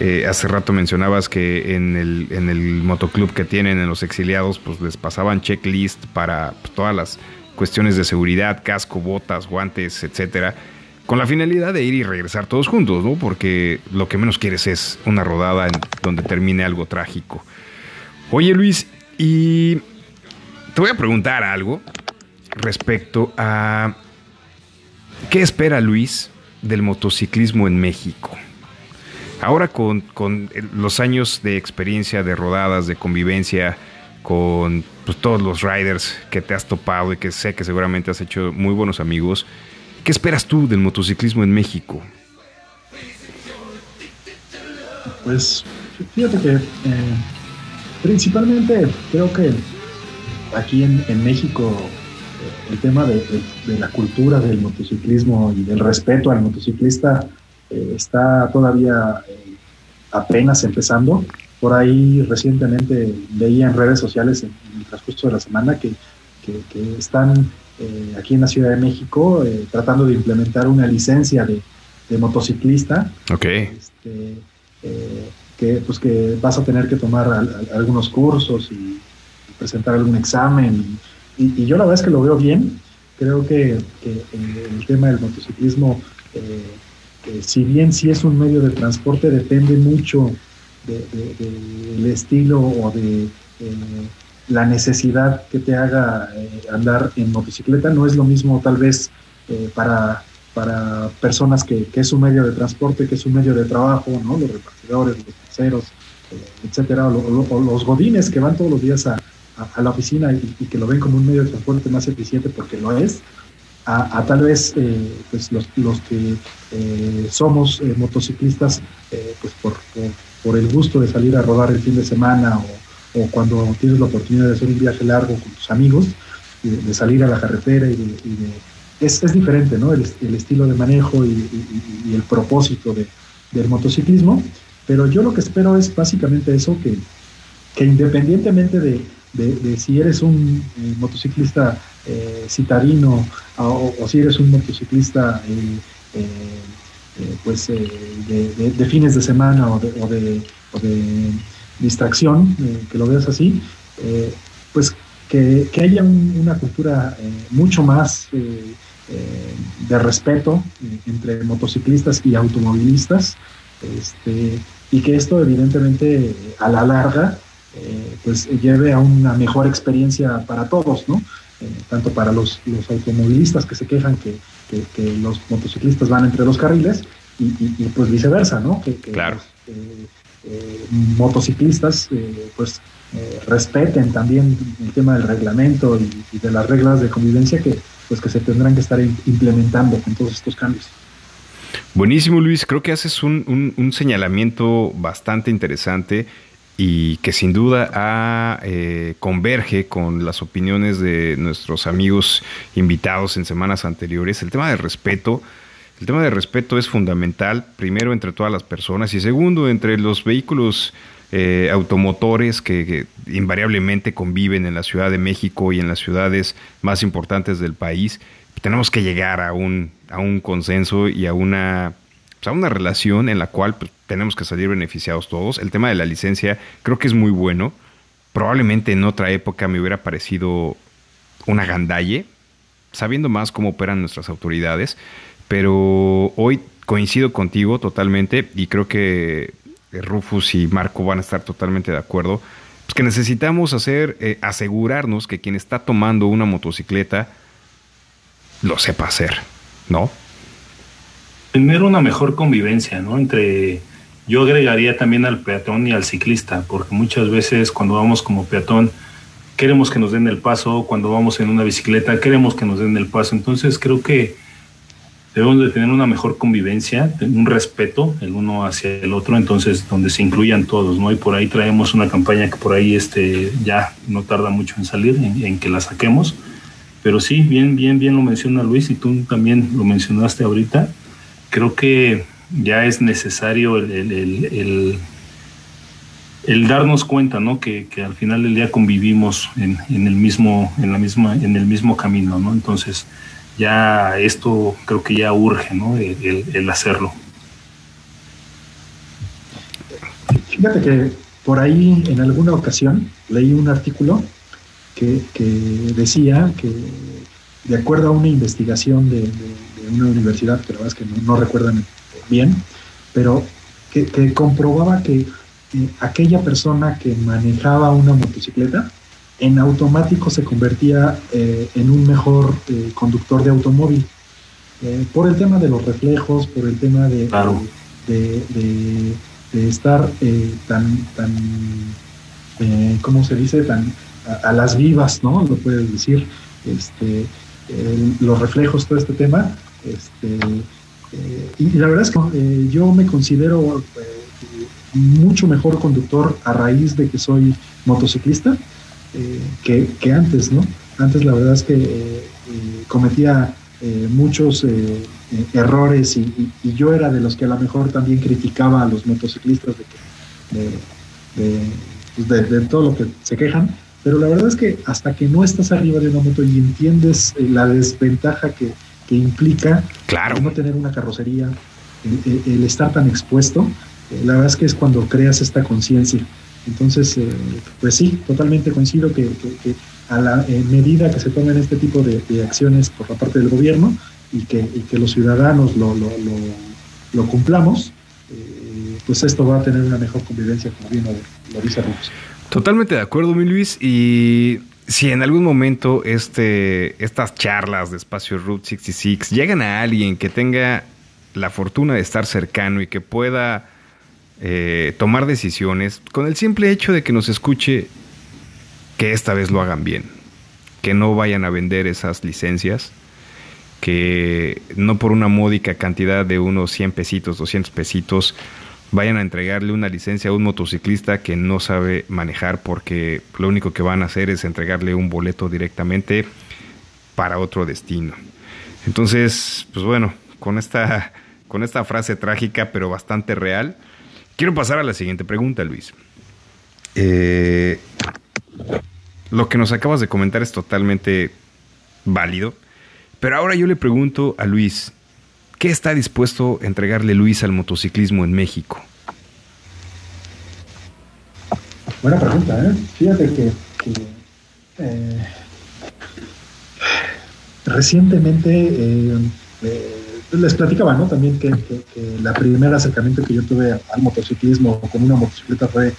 Eh, hace rato mencionabas que en el, en el motoclub que tienen en los exiliados, pues les pasaban checklist para pues, todas las cuestiones de seguridad, casco, botas, guantes, etcétera, con la finalidad de ir y regresar todos juntos, ¿no? Porque lo que menos quieres es una rodada en donde termine algo trágico. Oye Luis, y te voy a preguntar algo respecto a qué espera Luis del motociclismo en México. Ahora con, con los años de experiencia, de rodadas, de convivencia, con pues, todos los riders que te has topado y que sé que seguramente has hecho muy buenos amigos, ¿qué esperas tú del motociclismo en México? Pues fíjate que eh, principalmente creo que aquí en, México eh, el tema de, la cultura del motociclismo y del respeto al motociclista eh, está todavía apenas empezando. Por ahí recientemente veía en redes sociales en, el transcurso de la semana que, están aquí en la Ciudad de México tratando de implementar una licencia de, motociclista. Ok. Este, que, pues, que vas a tener que tomar algunos cursos y, presentar algún examen. Y, yo la verdad es que lo veo bien. Creo que, el tema del motociclismo, eh, si bien sí es un medio de transporte, depende mucho del estilo o de eh, la necesidad que te haga eh, andar en motocicleta. No es lo mismo tal vez para para personas que, es un medio de transporte, que es un medio de trabajo, ¿no? Los repartidores, los terceros, eh, etcétera, o, los godines que van todos los días a, la oficina y, que lo ven como un medio de transporte más eficiente porque lo es, a, tal vez eh, pues los, que eh, somos motociclistas pues por, por, el gusto de salir a rodar el fin de semana o, cuando tienes la oportunidad de hacer un viaje largo con tus amigos, de, salir a la carretera y de es, es diferente, ¿no? El, estilo de manejo y, el propósito de, del motociclismo, pero yo lo que espero es básicamente eso, que, que independientemente de, de, si eres un eh, motociclista eh, citadino o, si eres un motociclista eh, pues de, fines de semana o de, o de, distracción, que lo veas así, pues que, que haya una cultura mucho más eh, de respeto eh, entre motociclistas y automovilistas, este, y que esto evidentemente a la larga eh, pues lleve a una mejor experiencia para todos, ¿no? Tanto para los, automovilistas que se quejan que, los motociclistas van entre los carriles y, pues viceversa, ¿no? Que, claro. motociclistas pues respeten también el tema del reglamento y de las reglas de convivencia que, pues que se tendrán que estar implementando con todos estos cambios. Buenísimo Luis, creo que haces un, señalamiento bastante interesante y que sin duda eh, converge con las opiniones de nuestros amigos invitados en semanas anteriores. El tema del respeto, el tema del respeto es fundamental, primero entre todas las personas y segundo entre los vehículos eh, automotores que, invariablemente conviven en la Ciudad de México y en las ciudades más importantes del país. Tenemos que llegar a un, a un consenso y a una, pues, a una relación en la cual pues, tenemos que salir beneficiados todos. El tema de la licencia creo que es muy bueno. Probablemente en otra época me hubiera parecido una gandalle, sabiendo más cómo operan nuestras autoridades, pero hoy coincido contigo totalmente y creo que Rufus y Marco van a estar totalmente de acuerdo, pues que necesitamos hacer, eh, asegurarnos que quien está tomando una motocicleta lo sepa hacer, ¿no? Tener una mejor convivencia, ¿no? Entre, yo agregaría también al peatón y al ciclista, porque muchas veces cuando vamos como peatón, queremos que nos den el paso, cuando vamos en una bicicleta, queremos que nos den el paso, entonces creo que debemos de tener una mejor convivencia, un respeto el uno hacia el otro, entonces donde se incluyan todos, ¿no? Y por ahí traemos una campaña que por ahí este, ya no tarda mucho en salir, en, que la saquemos. Pero sí, bien, bien, bien lo menciona Luis y tú también lo mencionaste ahorita. Creo que ya es necesario el, el, darnos cuenta, ¿no? Que, que, al final del día convivimos en, en, el mismo, en la misma, en el mismo camino, ¿no? Entonces, ya esto creo que ya urge, ¿no? El, hacerlo. Fíjate que por ahí en alguna ocasión leí un artículo que, decía que de acuerdo a una investigación de, una universidad, pero es que no, recuerdan bien, pero que, comprobaba que aquella persona que manejaba una motocicleta en automático se convertía eh, en un mejor eh, conductor de automóvil. Eh, por el tema de los reflejos, por el tema de, Claro. de, de- de estar eh, tan, tan eh, ¿cómo se dice? Tan a, a las vivas, ¿no? Lo puedes decir. Este, los reflejos, todo este tema. Este, eh, y la verdad es que eh, yo me considero eh, mucho mejor conductor a raíz de que soy motociclista que, antes, ¿no? Antes la verdad es que cometía muchos errores y, yo era de los que a lo mejor también criticaba a los motociclistas de, que- pues, de- de todo lo que se quejan, pero la verdad es que hasta que no estás arriba de una moto y entiendes la desventaja que, que implica Claro. no tener una carrocería, el, estar tan expuesto, eh, la verdad es que es cuando creas esta conciencia. Entonces, eh, pues sí, totalmente coincido que, que- que a la en medida que se tomen este tipo de, de acciones por la parte del gobierno y que, y que los ciudadanos lo, lo, lo- lo cumplamos, eh, pues esto va a tener una mejor convivencia, como bien lo, dice Rufus. Totalmente de acuerdo, mi Luis. Y si en algún momento este, estas charlas de Espacio Route 66 llegan a alguien que tenga la fortuna de estar cercano y que pueda eh, tomar decisiones, con el simple hecho de que nos escuche, que esta vez lo hagan bien, que no vayan a vender esas licencias, que no por una módica cantidad de unos 100 pesitos, 200 pesitos, vayan a entregarle una licencia a un motociclista que no sabe manejar porque lo único que van a hacer es entregarle un boleto directamente para otro destino. Entonces, pues bueno, con esta, con esta frase trágica pero bastante real, quiero pasar a la siguiente pregunta, Luis. Eh, lo que nos acabas de comentar es totalmente válido, pero ahora yo le pregunto a Luis, ¿qué está dispuesto a entregarle Luis al motociclismo en México? Buena pregunta, ¿eh? Fíjate que, que, eh, recientemente eh, eh, les platicaba, ¿no? También que, que- que la primer acercamiento que yo tuve al motociclismo con una motocicleta fue eh,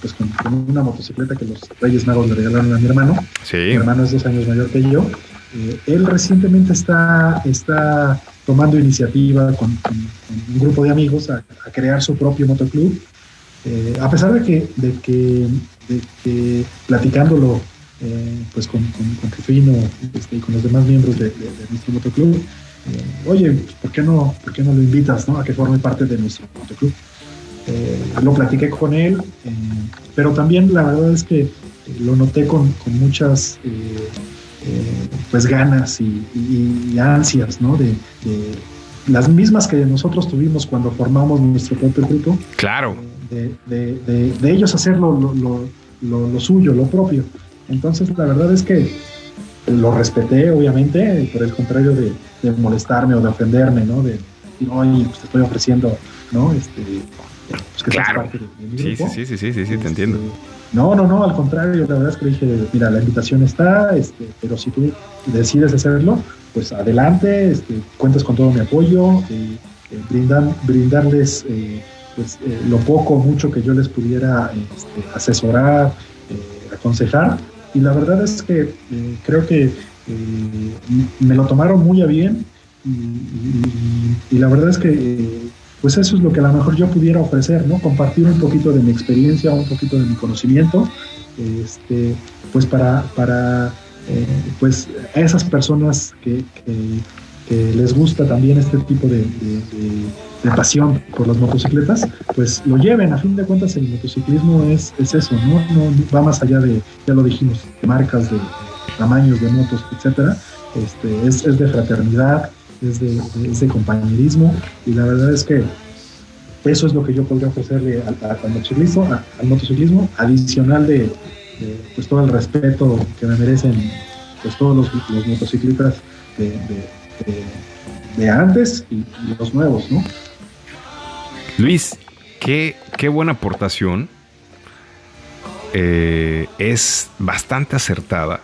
pues con, con una motocicleta que los Reyes Magos le regalaron a mi hermano. Mi Sí, hermano es dos años mayor que yo. Eh, él recientemente está, está tomando iniciativa con, un grupo de amigos a, a crear su propio motoclub. Eh, a pesar de que, de que, platicándolo eh, pues con, con, con Rufino este, y con los demás miembros de, nuestro motoclub, eh, oye, pues, ¿por, qué no, ¿por qué no lo invitas no? a que forme parte de nuestro motoclub? Lo platiqué con él, pero también la verdad es que lo noté con, con muchas eh, pues ganas y, y- y ansias, ¿no? De, de las mismas que nosotros tuvimos cuando formamos nuestro propio grupo, claro. de, de- de- de ellos hacer lo, lo- lo- lo- suyo, lo propio. Entonces, la verdad es que lo respeté, obviamente, por el contrario de, molestarme o de ofenderme, ¿no? De decir, oye, pues te estoy ofreciendo, ¿no? Este, pues que Claro. parte de, mi Sí, sí, grupo. sí, sí, sí, sí, sí, te Este, entiendo. No, no, no, al contrario, la verdad es que dije, mira, la invitación está, este, pero si tú decides hacerlo, pues adelante, este, cuentas con todo mi apoyo, eh, eh, brindarles eh, pues, eh, lo poco mucho que yo les pudiera este, asesorar, aconsejar. Y la verdad es que creo que me lo tomaron muy a bien y, la verdad es que pues eso es lo que a lo mejor yo pudiera ofrecer, ¿no? Compartir un poquito de mi experiencia, un poquito de mi conocimiento, este, pues para, para eh, pues a esas personas que, les gusta también este tipo de, de- pasión por las motocicletas, pues lo lleven. A fin de cuentas, el motociclismo es, es eso, ¿no? No va más allá de, ya lo dijimos, marcas, de, tamaños de motos, etcétera. Este, es, es de fraternidad, es de, compañerismo, y la verdad es que eso es lo que yo podría ofrecerle al, motociclismo, al motociclismo, adicional de, pues todo el respeto que me merecen pues todos los, los motociclistas de, antes y, y los nuevos, ¿no? Luis, qué, qué buena aportación. Eh, es bastante acertada,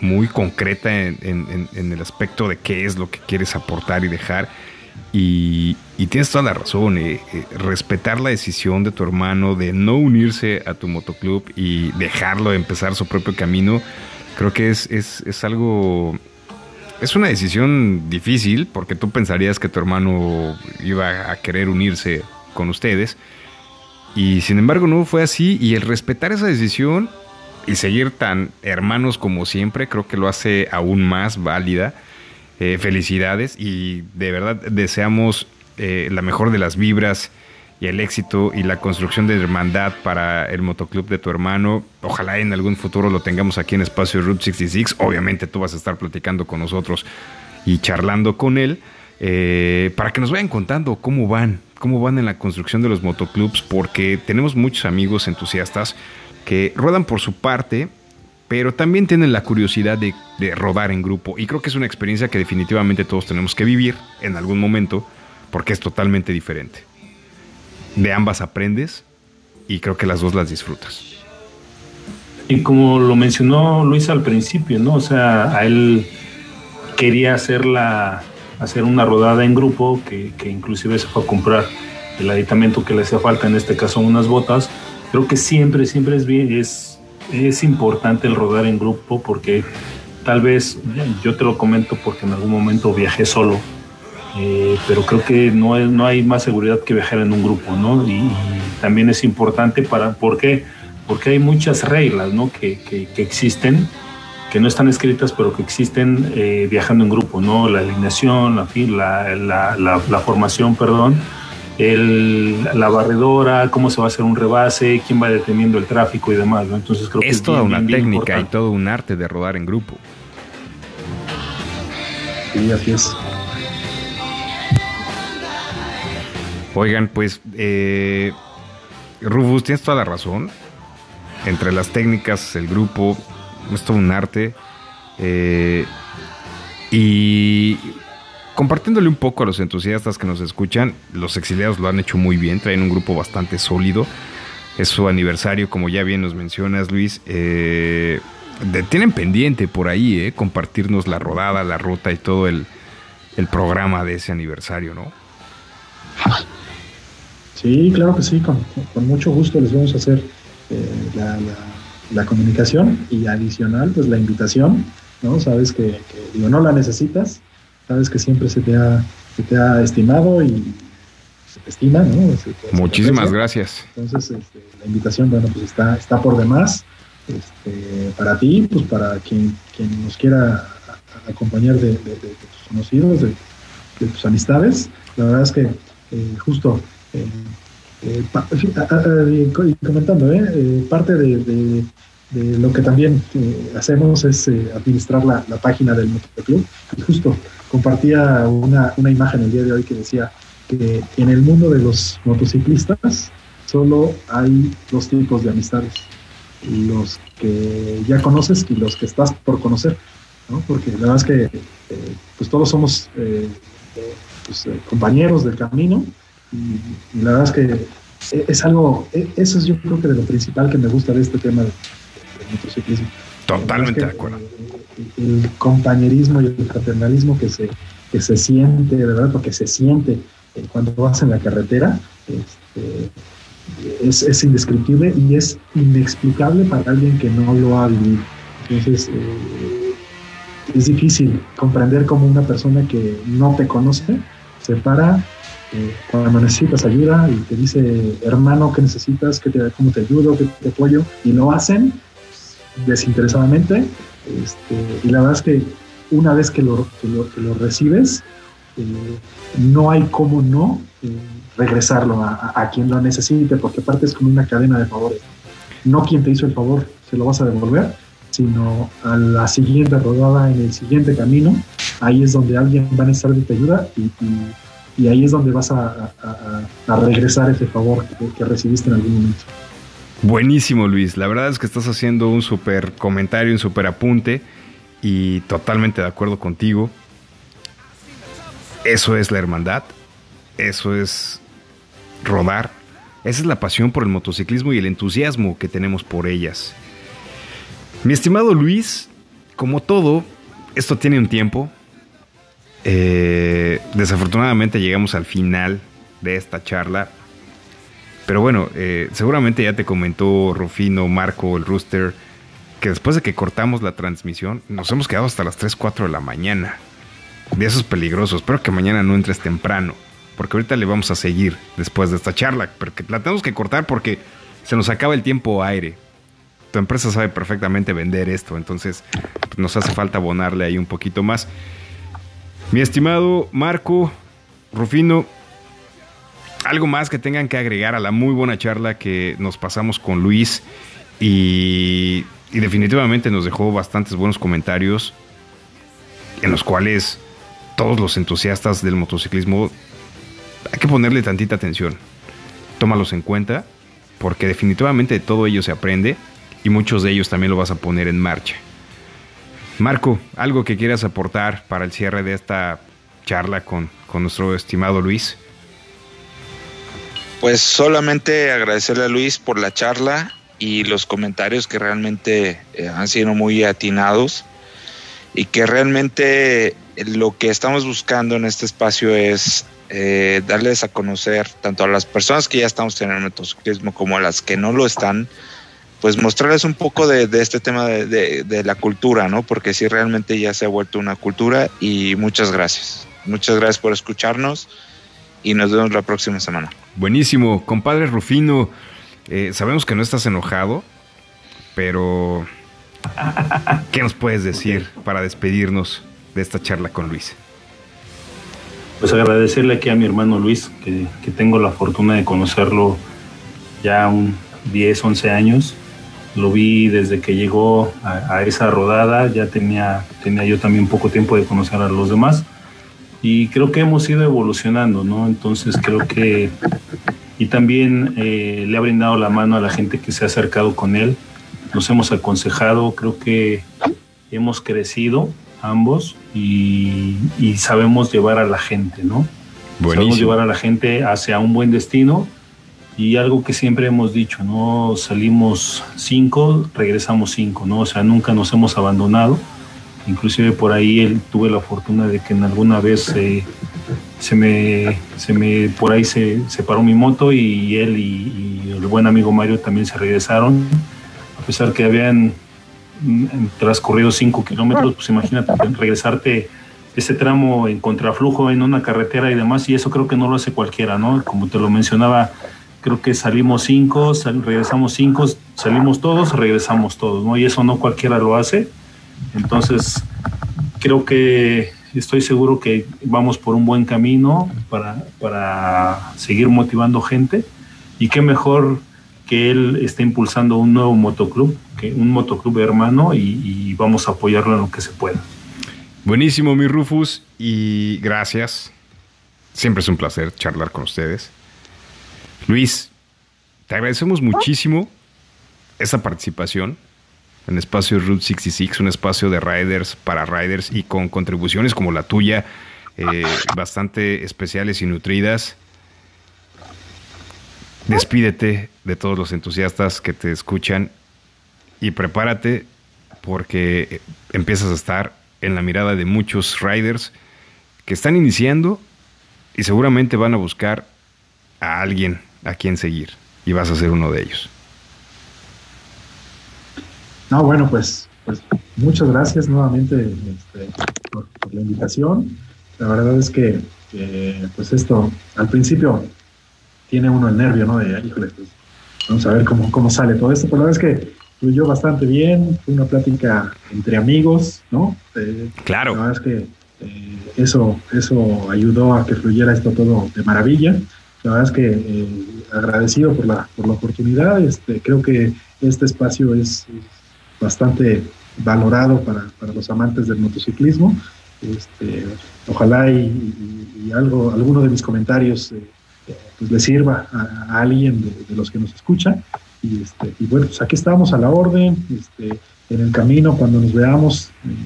muy concreta en, el aspecto de qué es lo que quieres aportar y dejar. Y, tienes toda la razón, eh, eh, respetar la decisión de tu hermano de no unirse a tu motoclub y dejarlo empezar su propio camino, creo que es, es, es algo es una decisión difícil porque tú pensarías que tu hermano iba a querer unirse con ustedes y sin embargo no fue así y el respetar esa decisión y seguir tan hermanos como siempre creo que lo hace aún más válida. Eh, felicidades y de verdad deseamos eh, la mejor de las vibras y el éxito y la construcción de hermandad para el motoclub de tu hermano. Ojalá en algún futuro lo tengamos aquí en Espacio Route 66. Obviamente tú vas a estar platicando con nosotros y charlando con él eh, para que nos vayan contando cómo van, cómo van en la construcción de los motoclubs, porque tenemos muchos amigos entusiastas que ruedan por su parte, pero también tienen la curiosidad de, rodar en grupo. Y creo que es una experiencia que definitivamente todos tenemos que vivir en algún momento, porque es totalmente diferente de ambas aprendes y creo que las dos las disfrutas. Y como lo mencionó Luis al principio, ¿no? O sea, a él quería hacer, hacer una rodada en grupo, que, inclusive se fue a comprar el aditamento que le hacía falta, en este caso unas botas. Creo que siempre, siempre es bien, es, es importante el rodar en grupo porque tal vez, yo te lo comento porque en algún momento viajé solo eh, pero creo que no, es, no hay más seguridad que viajar en un grupo, ¿no? Y, también es importante para, ¿por qué? Porque hay muchas reglas, ¿no? Que, que, existen, que no están escritas, pero que existen eh, viajando en grupo, ¿no? La alineación, la, la, la, la formación, perdón, el, la barredora, cómo se va a hacer un rebase, quién va deteniendo el tráfico y demás, ¿no? Entonces creo es que es toda una técnica y todo un arte de rodar en grupo. Sí, así es. Oigan, pues, eh, Rufus, tienes toda la razón. Entre las técnicas, el grupo, es todo un arte. Eh, y compartiéndole un poco a los entusiastas que nos escuchan, los exiliados lo han hecho muy bien, traen un grupo bastante sólido. Es su aniversario, como ya bien nos mencionas, Luis. Eh, tienen pendiente por ahí, eh, compartirnos la rodada, la ruta y todo el, programa de ese aniversario, ¿no? Sí, claro que sí, con, mucho gusto les vamos a hacer eh, la, comunicación y adicional, pues la invitación, ¿no? Sabes que, digo, no la necesitas, sabes que siempre se te ha, se te ha estimado y se te estima, ¿no? Muchísimas gracias. Entonces, este, la invitación, bueno, pues está, está por demás. Este, para ti, pues para quien, quien nos quiera acompañar de, tus conocidos, de, tus amistades. La verdad es que eh, justo eh, eh, comentando, eh, parte de, lo que también hacemos es administrar la, página del motoclub. Y justo compartía una, imagen el día de hoy que decía que en el mundo de los motociclistas solo hay dos tipos de amistades. Los que ya conoces y los que estás por conocer. Porque la verdad es que pues todos somos pues, compañeros del camino y, la verdad es que es algo, eso es yo creo que de lo principal que me gusta de este tema motociclismo. Totalmente de acuerdo. El, compañerismo y el fraternalismo que se, que se siente, de verdad, porque se siente eh, cuando vas en la carretera, este, es, es, indescriptible y es inexplicable para alguien que no lo ha vivido. Entonces, eh, es difícil comprender cómo una persona que no te conoce se para cuando necesitas ayuda y te dice, hermano, ¿qué necesitas? ¿Qué te, ¿Cómo te ayudo? ¿Qué te apoyo? Y lo hacen desinteresadamente. Este, y la verdad es que una vez que lo, que lo, recibes, eh, no hay cómo no eh, regresarlo a, a, quien lo necesite, porque aparte es como una cadena de favores. No quien te hizo el favor se lo vas a devolver, sino a la siguiente rodada, en el siguiente camino, ahí es donde alguien va a necesitar de tu ayuda y y ahí es donde vas a, regresar ese favor que, recibiste en algún momento. Buenísimo, Luis. La verdad es que estás haciendo un súper comentario, un súper apunte y totalmente de acuerdo contigo. Eso es la hermandad, eso es rodar, esa es la pasión por el motociclismo y el entusiasmo que tenemos por ellas. Mi estimado Luis, como todo, esto tiene un tiempo, Eh, desafortunadamente llegamos al final de esta charla. Pero bueno, eh, seguramente ya te comentó Rufino, Marco, el Rooster, que después de que cortamos la transmisión, nos hemos quedado hasta las 3, 4 de la mañana. De esos peligrosos. Espero que mañana no entres temprano. Porque ahorita le vamos a seguir después de esta charla. Porque la tenemos que cortar porque se nos acaba el tiempo aire. Tu empresa sabe perfectamente vender esto. Entonces pues, nos hace falta abonarle ahí un poquito más. Mi estimado Marco, Rufino, algo más que tengan que agregar a la muy buena charla que nos pasamos con Luis y, definitivamente nos dejó bastantes buenos comentarios en los cuales todos los entusiastas del motociclismo hay que ponerle tantita atención. Tómalos en cuenta porque definitivamente de todo ello se aprende y muchos de ellos también lo vas a poner en marcha. Marco, algo que quieras aportar para el cierre de esta charla con, con nuestro estimado Luis. Pues solamente agradecerle a Luis por la charla y los comentarios que realmente eh, han sido muy atinados y que realmente lo que estamos buscando en este espacio es eh, darles a conocer tanto a las personas que ya estamos en el motociclismo como a las que no lo están, pues mostrarles un poco de, de este tema de, de, de, la cultura, ¿no? Porque sí realmente ya se ha vuelto una cultura y muchas gracias. Muchas gracias por escucharnos y nos vemos la próxima semana. Buenísimo, compadre Rufino. Eh, sabemos que no estás enojado, pero [laughs] ¿qué nos puedes decir para despedirnos de esta charla con Luis? Pues agradecerle aquí a mi hermano Luis, que, que tengo la fortuna de conocerlo ya un 10, 11 años. Lo vi desde que llegó a, a, esa rodada, ya tenía, tenía yo también poco tiempo de conocer a los demás y creo que hemos ido evolucionando, ¿no? Entonces creo que y también eh, le ha brindado la mano a la gente que se ha acercado con él, nos hemos aconsejado, creo que hemos crecido ambos y, y sabemos llevar a la gente, ¿no? Buenísimo. Sabemos llevar a la gente hacia un buen destino y algo que siempre hemos dicho, ¿no? Salimos cinco, regresamos cinco, ¿no? O sea, nunca nos hemos abandonado inclusive por ahí él, tuve la fortuna de que en alguna vez eh, se me se me por ahí se separó mi moto y él y, y, el buen amigo Mario también se regresaron. A pesar que habían transcurrido cinco kilómetros pues imagínate regresarte ese tramo en contraflujo en una carretera y demás y eso creo que no lo hace cualquiera no como te lo mencionaba creo que salimos cinco sal, regresamos cinco salimos todos regresamos todos no y eso no cualquiera lo hace entonces, creo que estoy seguro que vamos por un buen camino para, para seguir motivando gente y qué mejor que él esté impulsando un nuevo motoclub, que un motoclub hermano y, y, vamos a apoyarlo en lo que se pueda. Buenísimo, mi Rufus, y gracias. Siempre es un placer charlar con ustedes. Luis, te agradecemos muchísimo esa participación en espacio Route 66, un espacio de riders para riders y con contribuciones como la tuya, eh, bastante especiales y nutridas. Despídete de todos los entusiastas que te escuchan y prepárate porque empiezas a estar en la mirada de muchos riders que están iniciando y seguramente van a buscar a alguien a quien seguir y vas a ser uno de ellos. No, bueno, pues, pues muchas gracias nuevamente este, por, por, la invitación. La verdad es que, eh, pues esto, al principio tiene uno el nervio, ¿no? De, híjole, pues vamos a ver cómo, cómo sale todo esto. Pero la verdad es que fluyó bastante bien, fue una plática entre amigos, ¿no? Eh, claro. La verdad es que eh, eso, eso ayudó a que fluyera esto todo de maravilla. La verdad es que eh, agradecido por la, por la oportunidad. Este, creo que este espacio es, bastante valorado para, para, los amantes del motociclismo. Este, ojalá y, y, y, algo, alguno de mis comentarios eh, pues le sirva a, a alguien de, de, los que nos escucha. Y, este, y bueno, pues aquí estamos a la orden, este, en el camino, cuando nos veamos, eh,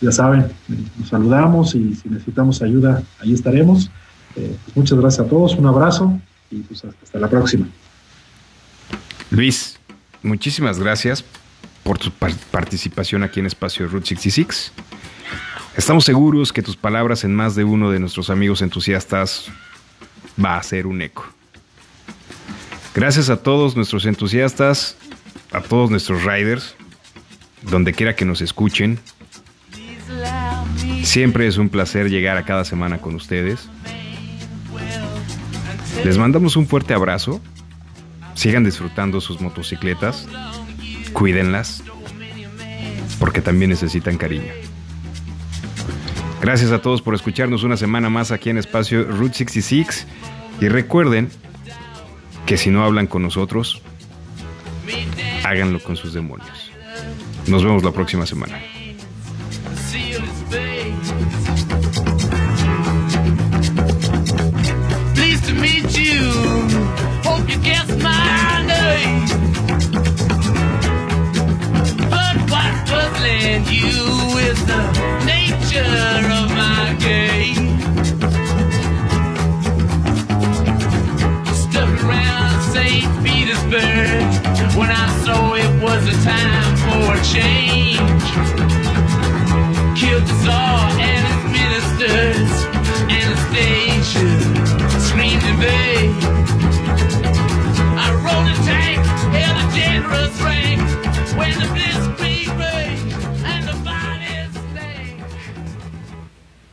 ya saben, eh, nos saludamos y si necesitamos ayuda, ahí estaremos. Pues muchas gracias a todos, un abrazo y pues hasta la próxima. Luis, muchísimas gracias por tu participación aquí en Espacio Route 66. Estamos seguros que tus palabras en más de uno de nuestros amigos entusiastas va a ser un eco. Gracias a todos nuestros entusiastas, a todos nuestros riders, donde quiera que nos escuchen. Siempre es un placer llegar a cada semana con ustedes. Les mandamos un fuerte abrazo. Sigan disfrutando sus motocicletas. Cuídenlas. Porque también necesitan cariño. Gracias a todos por escucharnos una semana más aquí en Espacio Route 66. Y recuerden que si no hablan con nosotros, háganlo con sus demonios. Nos vemos la próxima semana. Pleased to meet you. Hope you guess my name. and you is the nature of my game. Stuck around St. Petersburg when I saw it was a time for a change. Killed the Tsar and his ministers, Anastasia screamed in vain. I rode a tank, held a generous rank when the blizzard.